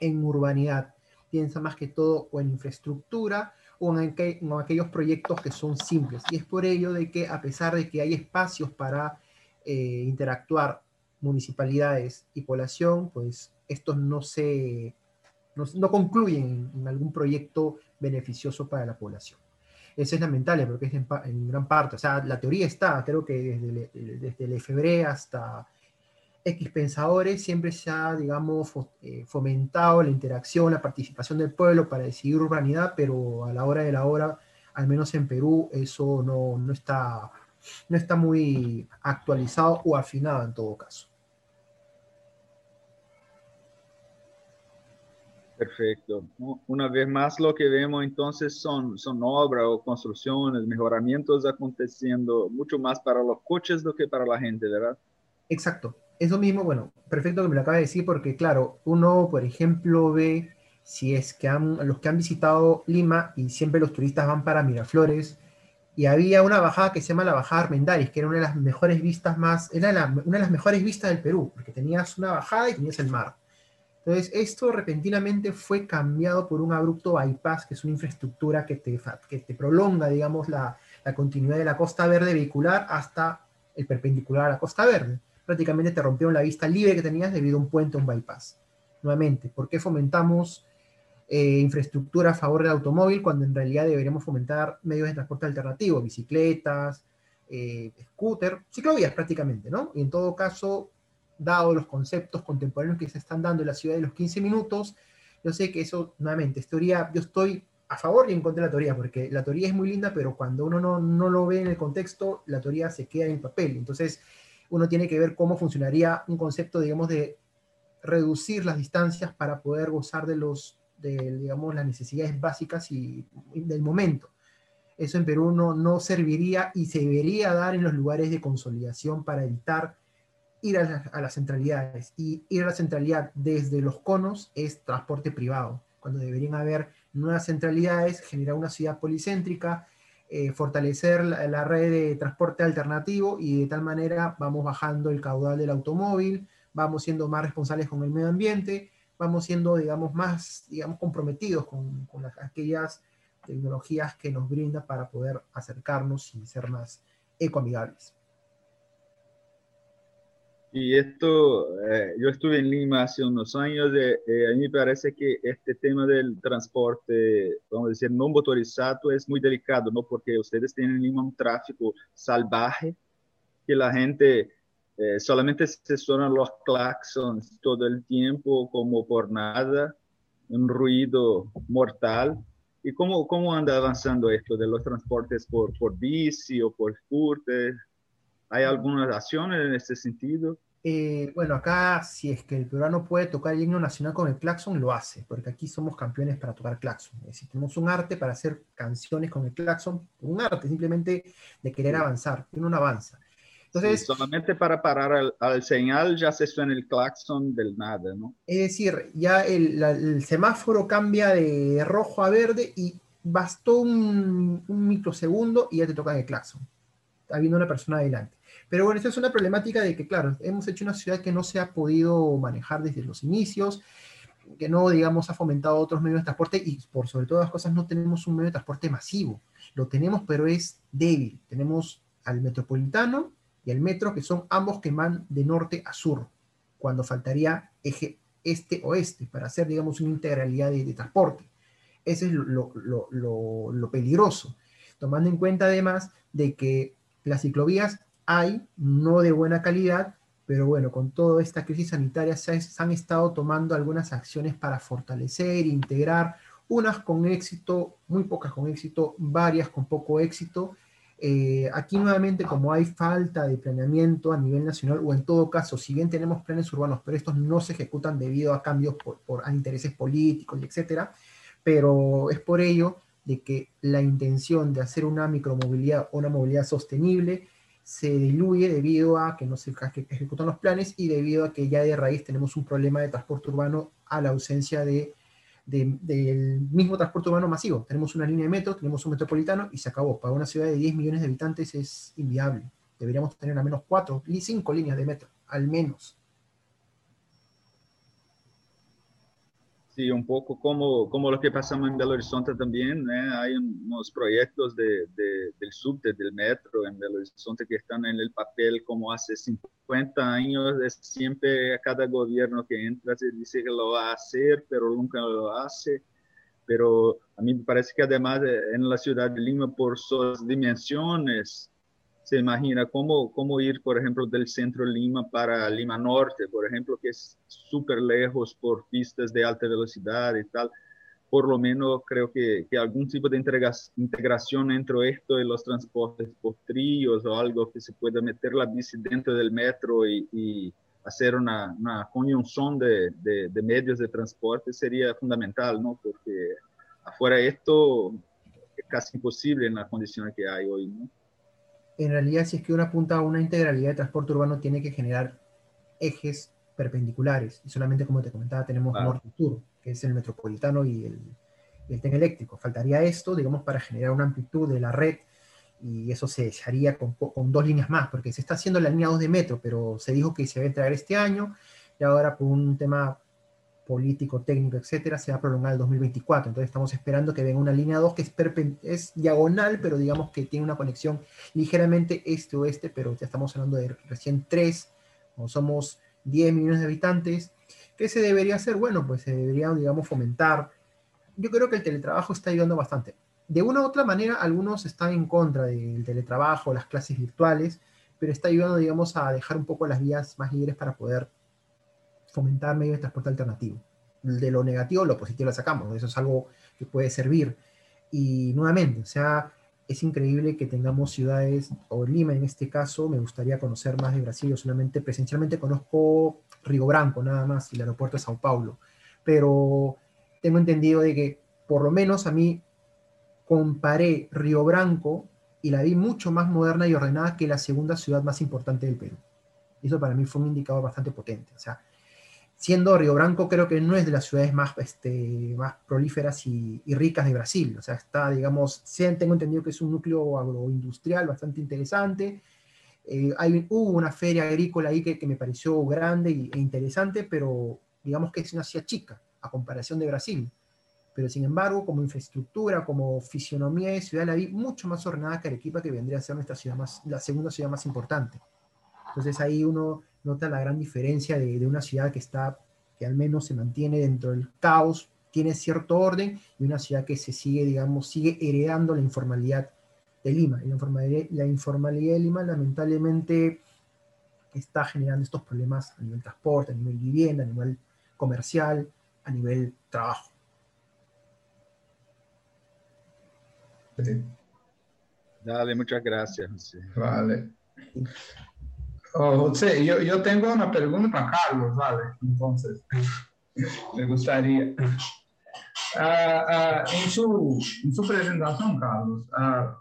en urbanidad, piensan más que todo o en infraestructura o en, en, aquellos proyectos que son simples. Y es por ello de que a pesar de que hay espacios para eh, interactuar municipalidades y población, pues estos no se no, concluyen en, algún proyecto beneficioso para la población. Eso es lamentable porque es en, gran parte, o sea, la teoría está, creo que desde, el, desde el FBRE hasta X pensadores siempre se ha, digamos, eh, fomentado la interacción, la participación del pueblo para decidir urbanidad, pero a la hora de la hora, al menos en Perú, eso no, no, está, no está muy actualizado o afinado en todo caso. Perfecto. Una vez más, lo que vemos entonces son, son obras o construcciones, mejoramientos aconteciendo mucho más para los coches do que para la gente, ¿verdad? Exacto. Eso mismo, bueno, perfecto que me lo acaba de decir porque, claro, uno, por ejemplo, ve si es que los que han visitado Lima y siempre los turistas van para Miraflores y había una bajada que se llama la Bajada Armendáriz, que era una de las mejores vistas más, era una de las mejores vistas del Perú, porque tenías una bajada y tenías el mar. Entonces, esto repentinamente fue cambiado por un abrupto bypass, que es una infraestructura que te, que te prolonga, digamos, la, la continuidad de la costa verde vehicular hasta el perpendicular a la costa verde. Prácticamente te rompieron la vista libre que tenías debido a un puente o un bypass. Nuevamente, ¿por qué fomentamos eh, infraestructura a favor del automóvil cuando en realidad deberíamos fomentar medios de transporte alternativos, bicicletas, eh, scooter, ciclovías prácticamente, ¿no? Y en todo caso, dado los conceptos contemporáneos que se están dando en la ciudad de los 15 minutos, yo sé que eso, nuevamente, teoría, yo estoy a favor y en contra de la teoría, porque la teoría es muy linda, pero cuando uno no, no lo ve en el contexto, la teoría se queda en el papel. Entonces, uno tiene que ver cómo funcionaría un concepto, digamos, de reducir las distancias para poder gozar de los, de, digamos, las necesidades básicas y del momento. Eso en Perú no, no serviría y se debería dar en los lugares de consolidación para evitar ir a, las centralidades. Y ir a la centralidad desde los conos es transporte privado, cuando deberían haber nuevas centralidades, generar una ciudad policéntrica, eh, fortalecer la, red de transporte alternativo y de tal manera vamos bajando el caudal del automóvil, vamos siendo más responsables con el medio ambiente, vamos siendo, digamos, más, digamos, comprometidos con, las, aquellas tecnologías que nos brinda para poder acercarnos y ser más ecoamigables. Y esto, eh, yo estuve en Lima hace unos años, eh, eh, a mí me parece que este tema del transporte, vamos a decir, no motorizado es muy delicado, ¿no? Porque ustedes tienen en Lima un tráfico salvaje, que la gente solamente se suenan los claxons todo el tiempo como por nada, un ruido mortal. ¿Y cómo, cómo anda avanzando esto de los transportes por, por bici o por scooter? ¿Hay algunas acciones en este sentido? Eh, bueno, acá si es que el peruano puede tocar el himno nacional con el claxon, lo hace, porque aquí somos campeones para tocar claxon. Es decir, tenemos un arte para hacer canciones con el claxon, un arte simplemente de querer avanzar, uno no avanza. Entonces, solamente para parar al, señal ya se suena el claxon del nada, ¿no? Es decir, ya el, el semáforo cambia de rojo a verde y bastó un, un microsegundo y ya te tocan el claxon. Está viendo una persona adelante. Pero bueno, esta es una problemática de que, claro, hemos hecho una ciudad que no se ha podido manejar desde los inicios, que no, digamos, ha fomentado otros medios de transporte y por sobre todas las cosas no tenemos un medio de transporte masivo. Lo tenemos, pero es débil. Tenemos al metropolitano y al metro, que son ambos que van de norte a sur, cuando faltaría eje este-oeste para hacer, digamos, una integralidad de, transporte. Ese es lo, lo, lo peligroso, tomando en cuenta además de que las ciclovías hay, no de buena calidad, pero bueno, con toda esta crisis sanitaria se, han estado tomando algunas acciones para fortalecer, integrar, unas con éxito, muy pocas con éxito, varias con poco éxito. Eh, aquí nuevamente, como hay falta de planeamiento a nivel nacional, o en todo caso, si bien tenemos planes urbanos, pero estos no se ejecutan debido a cambios por, por a intereses políticos, etcétera, pero es por ello de que la intención de hacer una micromovilidad una movilidad sostenible se diluye debido a que no se ejecutan los planes y debido a que ya de raíz tenemos un problema de transporte urbano a la ausencia de, del mismo transporte urbano masivo. Tenemos una línea de metro, tenemos un metropolitano y se acabó. Para una ciudad de 10 millones de habitantes es inviable. Deberíamos tener al menos 4 y 5 líneas de metro, al menos. Sí, un poco como, como lo que pasamos en Belo Horizonte también, ¿eh? hay unos proyectos de, de, del subte, del metro en Belo Horizonte que están en el papel como hace 50 años, es siempre cada gobierno que entra se dice que lo va a hacer, pero nunca lo hace. Pero a mí me parece que además en la ciudad de Lima, por sus dimensiones, se imagina cómo, cómo ir, por ejemplo, del centro de Lima para Lima Norte, por ejemplo, que es súper lejos por pistas de alta velocidad y tal. Por lo menos creo que, que algún tipo de integración entre esto y los transportes por tríos o algo que se pueda meter la bici dentro del metro y, y hacer una, una conjunción de, de, de, medios de transporte sería fundamental, ¿no? Porque afuera esto es casi imposible en las condiciones que hay hoy, ¿no? En realidad si es que uno apunta a una integralidad de transporte urbano tiene que generar ejes perpendiculares. Y solamente, como te comentaba, tenemos norte sur, que es el metropolitano y el, el tren eléctrico. Faltaría esto, digamos, para generar una amplitud de la red y eso se, haría con, con, dos líneas más, porque se está haciendo la línea 2 de metro, pero se dijo que se va a entregar este año y ahora por un tema político, técnico, etcétera, se va a prolongar el 2024. Entonces estamos esperando que venga una línea 2 que es, es diagonal, pero digamos que tiene una conexión ligeramente este-oeste, pero ya estamos hablando de recién 3, o somos 10 millones de habitantes. ¿Qué se debería hacer? Bueno, pues se debería, digamos, fomentar. Yo creo que el teletrabajo está ayudando bastante. De una u otra manera, algunos están en contra del teletrabajo, las clases virtuales, pero está ayudando, digamos, a dejar un poco las vías más libres para poder fomentar medios de transporte alternativo. De lo negativo, lo positivo lo sacamos, eso es algo que puede servir. Y nuevamente, o sea, es increíble que tengamos ciudades, o Lima en este caso, me gustaría conocer más de Brasil, yo solamente presencialmente conozco Río Branco nada más, y el aeropuerto de Sao Paulo, pero tengo entendido de que por lo menos a mí comparé Río Branco y la vi mucho más moderna y ordenada que la segunda ciudad más importante del Perú. Eso para mí fue un indicador bastante potente. O sea, siendo Río Branco creo que no es de las ciudades más, este, más prolíferas y, ricas de Brasil. O sea, está, digamos, tengo entendido que es un núcleo agroindustrial bastante interesante. Eh, hay, hubo una feria agrícola ahí que, me pareció grande e interesante, pero digamos que es una ciudad chica a comparación de Brasil. pero sin embargo, como infraestructura, como fisionomía de ciudad, la vi mucho más ordenada que Arequipa, que vendría a ser nuestra ciudad más, la segunda ciudad más importante. Entonces ahí uno nota la gran diferencia de, de una ciudad que está, que al menos se mantiene dentro del caos, tiene cierto orden, y una ciudad que se sigue, digamos, sigue heredando la informalidad de Lima. Y la informalidad, la informalidad de Lima lamentablemente está generando estos problemas a nivel transporte, a nivel vivienda, a nivel comercial, a nivel trabajo. Dale, muchas gracias. Vale. Oh, José, yo, yo tengo una pregunta para Carlos, ¿vale? Entonces, [LAUGHS] me gustaría. Ah, ah, en, su, en, su, presentación, Carlos, ah,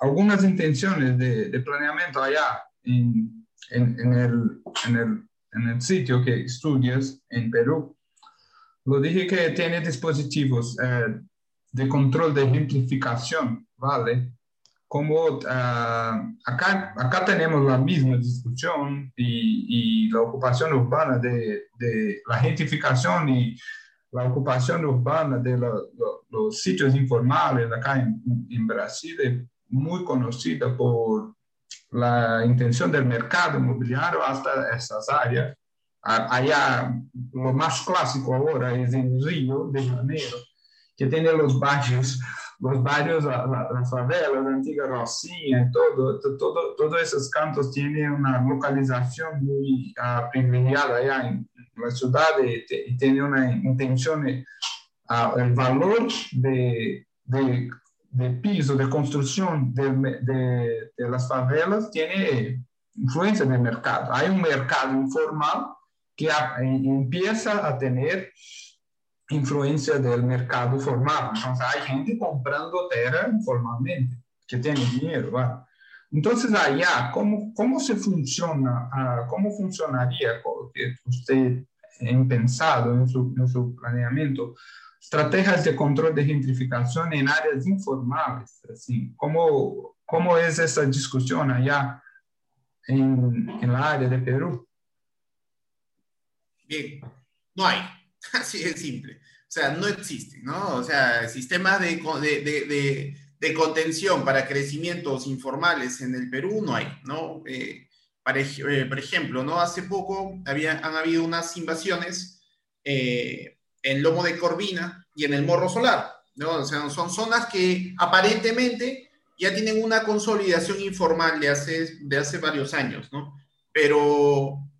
algunas intenciones de, de, planeamiento allá en, en, en, el, el, en el sitio que estudias en Perú. Lo dije que tiene dispositivos eh, de control de gentrificación, ¿vale? Como uh, acá, acá tenemos la misma discusión y, y la ocupación urbana de, de, la gentrificación y la ocupación urbana de lo, lo, los sitios informales acá en, en Brasil es muy conocida por la intención del mercado inmobiliario hasta esas áreas. Allá, lo más clásico ahora es en Río de Janeiro, que tiene los barrios, los barrios, la, la, las favelas, la antigua Rocinha, todo, todo, todos esos cantos tienen una localización muy uh, privilegiada allá en la ciudad y, y tiene una intención, uh, el valor de, de, de, piso, de construcción de, de, de las favelas tiene influencia del mercado. Hay un mercado informal que a, empieza a tener influencia del mercado formal. Entonces, hay gente comprando tierra informalmente, que tiene dinero. ¿vale? Entonces, allá, ¿cómo, cómo se funciona? Uh, ¿Cómo funcionaría que usted ha pensado en su, en su planeamiento? Estrategias de control de gentrificación en áreas informales. Así, ¿cómo, ¿Cómo es esa discusión allá en, en la área de Perú? Bien, no hay. [LAUGHS] Así de simple. O sea, no existe, ¿no? O sea, sistemas de, de, de, de contención para crecimientos informales en el Perú no hay, ¿no? Eh, eh, por ejemplo, ¿no? Hace poco había, han habido unas invasiones eh, en Lomo de Corvina y en el Morro Solar, ¿no? O sea, son zonas que aparentemente ya tienen una consolidación informal de hace, de hace varios años, ¿no? Pero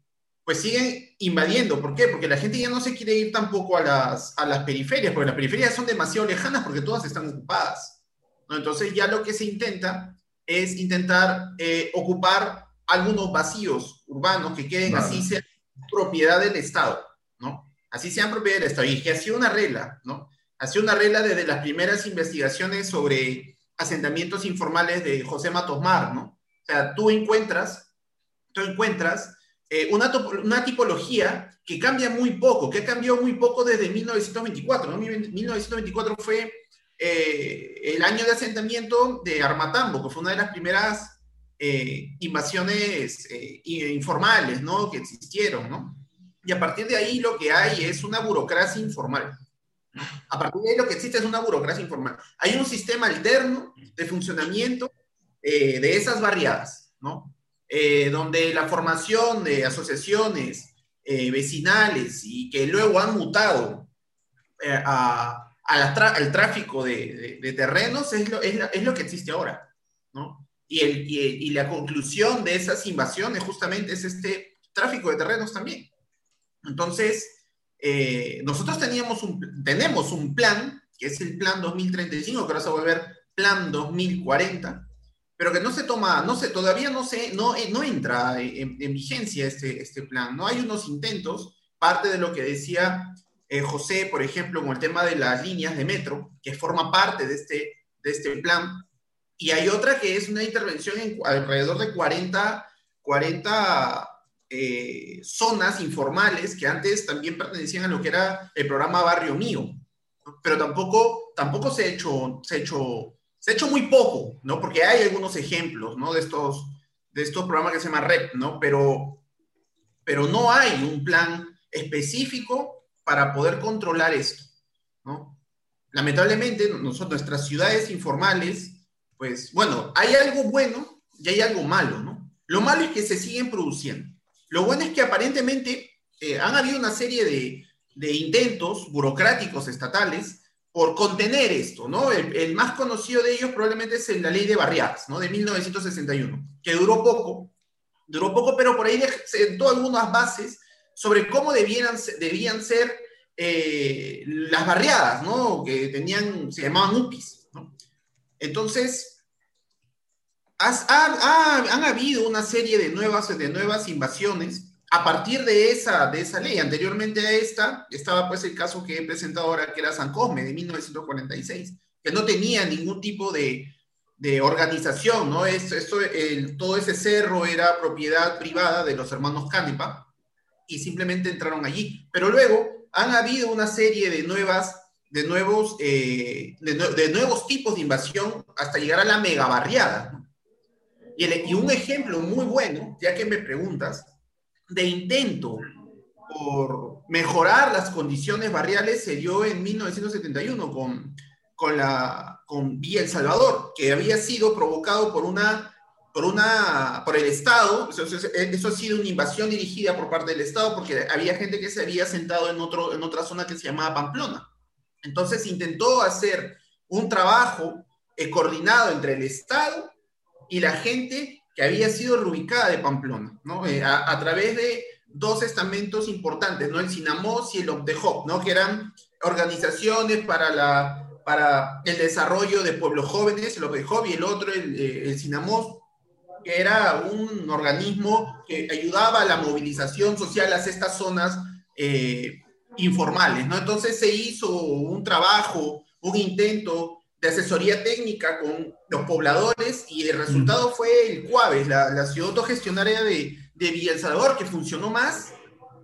pues siguen invadiendo. ¿Por qué? Porque la gente ya no se quiere ir tampoco a las, a las periferias, porque las periferias son demasiado lejanas porque todas están ocupadas. ¿no? Entonces ya lo que se intenta es intentar eh, ocupar algunos vacíos urbanos que queden así sean propiedad del Estado, ¿no? Así sean propiedad del Estado. Y que ha sido una regla, ¿no? Ha sido una regla desde las primeras investigaciones sobre asentamientos informales de José Matos Mar, ¿no? O sea, tú encuentras, tú encuentras eh, una, una, tipología que cambia muy poco, que cambió muy poco desde 1924. ¿no? 1924 fue eh, el año de asentamiento de Armatambo, que fue una de las primeras eh, invasiones eh, informales ¿no? que existieron. ¿no? Y a partir de ahí lo que hay es una burocracia informal. A partir de ahí lo que existe es una burocracia informal. Hay un sistema alterno de funcionamiento de esas barriadas, ¿no? Eh, donde la formación de asociaciones eh, vecinales y que luego han mutado eh, al tráfico de, terrenos es lo, que existe ahora. Y, la conclusión de esas invasiones justamente es este tráfico de terrenos también. Entonces, nosotros teníamos tenemos un plan, que es el plan 2035, que ahora se va a volver plan 2040, pero que no se toma, no se, todavía no, se, no, no entra en, en, vigencia este, este plan. No hay unos intentos, parte de lo que decía eh, José, por ejemplo, con el tema de las líneas de metro, que forma parte de este, de este plan, y hay otra que es una intervención en alrededor de 40, 40 eh, zonas informales que antes también pertenecían a lo que era el programa Barrio Mío, pero tampoco, tampoco se ha hecho, se ha hecho se ha hecho muy poco, ¿no? Porque hay algunos ejemplos, ¿no? De estos, de estos programas que se llama REP, ¿no? Pero, pero no hay un plan específico para poder controlar esto, ¿no? lamentablemente, nosotros, nuestras ciudades informales, pues bueno, hay algo bueno y hay algo malo, ¿no? Lo malo es que se siguen produciendo. Lo bueno es que aparentemente eh, han habido una serie de, de, intentos burocráticos estatales por contener esto, ¿no? El, más conocido de ellos probablemente es la ley de barriadas, ¿no? De 1961, que duró poco, duró poco, pero por ahí sentó algunas bases sobre cómo debían ser eh, las barriadas, ¿no? Que tenían, se llamaban UPIs, ¿no? Entonces, han habido una serie de nuevas, de nuevas invasiones a partir de esa, de esa ley. Anteriormente a esta, estaba pues el caso que he presentado ahora, que era San Cosme, de 1946, que no tenía ningún tipo de, de organización, ¿no? Esto, esto todo ese cerro era propiedad privada de los hermanos Canepa y simplemente entraron allí. Pero luego han habido una serie de nuevas, de nuevos, eh, de, nuevos tipos de invasión hasta llegar a la megabarriada. ¿no? Y un ejemplo muy bueno, ya que me preguntas, de intento por mejorar las condiciones barriales se dio en 1971 con, con, la, con Villa El Salvador, que había sido provocado por una, por una, por el Estado, eso, eso, eso, ha sido una invasión dirigida por parte del Estado, porque había gente que se había sentado en, otro, en otra zona que se llamaba Pamplona. Entonces intentó hacer un trabajo eh, coordinado entre el Estado y la gente que había sido reubicada de Pamplona, ¿no? Eh, a, a, través de dos estamentos importantes, ¿no? El Sinamos y el OPDEJOP, ¿no? Que eran organizaciones para, la, para el desarrollo de pueblos jóvenes, el OPDEJOP, y el otro, el, eh, el Sinamos, que era un organismo que ayudaba a la movilización social hacia estas zonas eh, informales, ¿no? Entonces se hizo un trabajo, un intento de asesoría técnica con los pobladores y el resultado fue el CUAVES, la, la ciudad autogestionaria de, de Villa El Salvador, que funcionó más,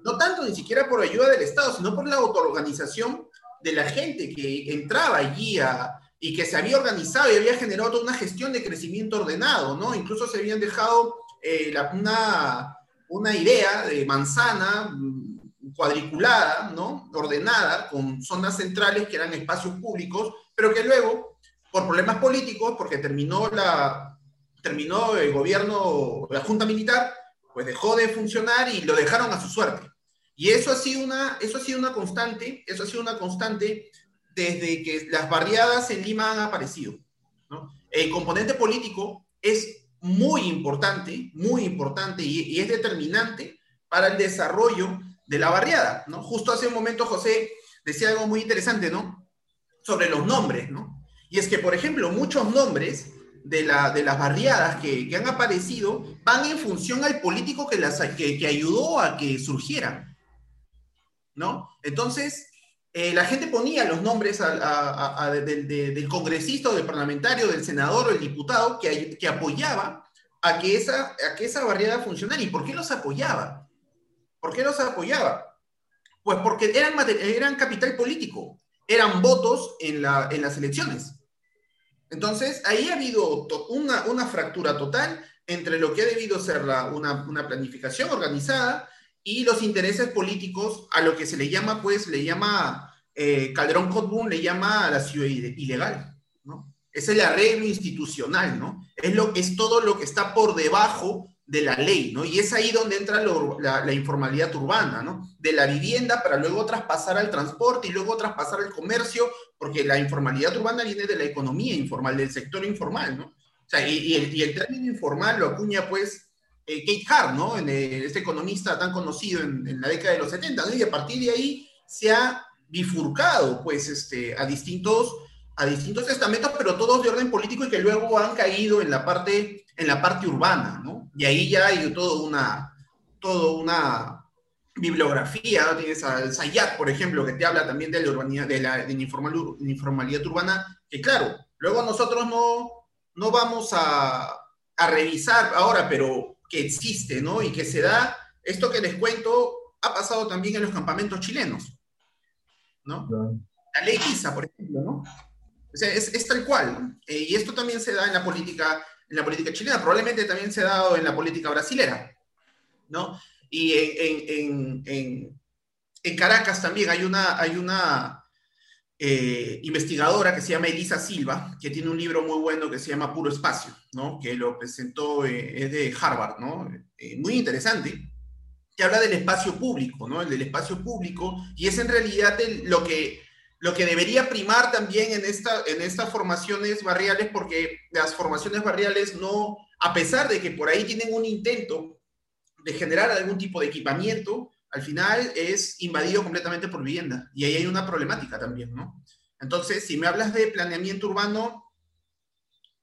no tanto ni siquiera por ayuda del Estado, sino por la autoorganización de la gente que entraba allí a, y que se había organizado y había generado toda una gestión de crecimiento ordenado, ¿no? Incluso se habían dejado eh, la, una, una idea de manzana cuadriculada, ¿no? Ordenada, con zonas centrales que eran espacios públicos, pero que luego, por problemas políticos, porque terminó, la, terminó el gobierno, la Junta Militar, pues dejó de funcionar y lo dejaron a su suerte. Y eso ha sido una, eso ha sido una constante, eso ha sido una constante desde que las barriadas en Lima han aparecido. ¿no? El componente político es muy importante, muy importante y, y, es determinante para el desarrollo de la barriada. ¿no? Justo hace un momento José decía algo muy interesante, ¿no? sobre los nombres, ¿no? Y es que, por ejemplo, muchos nombres de, la, de las barriadas que, que, han aparecido van en función al político que, las, que, que ayudó a que surgieran, ¿no? Entonces, eh, la gente ponía los nombres del congresista del parlamentario, del senador o del diputado que, que apoyaba a que, esa, a que esa barriada funcionara. ¿Y por qué los apoyaba? ¿Por qué los apoyaba? Pues porque eran, eran capital político eran votos en, la, en las elecciones. Entonces, ahí ha habido una, una, fractura total entre lo que ha debido ser la, una, una, planificación organizada y los intereses políticos a lo que se le llama, pues, le llama, eh, Calderón Cotbun le llama a la ciudad ilegal, ¿no? Es el arreglo institucional, ¿no? Es, lo, es todo lo que está por debajo de la ley, ¿no? Y es ahí donde entra la, la, informalidad urbana, ¿no? De la vivienda para luego traspasar al transporte y luego traspasar al comercio, porque la informalidad urbana viene de la economía informal, del sector informal, ¿no? O sea, y, el, término informal lo acuña, pues, eh, Kate Hart, ¿no? En el, este economista tan conocido en, en, la década de los 70, ¿no? Y a partir de ahí se ha bifurcado, pues, este, a distintos a distintos estamentos, pero todos de orden político y que luego han caído en la parte, en la parte urbana, ¿no? Y ahí ya hay todo una, todo una bibliografía, ¿no? Tienes al Sayat, por ejemplo, que te habla también de la urbanidad, de la, de la informal, informalidad urbana, que claro, luego nosotros no, no vamos a, a revisar ahora, pero que existe, ¿no? Y que se da, esto que les cuento ha pasado también en los campamentos chilenos, ¿no? La ley ISA, por ejemplo, ¿no? O sea, es, es tal cual. Eh, y esto también se da en la política, en la política chilena, probablemente también se ha dado en la política brasilera, ¿no? Y en, en, en, en Caracas también hay una, hay una, eh, investigadora que se llama Elisa Silva, que tiene un libro muy bueno que se llama Puro Espacio, ¿no? que lo presentó, eh, es de Harvard, ¿no? Eh, muy interesante, que habla del espacio público, ¿no? el del espacio público, y es en realidad lo, que, lo que debería primar también en, esta, en estas formaciones barriales, porque las formaciones barriales no, a pesar de que por ahí tienen un intento de generar algún tipo de equipamiento, al final es invadido completamente por vivienda. Y ahí hay una problemática también, ¿no? Entonces, si me hablas de planeamiento urbano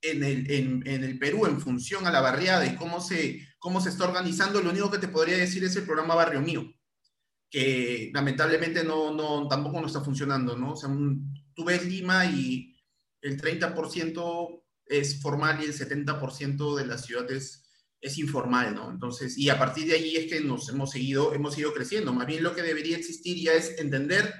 en el, en, el Perú en función a la barriada y cómo se, cómo se está organizando, lo único que te podría decir es el programa Barrio Mío, que lamentablemente no, no, tampoco no está funcionando, ¿no? O sea, tú ves Lima y el 30% es formal y el 70% de las ciudades es informal, ¿no? Entonces, y a partir de ahí es que nos hemos seguido, hemos ido creciendo. Más bien lo que debería existir ya es entender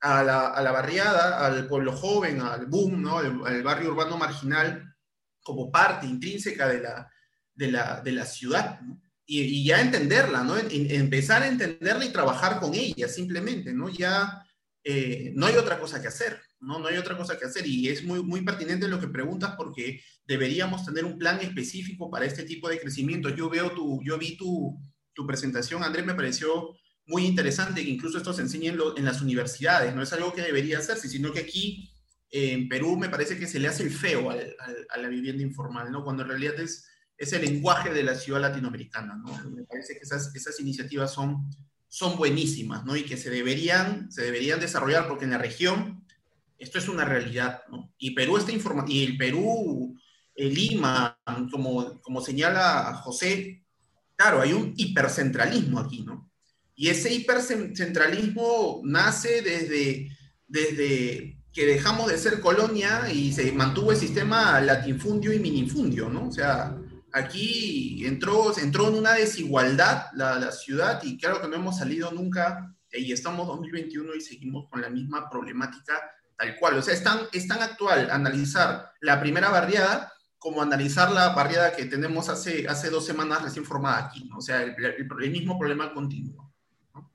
a la, a la barriada, al pueblo joven, al boom, ¿no? Al, barrio urbano marginal como parte intrínseca de la, de la, de la ciudad, ¿no? Y, y, ya entenderla, ¿no? empezar a entenderla y trabajar con ella, simplemente, ¿no? Ya eh, no hay otra cosa que hacer, ¿no? No hay otra cosa que hacer y es muy, muy pertinente lo que preguntas porque deberíamos tener un plan específico para este tipo de crecimiento. Yo veo tu, yo vi tu, tu presentación, Andrés, me pareció muy interesante que incluso esto se enseñe en, en, las universidades, no es algo que debería hacerse, sino que aquí en Perú me parece que se le hace el feo al, al, a la vivienda informal, ¿no? Cuando en realidad es, es el lenguaje de la ciudad latinoamericana, ¿no? Me parece que esas, esas iniciativas son son buenísimas, ¿no? Y que se deberían, se deberían desarrollar porque en la región esto es una realidad, ¿no? Y Perú está informando, y el Perú, el Lima, como, como señala José, claro, hay un hipercentralismo aquí, ¿no? Y ese hipercentralismo nace desde, desde que dejamos de ser colonia y se mantuvo el sistema latifundio y minifundio, ¿no? O sea, aquí entró, entró en una desigualdad la, la, ciudad y claro que no hemos salido nunca y estamos 2021 y seguimos con la misma problemática tal cual. O sea, es tan, es tan actual analizar la primera barriada como analizar la barriada que tenemos hace, hace dos semanas recién formada aquí. O sea, el, mismo problema continuo. ¿no?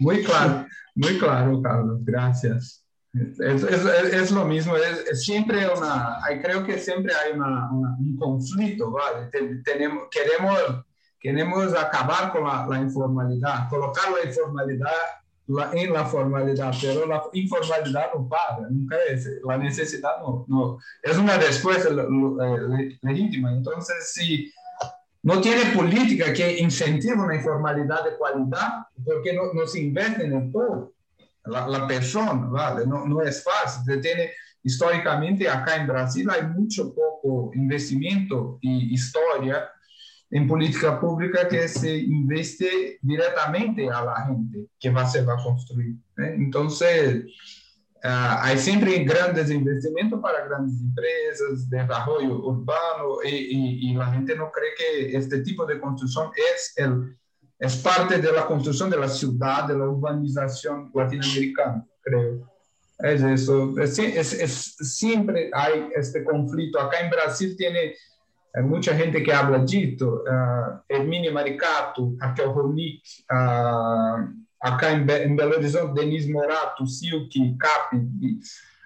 Muy claro, muy claro, Carlos. Gracias. Es, es, es, lo mismo, es, siempre una, creo que siempre hay una, una, un conflicto, ¿vale? Tenemos, queremos, queremos acabar con la, la informalidad, colocar la informalidad la, en la formalidad, pero la informalidad no para, nunca es, la necesidad no, no es una respuesta eh, legítima. Entonces, si no tiene política que incentive una informalidad de calidad, porque no, no se invierte en el todo la, persona, ¿vale? No, es fácil. Tiene, históricamente, acá en Brasil hay mucho poco investimento y historia en política pública que se investe directamente a la gente que va, se va a construir. ¿eh? Entonces, uh, hay siempre grandes investimentos para grandes empresas, desarrollo urbano, y la gente no cree que este tipo de construcción es el es parte de la construcción de la ciudad, de la urbanización latinoamericana, creo. Es eso. Es, es, es, siempre hay este conflicto. Acá en Brasil tiene hay mucha gente que habla dito. Uh, Hermínio Maricato, Raquel Ronick, uh, acá en, en, Belo Horizonte, Denise Morato, Silk, Capi.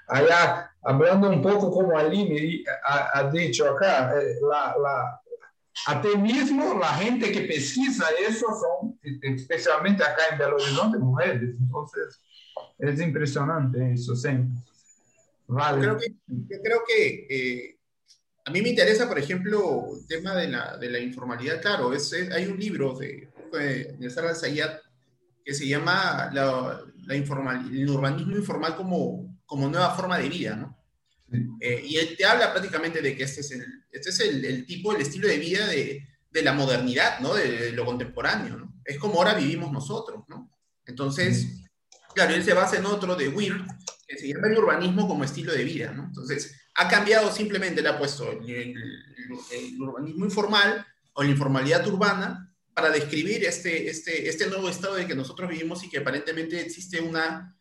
Allá, hablando un poco como Aline ha, ha dicho acá, eh, la, la, até mesmo a gente que pesquisa isso são, especialmente acá em Belo Horizonte, mulheres. Então, é impressionante isso sempre. Vale. Yo creo que, creo que eh, a mí me interesa, por ejemplo, el tema de la, de la informalidad. Claro, es, es, hay un libro de, de Sara Sayat que se llama la, la informal, el urbanismo informal como, como nueva forma de vida, ¿no? Eh, y él te habla prácticamente de que este es el, este es el, el tipo, el estilo de vida de, de la modernidad, ¿no? De, de, lo contemporáneo, ¿no? Es como ahora vivimos nosotros, ¿no? Entonces, claro, él se basa en otro de Weir, que se llama el urbanismo como estilo de vida, ¿no? Entonces, ha cambiado simplemente, le ha puesto el, el, el urbanismo informal o la informalidad urbana para describir este, este, este nuevo estado de que nosotros vivimos y que aparentemente existe una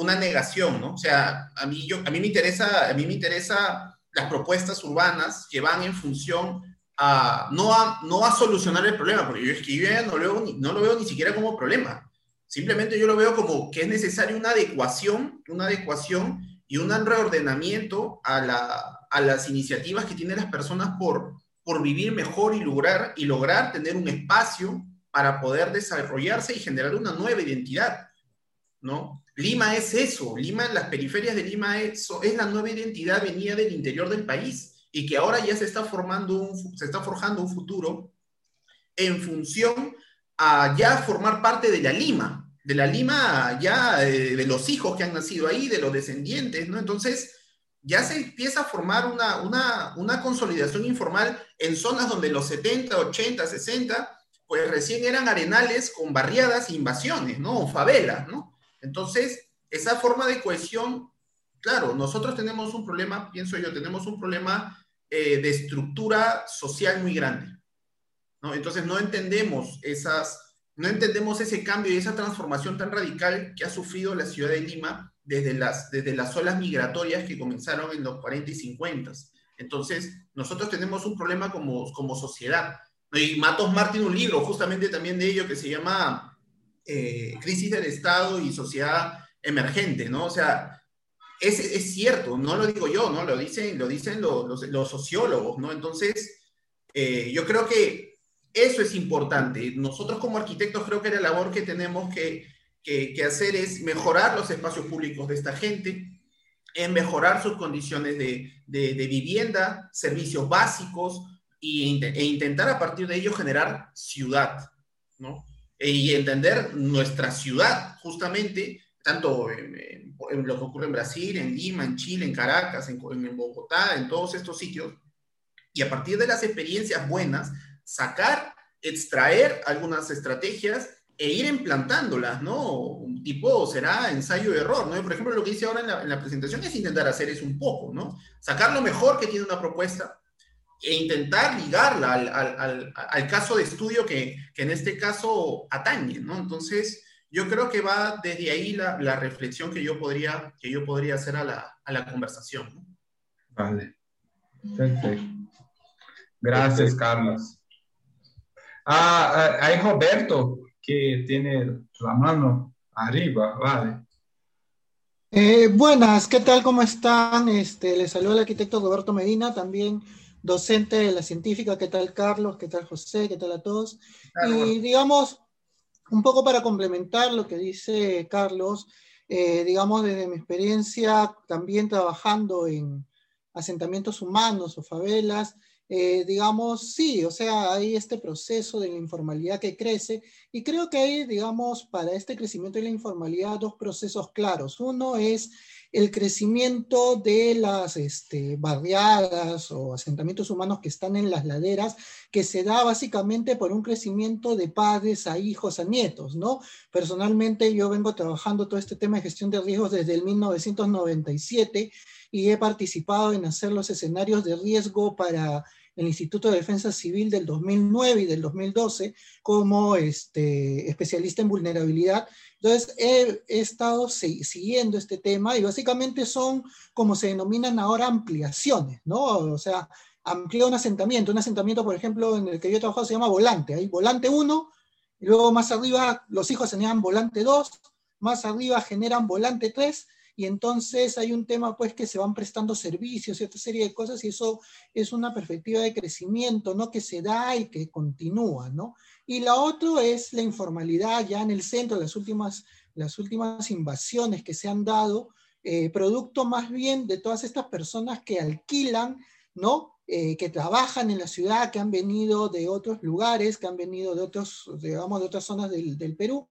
una negación, ¿no? O sea, a mí, yo, a mí me interesa, a mí me interesa las propuestas urbanas que van en función a no, a, no a solucionar el problema, porque yo es que yo no, veo, no lo veo ni siquiera como problema, Simplemente yo lo veo como que es necesaria una adecuación, una adecuación y un reordenamiento a, la, a las iniciativas que tienen las personas por, por vivir mejor y lograr, y lograr tener un espacio para poder desarrollarse y generar una nueva identidad, ¿no? Lima es eso, Lima, las periferias de Lima es, es la nueva identidad venida del interior del país y que ahora ya se está formando, un, se está forjando un futuro en función a ya formar parte de la Lima, de la Lima ya de, de los hijos que han nacido ahí, de los descendientes, ¿no? Entonces, ya se empieza a formar una, una, una consolidación informal en zonas donde los 70, 80, 60 pues recién eran arenales con barriadas e invasiones, ¿no? O favelas, ¿no? Entonces, esa forma de cohesión, claro, nosotros tenemos un problema, pienso yo, tenemos un problema eh, de estructura social muy grande, ¿no? Entonces, no entendemos esas, no entendemos ese cambio y esa transformación tan radical que ha sufrido la ciudad de Lima desde las, desde las olas migratorias que comenzaron en los 40 y 50. Entonces, nosotros tenemos un problema como, como sociedad y Matos Martín un libro justamente también de ello que se llama eh, Crisis del Estado y Sociedad Emergente, ¿no? O sea, es, es, cierto, no lo digo yo, ¿no? Lo dicen, lo dicen los, sociólogos, ¿no? Entonces, eh, yo creo que eso es importante. Nosotros como arquitectos creo que la labor que tenemos que, que, hacer es mejorar los espacios públicos de esta gente, en mejorar sus condiciones de, de, vivienda, servicios básicos, e intentar a partir de ello generar ciudad, ¿no? E, y entender nuestra ciudad, justamente, tanto en, lo que ocurre en Brasil, en Lima, en Chile, en Caracas, en, Bogotá, en todos estos sitios, y a partir de las experiencias buenas, sacar, extraer algunas estrategias e ir implantándolas, ¿no? Un tipo será ensayo de error, ¿no? Por ejemplo, lo que hice ahora en la, en la presentación es intentar hacer eso un poco, ¿no? Sacar lo mejor que tiene una propuesta, e intentar ligarla al, al, al, caso de estudio que, que, en este caso atañe, ¿no? Entonces, yo creo que va desde ahí la, la reflexión que yo podría, que yo podría hacer a la, a la conversación. ¿no? Vale, perfecto. Gracias, Carlos. Ah, ah, hay Roberto que tiene la mano arriba, vale. Eh, buenas, ¿qué tal? ¿Cómo están? Este, les saluda el arquitecto Roberto Medina, también docente de la científica, ¿qué tal Carlos? ¿Qué tal José? ¿Qué tal a todos? Y digamos, un poco para complementar lo que dice Carlos, eh, digamos desde mi experiencia también trabajando en asentamientos humanos o favelas, eh, digamos, sí, o sea, hay este proceso de la informalidad que crece y creo que hay, digamos, para este crecimiento de la informalidad dos procesos claros. Uno es el crecimiento de las este, barriadas o asentamientos humanos que están en las laderas, que se da básicamente por un crecimiento de padres a hijos a nietos, ¿no? Personalmente yo vengo trabajando todo este tema de gestión de riesgos desde el 1997 y he participado en hacer los escenarios de riesgo para el Instituto de Defensa Civil del 2009 y del 2012 como este, especialista en vulnerabilidad. Entonces, he, estado siguiendo este tema y básicamente son, como se denominan ahora, ampliaciones, ¿no? O sea, amplía un asentamiento. Un asentamiento, por ejemplo, en el que yo he trabajado se llama volante. Hay volante 1, y luego más arriba los hijos generan volante 2, más arriba generan volante 3, y entonces hay un tema pues que se van prestando servicios y otra serie de cosas y eso es una perspectiva de crecimiento, ¿no? Que se da y que continúa, ¿no? Y la otra es la informalidad ya en el centro, las últimas, las últimas invasiones que se han dado, eh, producto más bien de todas estas personas que alquilan, ¿no? Eh, que trabajan en la ciudad, que han venido de otros lugares, que han venido de otros, digamos, de otras zonas del, del Perú,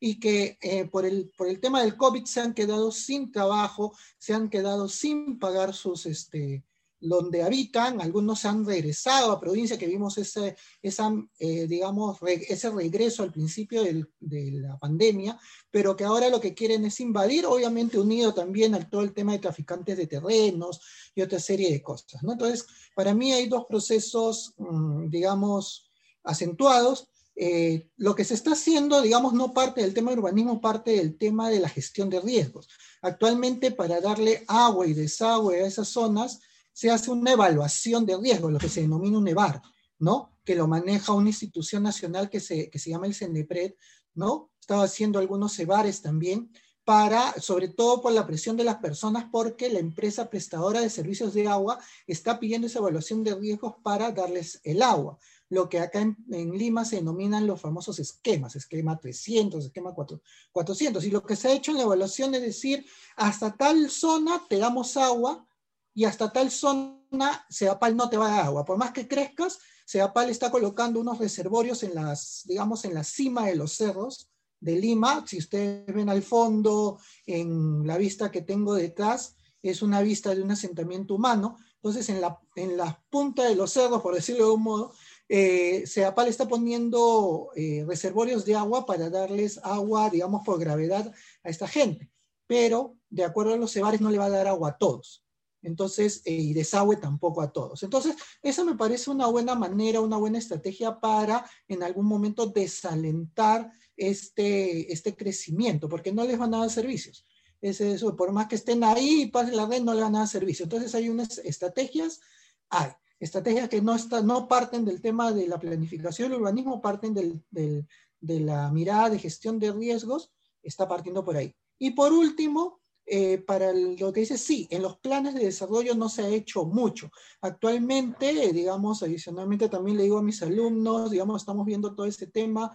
y que eh, por, el, por el tema del COVID se han quedado sin trabajo, se han quedado sin pagar sus, este, donde habitan, algunos se han regresado a provincia, que vimos ese, esa, eh, digamos, ese regreso al principio del, de la pandemia, pero que ahora lo que quieren es invadir, obviamente unido también al todo el tema de traficantes de terrenos y otra serie de cosas. ¿no? Entonces, para mí hay dos procesos, mm, digamos, acentuados. Eh, lo que se está haciendo, digamos, no parte del tema de urbanismo, parte del tema de la gestión de riesgos. Actualmente, para darle agua y desagüe a esas zonas, se hace una evaluación de riesgo, lo que se denomina un EVAR, ¿no? Que lo maneja una institución nacional que se, que se llama el CENEPRED, ¿no? estado haciendo algunos cebares también, para, sobre todo por la presión de las personas, porque la empresa prestadora de servicios de agua está pidiendo esa evaluación de riesgos para darles el agua lo que acá en, Lima se denominan los famosos esquemas, esquema 300, esquema 400. Y lo que se ha hecho en la evaluación es decir, hasta tal zona te damos agua y hasta tal zona Sedapal no te va a dar agua. Por más que crezcas, Sedapal está colocando unos reservorios en las, digamos, en la cima de los cerros de Lima. Si ustedes ven al fondo, en la vista que tengo detrás, es una vista de un asentamiento humano. Entonces, en la, en la punta de los cerros, por decirlo de un modo, eh, CEAPAL está poniendo eh, reservorios de agua para darles agua, digamos, por gravedad a esta gente, pero de acuerdo a los cebares no le va a dar agua a todos. Entonces, eh, y desagüe tampoco a todos. Entonces, esa me parece una buena manera, una buena estrategia para en algún momento desalentar este, este crecimiento, porque no les van a dar servicios. Es eso, por más que estén ahí y pasen la red, no le van a dar servicio. Entonces, hay unas estrategias, hay estrategias que no, está, no parten del tema de la planificación del urbanismo, parten del, de la mirada de gestión de riesgos, está partiendo por ahí. Y por último, eh, para lo que dice, sí, en los planes de desarrollo no se ha hecho mucho. Actualmente, digamos, adicionalmente también le digo a mis alumnos, digamos, estamos viendo todo este tema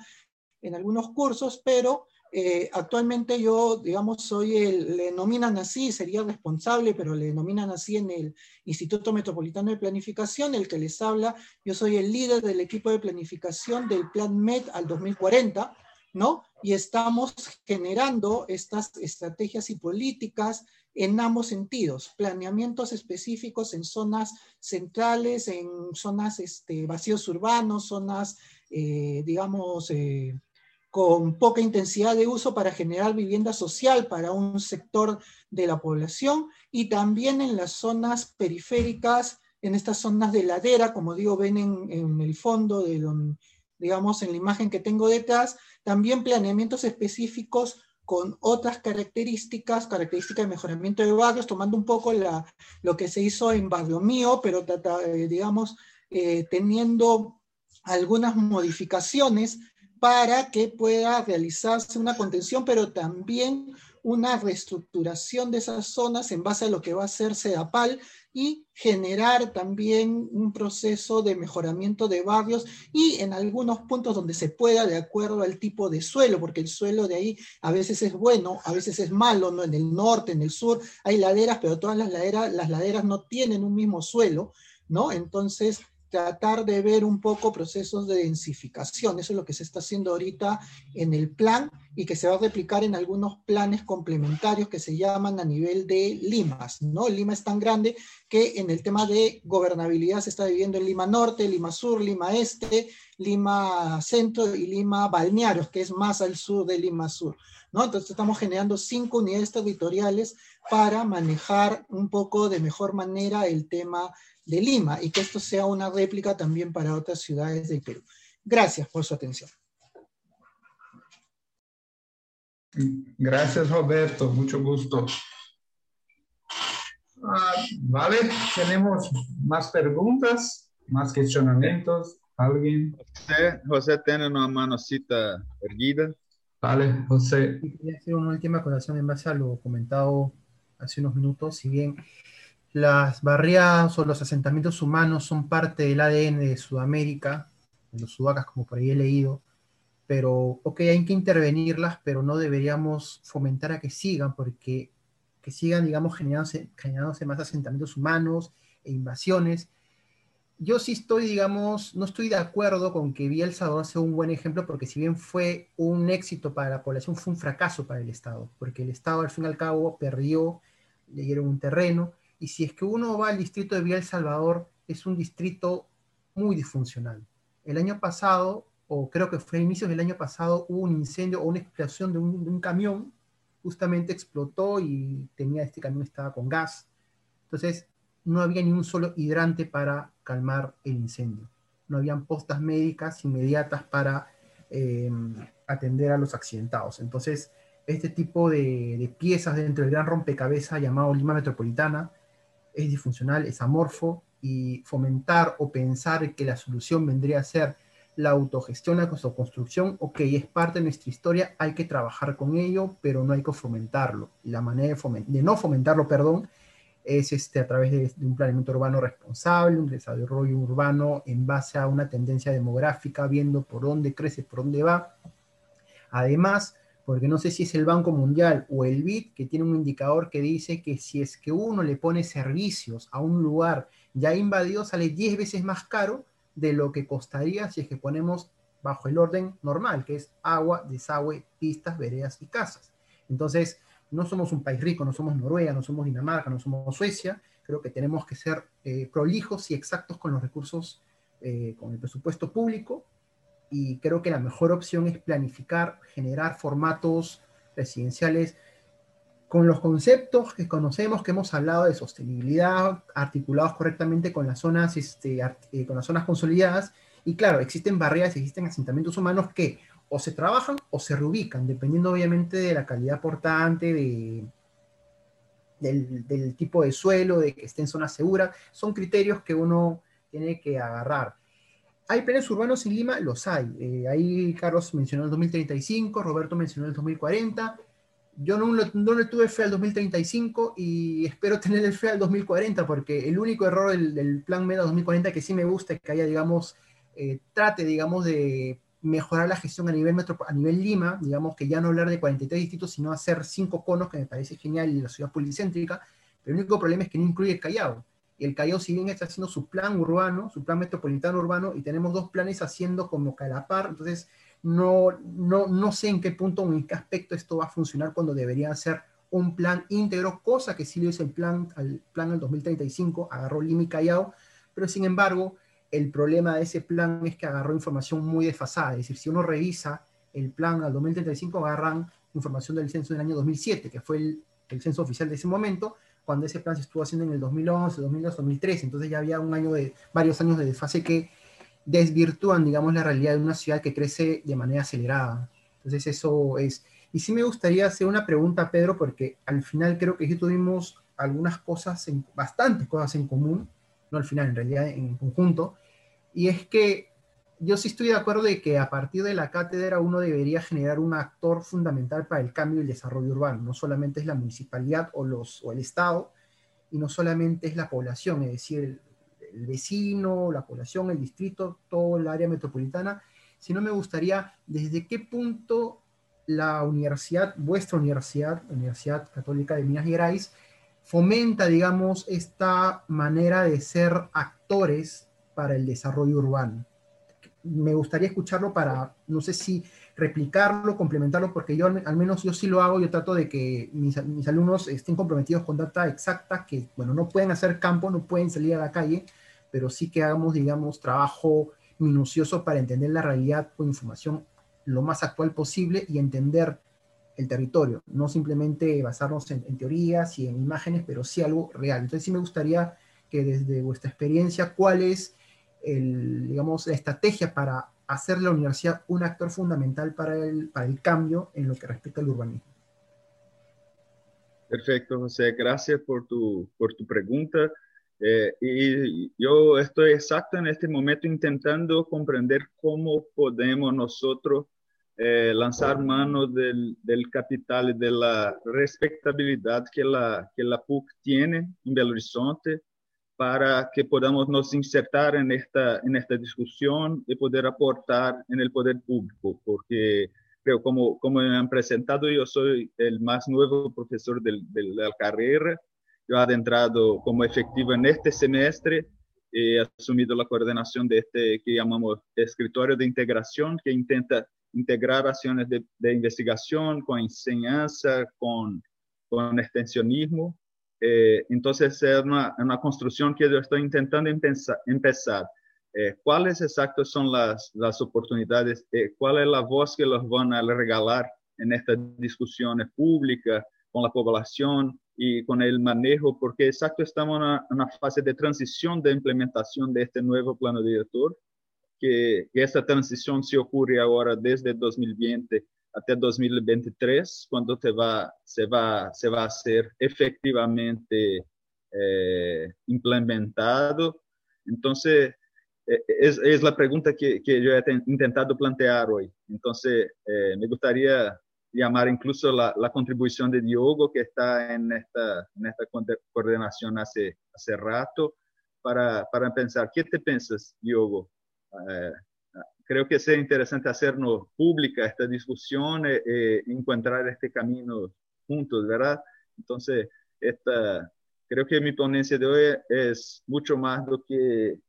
en algunos cursos, pero eh, actualmente yo, digamos, soy el, le denominan así, sería responsable, pero le denominan así en el Instituto Metropolitano de Planificación, el que les habla, yo soy el líder del equipo de planificación del Plan MED al 2040, ¿no? Y estamos generando estas estrategias y políticas en ambos sentidos, planeamientos específicos en zonas centrales, en zonas este, vacíos urbanos, zonas, eh, digamos, eh, con poca intensidad de uso para generar vivienda social para un sector de la población y también en las zonas periféricas, en estas zonas de ladera, como digo, ven en, el fondo, de digamos, en la imagen que tengo detrás, también planeamientos específicos con otras características, características de mejoramiento de barrios, tomando un poco lo que se hizo en Barrio Mío, pero eh, digamos, eh, teniendo algunas modificaciones para que pueda realizarse una contención, pero también una reestructuración de esas zonas en base a lo que va a hacer CEDAPAL y generar también un proceso de mejoramiento de barrios y en algunos puntos donde se pueda de acuerdo al tipo de suelo, porque el suelo de ahí a veces es bueno, a veces es malo, ¿no? En el norte, en el sur hay laderas, pero todas las laderas, las laderas no tienen un mismo suelo, ¿no? Entonces tratar de ver un poco procesos de densificación. Eso es lo que se está haciendo ahorita en el plan y que se va a replicar en algunos planes complementarios que se llaman a nivel de Limas. ¿no? Lima es tan grande que en el tema de gobernabilidad se está viviendo en Lima Norte, Lima Sur, Lima Este, Lima Centro y Lima Balnearios, que es más al sur de Lima Sur. ¿no? Entonces estamos generando cinco unidades territoriales para manejar un poco de mejor manera el tema de Lima y que esto sea una réplica también para otras ciudades del Perú. Gracias por su atención. Gracias, Roberto. Mucho gusto. Ah, vale, tenemos más preguntas, más cuestionamientos. ¿Alguien? José, José tiene una manocita erguida. Vale, José. Quería hacer una última acotación en base a lo comentado hace unos minutos. Si bien las barriadas o los asentamientos humanos son parte del ADN de Sudamérica, de los sudacas, como por ahí he leído, pero, ok, hay que intervenirlas, pero no deberíamos fomentar a que sigan, porque que sigan, digamos, generándose, generándose más asentamientos humanos e invasiones. Yo sí estoy, digamos, no estoy de acuerdo con que El Salvador sea un buen ejemplo, porque si bien fue un éxito para la población, fue un fracaso para el Estado, porque el Estado al fin y al cabo perdió, le dieron un terreno, y si es que uno va al distrito de Vía El Salvador, es un distrito muy disfuncional. El año pasado, o creo que fue a inicios del año pasado, hubo un incendio o una explosión de un, camión, justamente explotó y tenía este camión estaba con gas. Entonces, no había ni un solo hidrante para calmar el incendio. No habían postas médicas inmediatas para em, atender a los accidentados. Entonces, este tipo de, de, piezas dentro del gran rompecabezas llamado Lima Metropolitana es disfuncional, es amorfo y fomentar o pensar que la solución vendría a ser la autogestión, la construcción, ok, es parte de nuestra historia, hay que trabajar con ello, pero no hay que fomentarlo. La manera de, no fomentarlo, perdón, es este, a través de, un planeamiento urbano responsable, un desarrollo urbano en base a una tendencia demográfica, viendo por dónde crece, por dónde va. Además, porque no sé si es el Banco Mundial o el BID que tiene un indicador que dice que si es que uno le pone servicios a un lugar ya invadido, sale 10 veces más caro de lo que costaría si es que ponemos bajo el orden normal, que es agua, desagüe, pistas, veredas y casas. Entonces, no somos un país rico, no somos Noruega, no somos Dinamarca, no somos Suecia, creo que tenemos que ser eh, prolijos y exactos con los recursos, eh, con el presupuesto público, y creo que la mejor opción es planificar, generar formatos residenciales con los conceptos que conocemos, que hemos hablado de sostenibilidad, articulados correctamente con las zonas, este, eh, con las zonas consolidadas. Y claro, existen barreras, existen asentamientos humanos que o se trabajan o se reubican, dependiendo obviamente de la calidad portante, de, del, tipo de suelo, de que esté en zona segura. Son criterios que uno tiene que agarrar. ¿Hay planes urbanos en Lima? Los hay. Eh, ahí Carlos mencionó el 2035, Roberto mencionó el 2040 yo no, no, le tuve fe al 2035 y espero tener fe al 2040 porque el único error del, plan MEDA 2040 que sí me gusta es que haya, digamos, eh, trate, digamos, de mejorar la gestión a nivel, metro, a nivel Lima, digamos, que ya no hablar de 43 distritos, sino hacer cinco conos, que me parece genial, y la ciudad policéntrica, pero el único problema es que no incluye el Callao. El Callao, si bien está haciendo su plan urbano, su plan metropolitano urbano, y tenemos dos planes haciendo como calapar, entonces no, no, no sé en qué punto o en qué aspecto esto va a funcionar cuando debería ser un plan íntegro, cosa que sí lo hizo el plan, al plan del 2035, agarró Lima Callao, pero sin embargo, el problema de ese plan es que agarró información muy desfasada, es decir, si uno revisa el plan al 2035, agarran información del censo del año 2007, que fue el censo oficial de ese momento, cuando ese plan se estuvo haciendo en el 2011, 2012, 2013, entonces ya había un año de, varios años de desfase que desvirtúan, digamos, la realidad de una ciudad que crece de manera acelerada. Entonces eso es. Y sí me gustaría hacer una pregunta Pedro, porque al final creo que sí tuvimos algunas cosas, en, bastantes cosas en común, no al final, en realidad en conjunto, y es que yo sí estoy de acuerdo de que a partir de la cátedra uno debería generar un actor fundamental para el cambio y el desarrollo urbano. No solamente es la municipalidad o, los, o el Estado, y no solamente es la población, es decir, el vecino, la población, el distrito, todo el área metropolitana, sino me gustaría desde qué punto la universidad, vuestra universidad, Universidad Católica de Minas Gerais, fomenta, digamos, esta manera de ser actores para el desarrollo urbano. Me gustaría escucharlo para, no sé si replicarlo, complementarlo, porque yo al menos yo sí lo hago, yo trato de que mis, mis, alumnos estén comprometidos con data exacta, que, bueno, no pueden hacer campo, no pueden salir a la calle, pero sí que hagamos, digamos, trabajo minucioso para entender la realidad con información lo más actual posible y entender el territorio, no simplemente basarnos en, teorías y en imágenes, pero sí algo real. Entonces sí me gustaría que desde vuestra experiencia, ¿cuál es, el, digamos, la estrategia para hacer la universidad un actor fundamental para el, para el cambio en lo que respecta al urbanismo? Perfecto, José. Gracias por tu, por tu pregunta. Eh, y yo estoy exacto en este momento intentando comprender cómo podemos nosotros eh, lanzar mano del, del, capital, de la respetabilidad que la, que la PUC tiene en Belo Horizonte para que podamos nos insertar en esta, en esta discusión y poder aportar en el poder público, porque creo, como, como han presentado, yo soy el más nuevo profesor del, de la carrera yo he adentrado como efectivo en este semestre, he asumido la coordinación de este que llamamos escritorio de integración, que intenta integrar acciones de, de investigación con enseñanza, con, con extensionismo. Eh, entonces, es una, una, construcción que yo estoy intentando empezar. empezar. Eh, ¿Cuáles exactos son las, las oportunidades? Eh, ¿Cuál es la voz que los van a regalar en estas discusiones públicas con la población? y con el manejo, porque exacto estamos en una, fase de transición de implementación de este nuevo plano director, que, que esta transición se ocurre ahora desde 2020 hasta 2023, cuando te va, se, va, se va a ser efectivamente eh, implementado. Entonces, es, es la pregunta que, que yo he intentado plantear hoy. Entonces, eh, me gustaría llamar incluso la, la, contribución de Diogo, que está en esta, en esta coordinación hace, hace rato, para, para pensar, ¿qué te piensas, Diogo? Eh, creo que sería interesante hacernos pública esta discusión e, e encontrar este camino juntos, ¿verdad? Entonces, esta, creo que mi ponencia de hoy es mucho más do que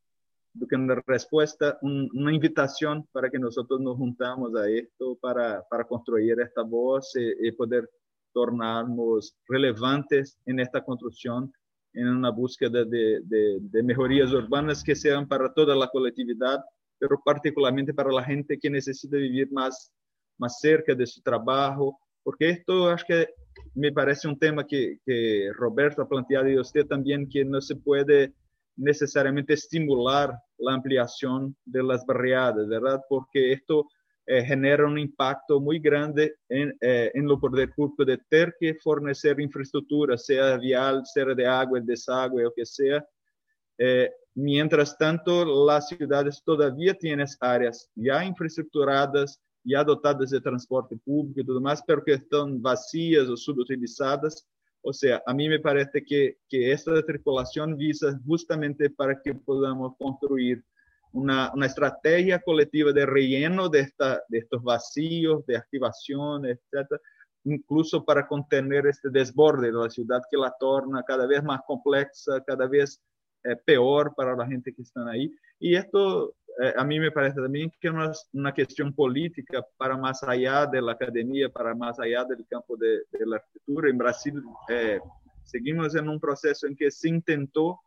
do que una respuesta, un, una invitación para que nosotros nos juntamos a esto, para, para construir esta voz y, y, poder tornarnos relevantes en esta construcción, en una búsqueda de, de, de, mejorías urbanas que sean para toda la colectividad, pero particularmente para la gente que necesita vivir más, más cerca de su trabajo, porque esto acho que me parece un tema que, que Roberto ha planteado y usted también, que no se puede necesariamente estimular la ampliación de las barriadas, ¿verdad? Porque esto eh, genera un impacto muy grande en, eh, en lo poder público de tener que fornecer infraestructura, sea vial, sea de agua, desagüe o que sea. Eh, mientras tanto, las ciudades todavía tienen áreas ya infraestructuradas, ya dotadas de transporte público y todo más, pero que están vacías o subutilizadas o sea, a mí me parece que, que esta tripulación visa justamente para que podamos construir una, una, estrategia colectiva de relleno de, esta, de estos vacíos, de activación, etc., incluso para contener este desborde de la ciudad que la torna cada vez más compleja, cada vez eh, peor para la gente que está ahí. Y esto eh, a mí me parece también que es una cuestión política para más allá de la academia, para más allá del campo de, de la arquitectura. En Brasil eh, seguimos en un proceso en que se intentó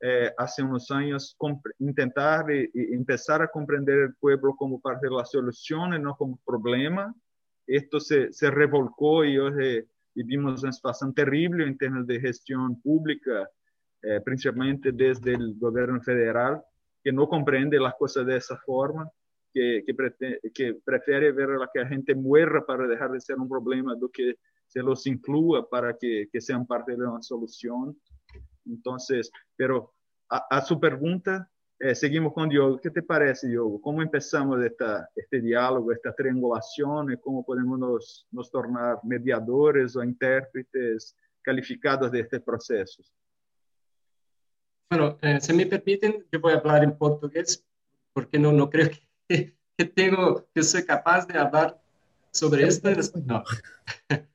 eh, hace unos años intentar y, y, empezar a comprender el pueblo como parte de la solución y no como problema. Esto se, se revolcó y hoy vivimos una situación terrible en términos de gestión pública, eh, principalmente desde el gobierno federal que no comprende las cosas de esa forma, que, prefiere ver a que la gente muera para dejar de ser un problema do que se los incluya para que, sean parte de una solución. Entonces, pero a, su pregunta, eh, seguimos con Diogo. ¿Qué te parece, Diogo? ¿Cómo empezamos esta, este diálogo, esta triangulación? ¿Cómo podemos nos, nos tornar mediadores o intérpretes calificados de estos procesos? Bueno, eh, si me permiten, yo voy a hablar en portugués porque no, no creo que, [LAUGHS] que tengo, que soy capaz de hablar sobre esto. en español. [LAUGHS]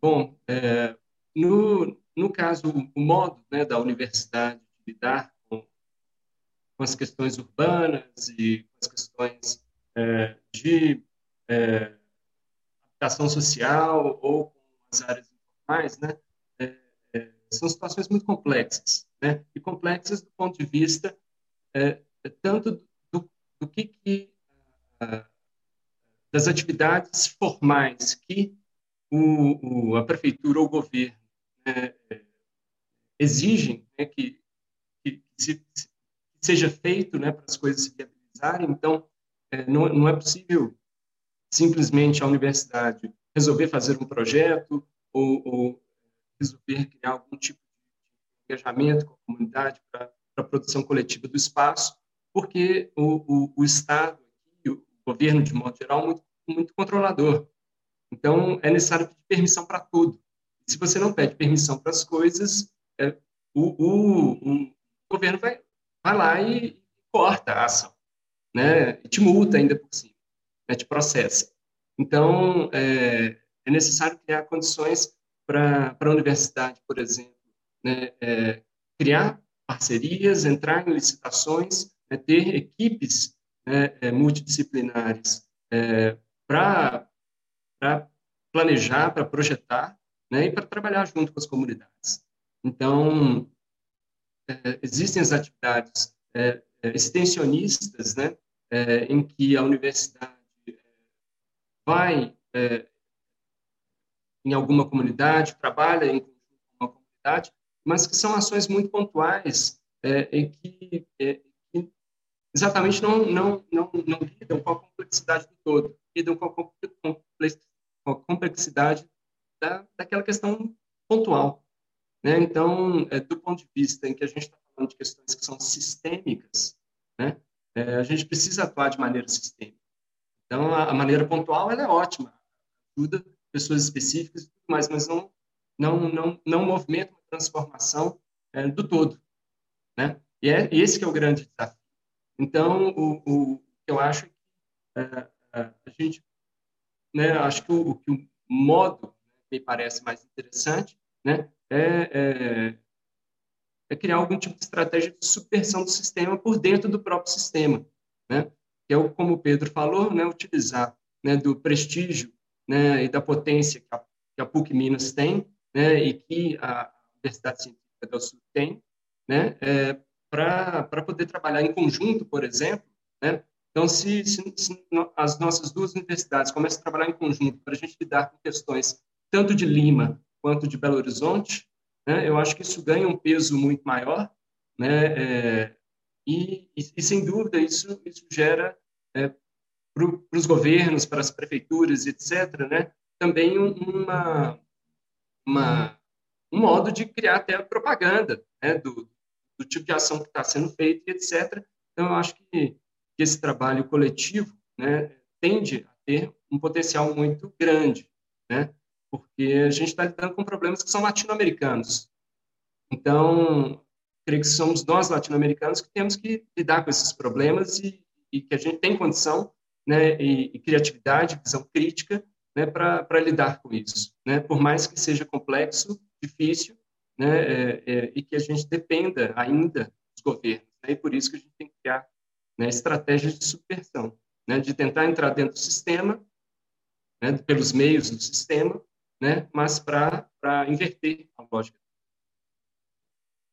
Bom, é, no, no caso, o modo né, da universidade de lidar com, com as questões urbanas e com as questões é, de é, habitação social ou com as áreas informais, né, são situações muito complexas, né? E complexas do ponto de vista é, tanto do, do que, que uh, das atividades formais que o, o, a prefeitura ou o governo né, exigem né, que, que, se, seja feito né, para as coisas se viabilizarem. Então, é, não, não é possível simplesmente a universidade resolver fazer um projeto ou, ou resolver criar algum tipo de engajamento com a comunidade para a produção coletiva do espaço, porque o, o, o Estado e o governo, de modo geral, é muito, muito controlador. Então, é necessário pedir permissão para tudo. Se você não pede permissão para as coisas, é, o, o, governo vai, vai lá e corta a ação, né? E te multa ainda por cima, né? te processa. Então, é, é necessário criar condições para a universidade, por exemplo, né, é, criar parcerias, entrar em licitações, né, ter equipes né, é, multidisciplinares é, para planejar, para projetar né, e para trabalhar junto com as comunidades. Então, é, existem as atividades é, é, extensionistas, né, em que a universidade vai em alguma comunidade, trabalha em uma comunidade, mas que são ações muito pontuais é, e que, é, exatamente não, não, não, não lidam com a complexidade do todo, lidam com a complexidade da, daquela questão pontual. Né? Então, é, do ponto de vista em que a gente está falando de questões que são sistêmicas, né? É, a gente precisa atuar de maneira sistêmica. Então, a, a maneira pontual ela é ótima, ajuda pessoas específicas, mas, mas não, não, não, não movimenta uma transformação é, do todo, né? E é esse que é o grande desafio. Então, o, o eu acho que é, é, a gente, né, acho que o, que o modo me parece mais interessante, né, é, é, é, criar algum tipo de estratégia de subversão do sistema por dentro do próprio sistema, né, que é o, como o Pedro falou, né, utilizar né, do prestígio né, e da potência que a, que a PUC Minas tem, né, e que a Universidade Científica do Sul tem, né, é, para poder trabalhar em conjunto, por exemplo, né, então, se, se, se, as nossas duas universidades começam a trabalhar em conjunto para a gente lidar com questões tanto de Lima quanto de Belo Horizonte, né, eu acho que isso ganha um peso muito maior, né, é, e, e, e, sem dúvida, isso, isso gera é, para os governos, para as prefeituras, etc., né, também uma, uma, um modo de criar até propaganda né, do, do tipo de ação que está sendo feita, etc. Então, eu acho que que esse trabalho coletivo né, tende a ter um potencial muito grande, né? porque a gente está lidando com problemas que são latino-americanos. Então, creio que somos nós, latino-americanos, que temos que lidar com esses problemas e, e que a gente tem condição né, e, e criatividade, visão crítica né, para lidar com isso. Né? Por mais que seja complexo, difícil, né, é, é, e que a gente dependa ainda dos governos. Né? E por isso que a gente tem que criar né, estratégias de subversão, né, de tentar entrar dentro do sistema, né, pelos meios do sistema, né, mas para inverter a lógica.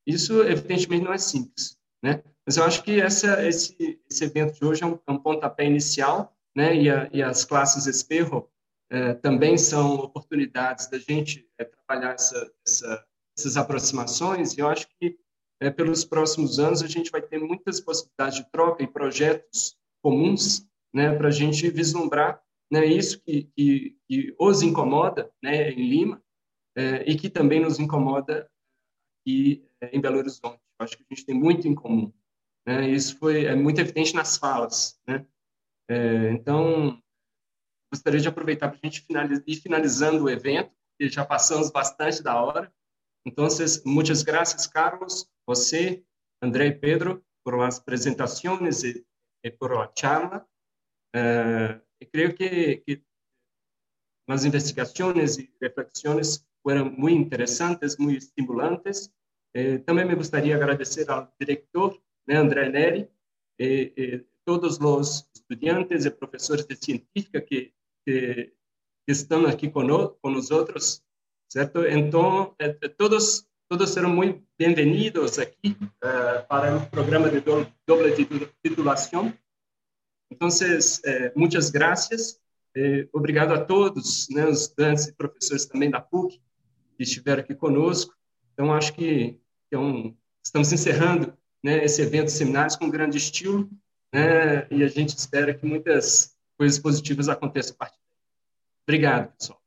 Isso, evidentemente, não é simples, né? mas eu acho que essa, esse, esse evento de hoje é um, é um pontapé inicial, né, e, a, e as classes Esperro é, também são oportunidades da gente é, trabalhar essa, essa, essas aproximações, e eu acho que é, pelos próximos anos, a gente vai ter muitas possibilidades de troca e projetos comuns né, para a gente vislumbrar né, isso que, que, que, os incomoda né, em Lima e que também nos incomoda aqui em Belo Horizonte. Eu acho que a gente tem muito em comum. Né? Isso foi é muito evidente nas falas. Né? É, então, gostaria de aproveitar para a gente finalizar, ir finalizando o evento, porque já passamos bastante da hora. Então, muitas graças, Carlos. José, André y Pedro por las presentaciones y, y por la charla. Uh, creo que, que, las investigaciones y reflexiones fueron muy interesantes, muy estimulantes. Eh, también me gustaría agradecer al director, né, André Neri, y, todos los estudiantes y profesores de científica que, que, que están aquí con, con nosotros, ¿cierto? Entonces, eh, todos todos serão muito bem-vindos aqui uh, para o programa de doble titulação. Então, eh, muitas graças. Eh, obrigado a todos, né, os estudantes e professores também da PUC que estiveram aqui conosco. Então, acho que, um, estamos encerrando né, esse evento seminários com grande estilo, né, e a gente espera que muitas coisas positivas aconteçam a partir daí. Obrigado, pessoal.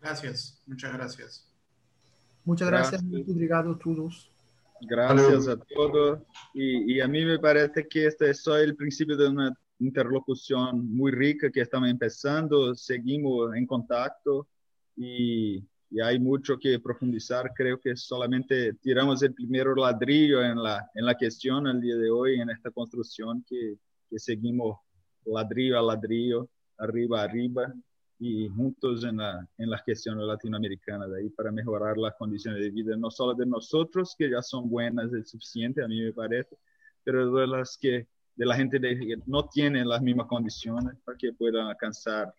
Gracias, muchas gracias. Muchas gracias, gracias. obrigado a todos. Gracias a todos. Y, y, a mí me parece que este es solo el principio de una interlocución muy rica que estamos empezando. Seguimos en contacto y, y, hay mucho que profundizar. Creo que solamente tiramos el primer ladrillo en la, en la cuestión el día de hoy, en esta construcción que, que seguimos ladrillo a ladrillo, arriba a arriba y juntos en la, en la gestión latinoamericana de ahí para mejorar las condiciones de vida, no solo de nosotros, que ya son buenas, es suficiente, a mí me parece, pero de las que, de la gente que no tiene las mismas condiciones para que puedan alcanzar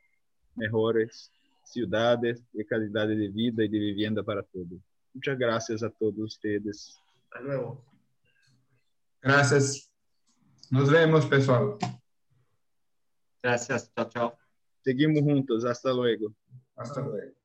mejores ciudades de calidad de vida y de vivienda para todos. Muchas gracias a todos ustedes. Hasta luego. Gracias. Nos vemos, pessoal. Gracias. Chao, chao. Seguimos juntos. Hasta luego. Hasta luego.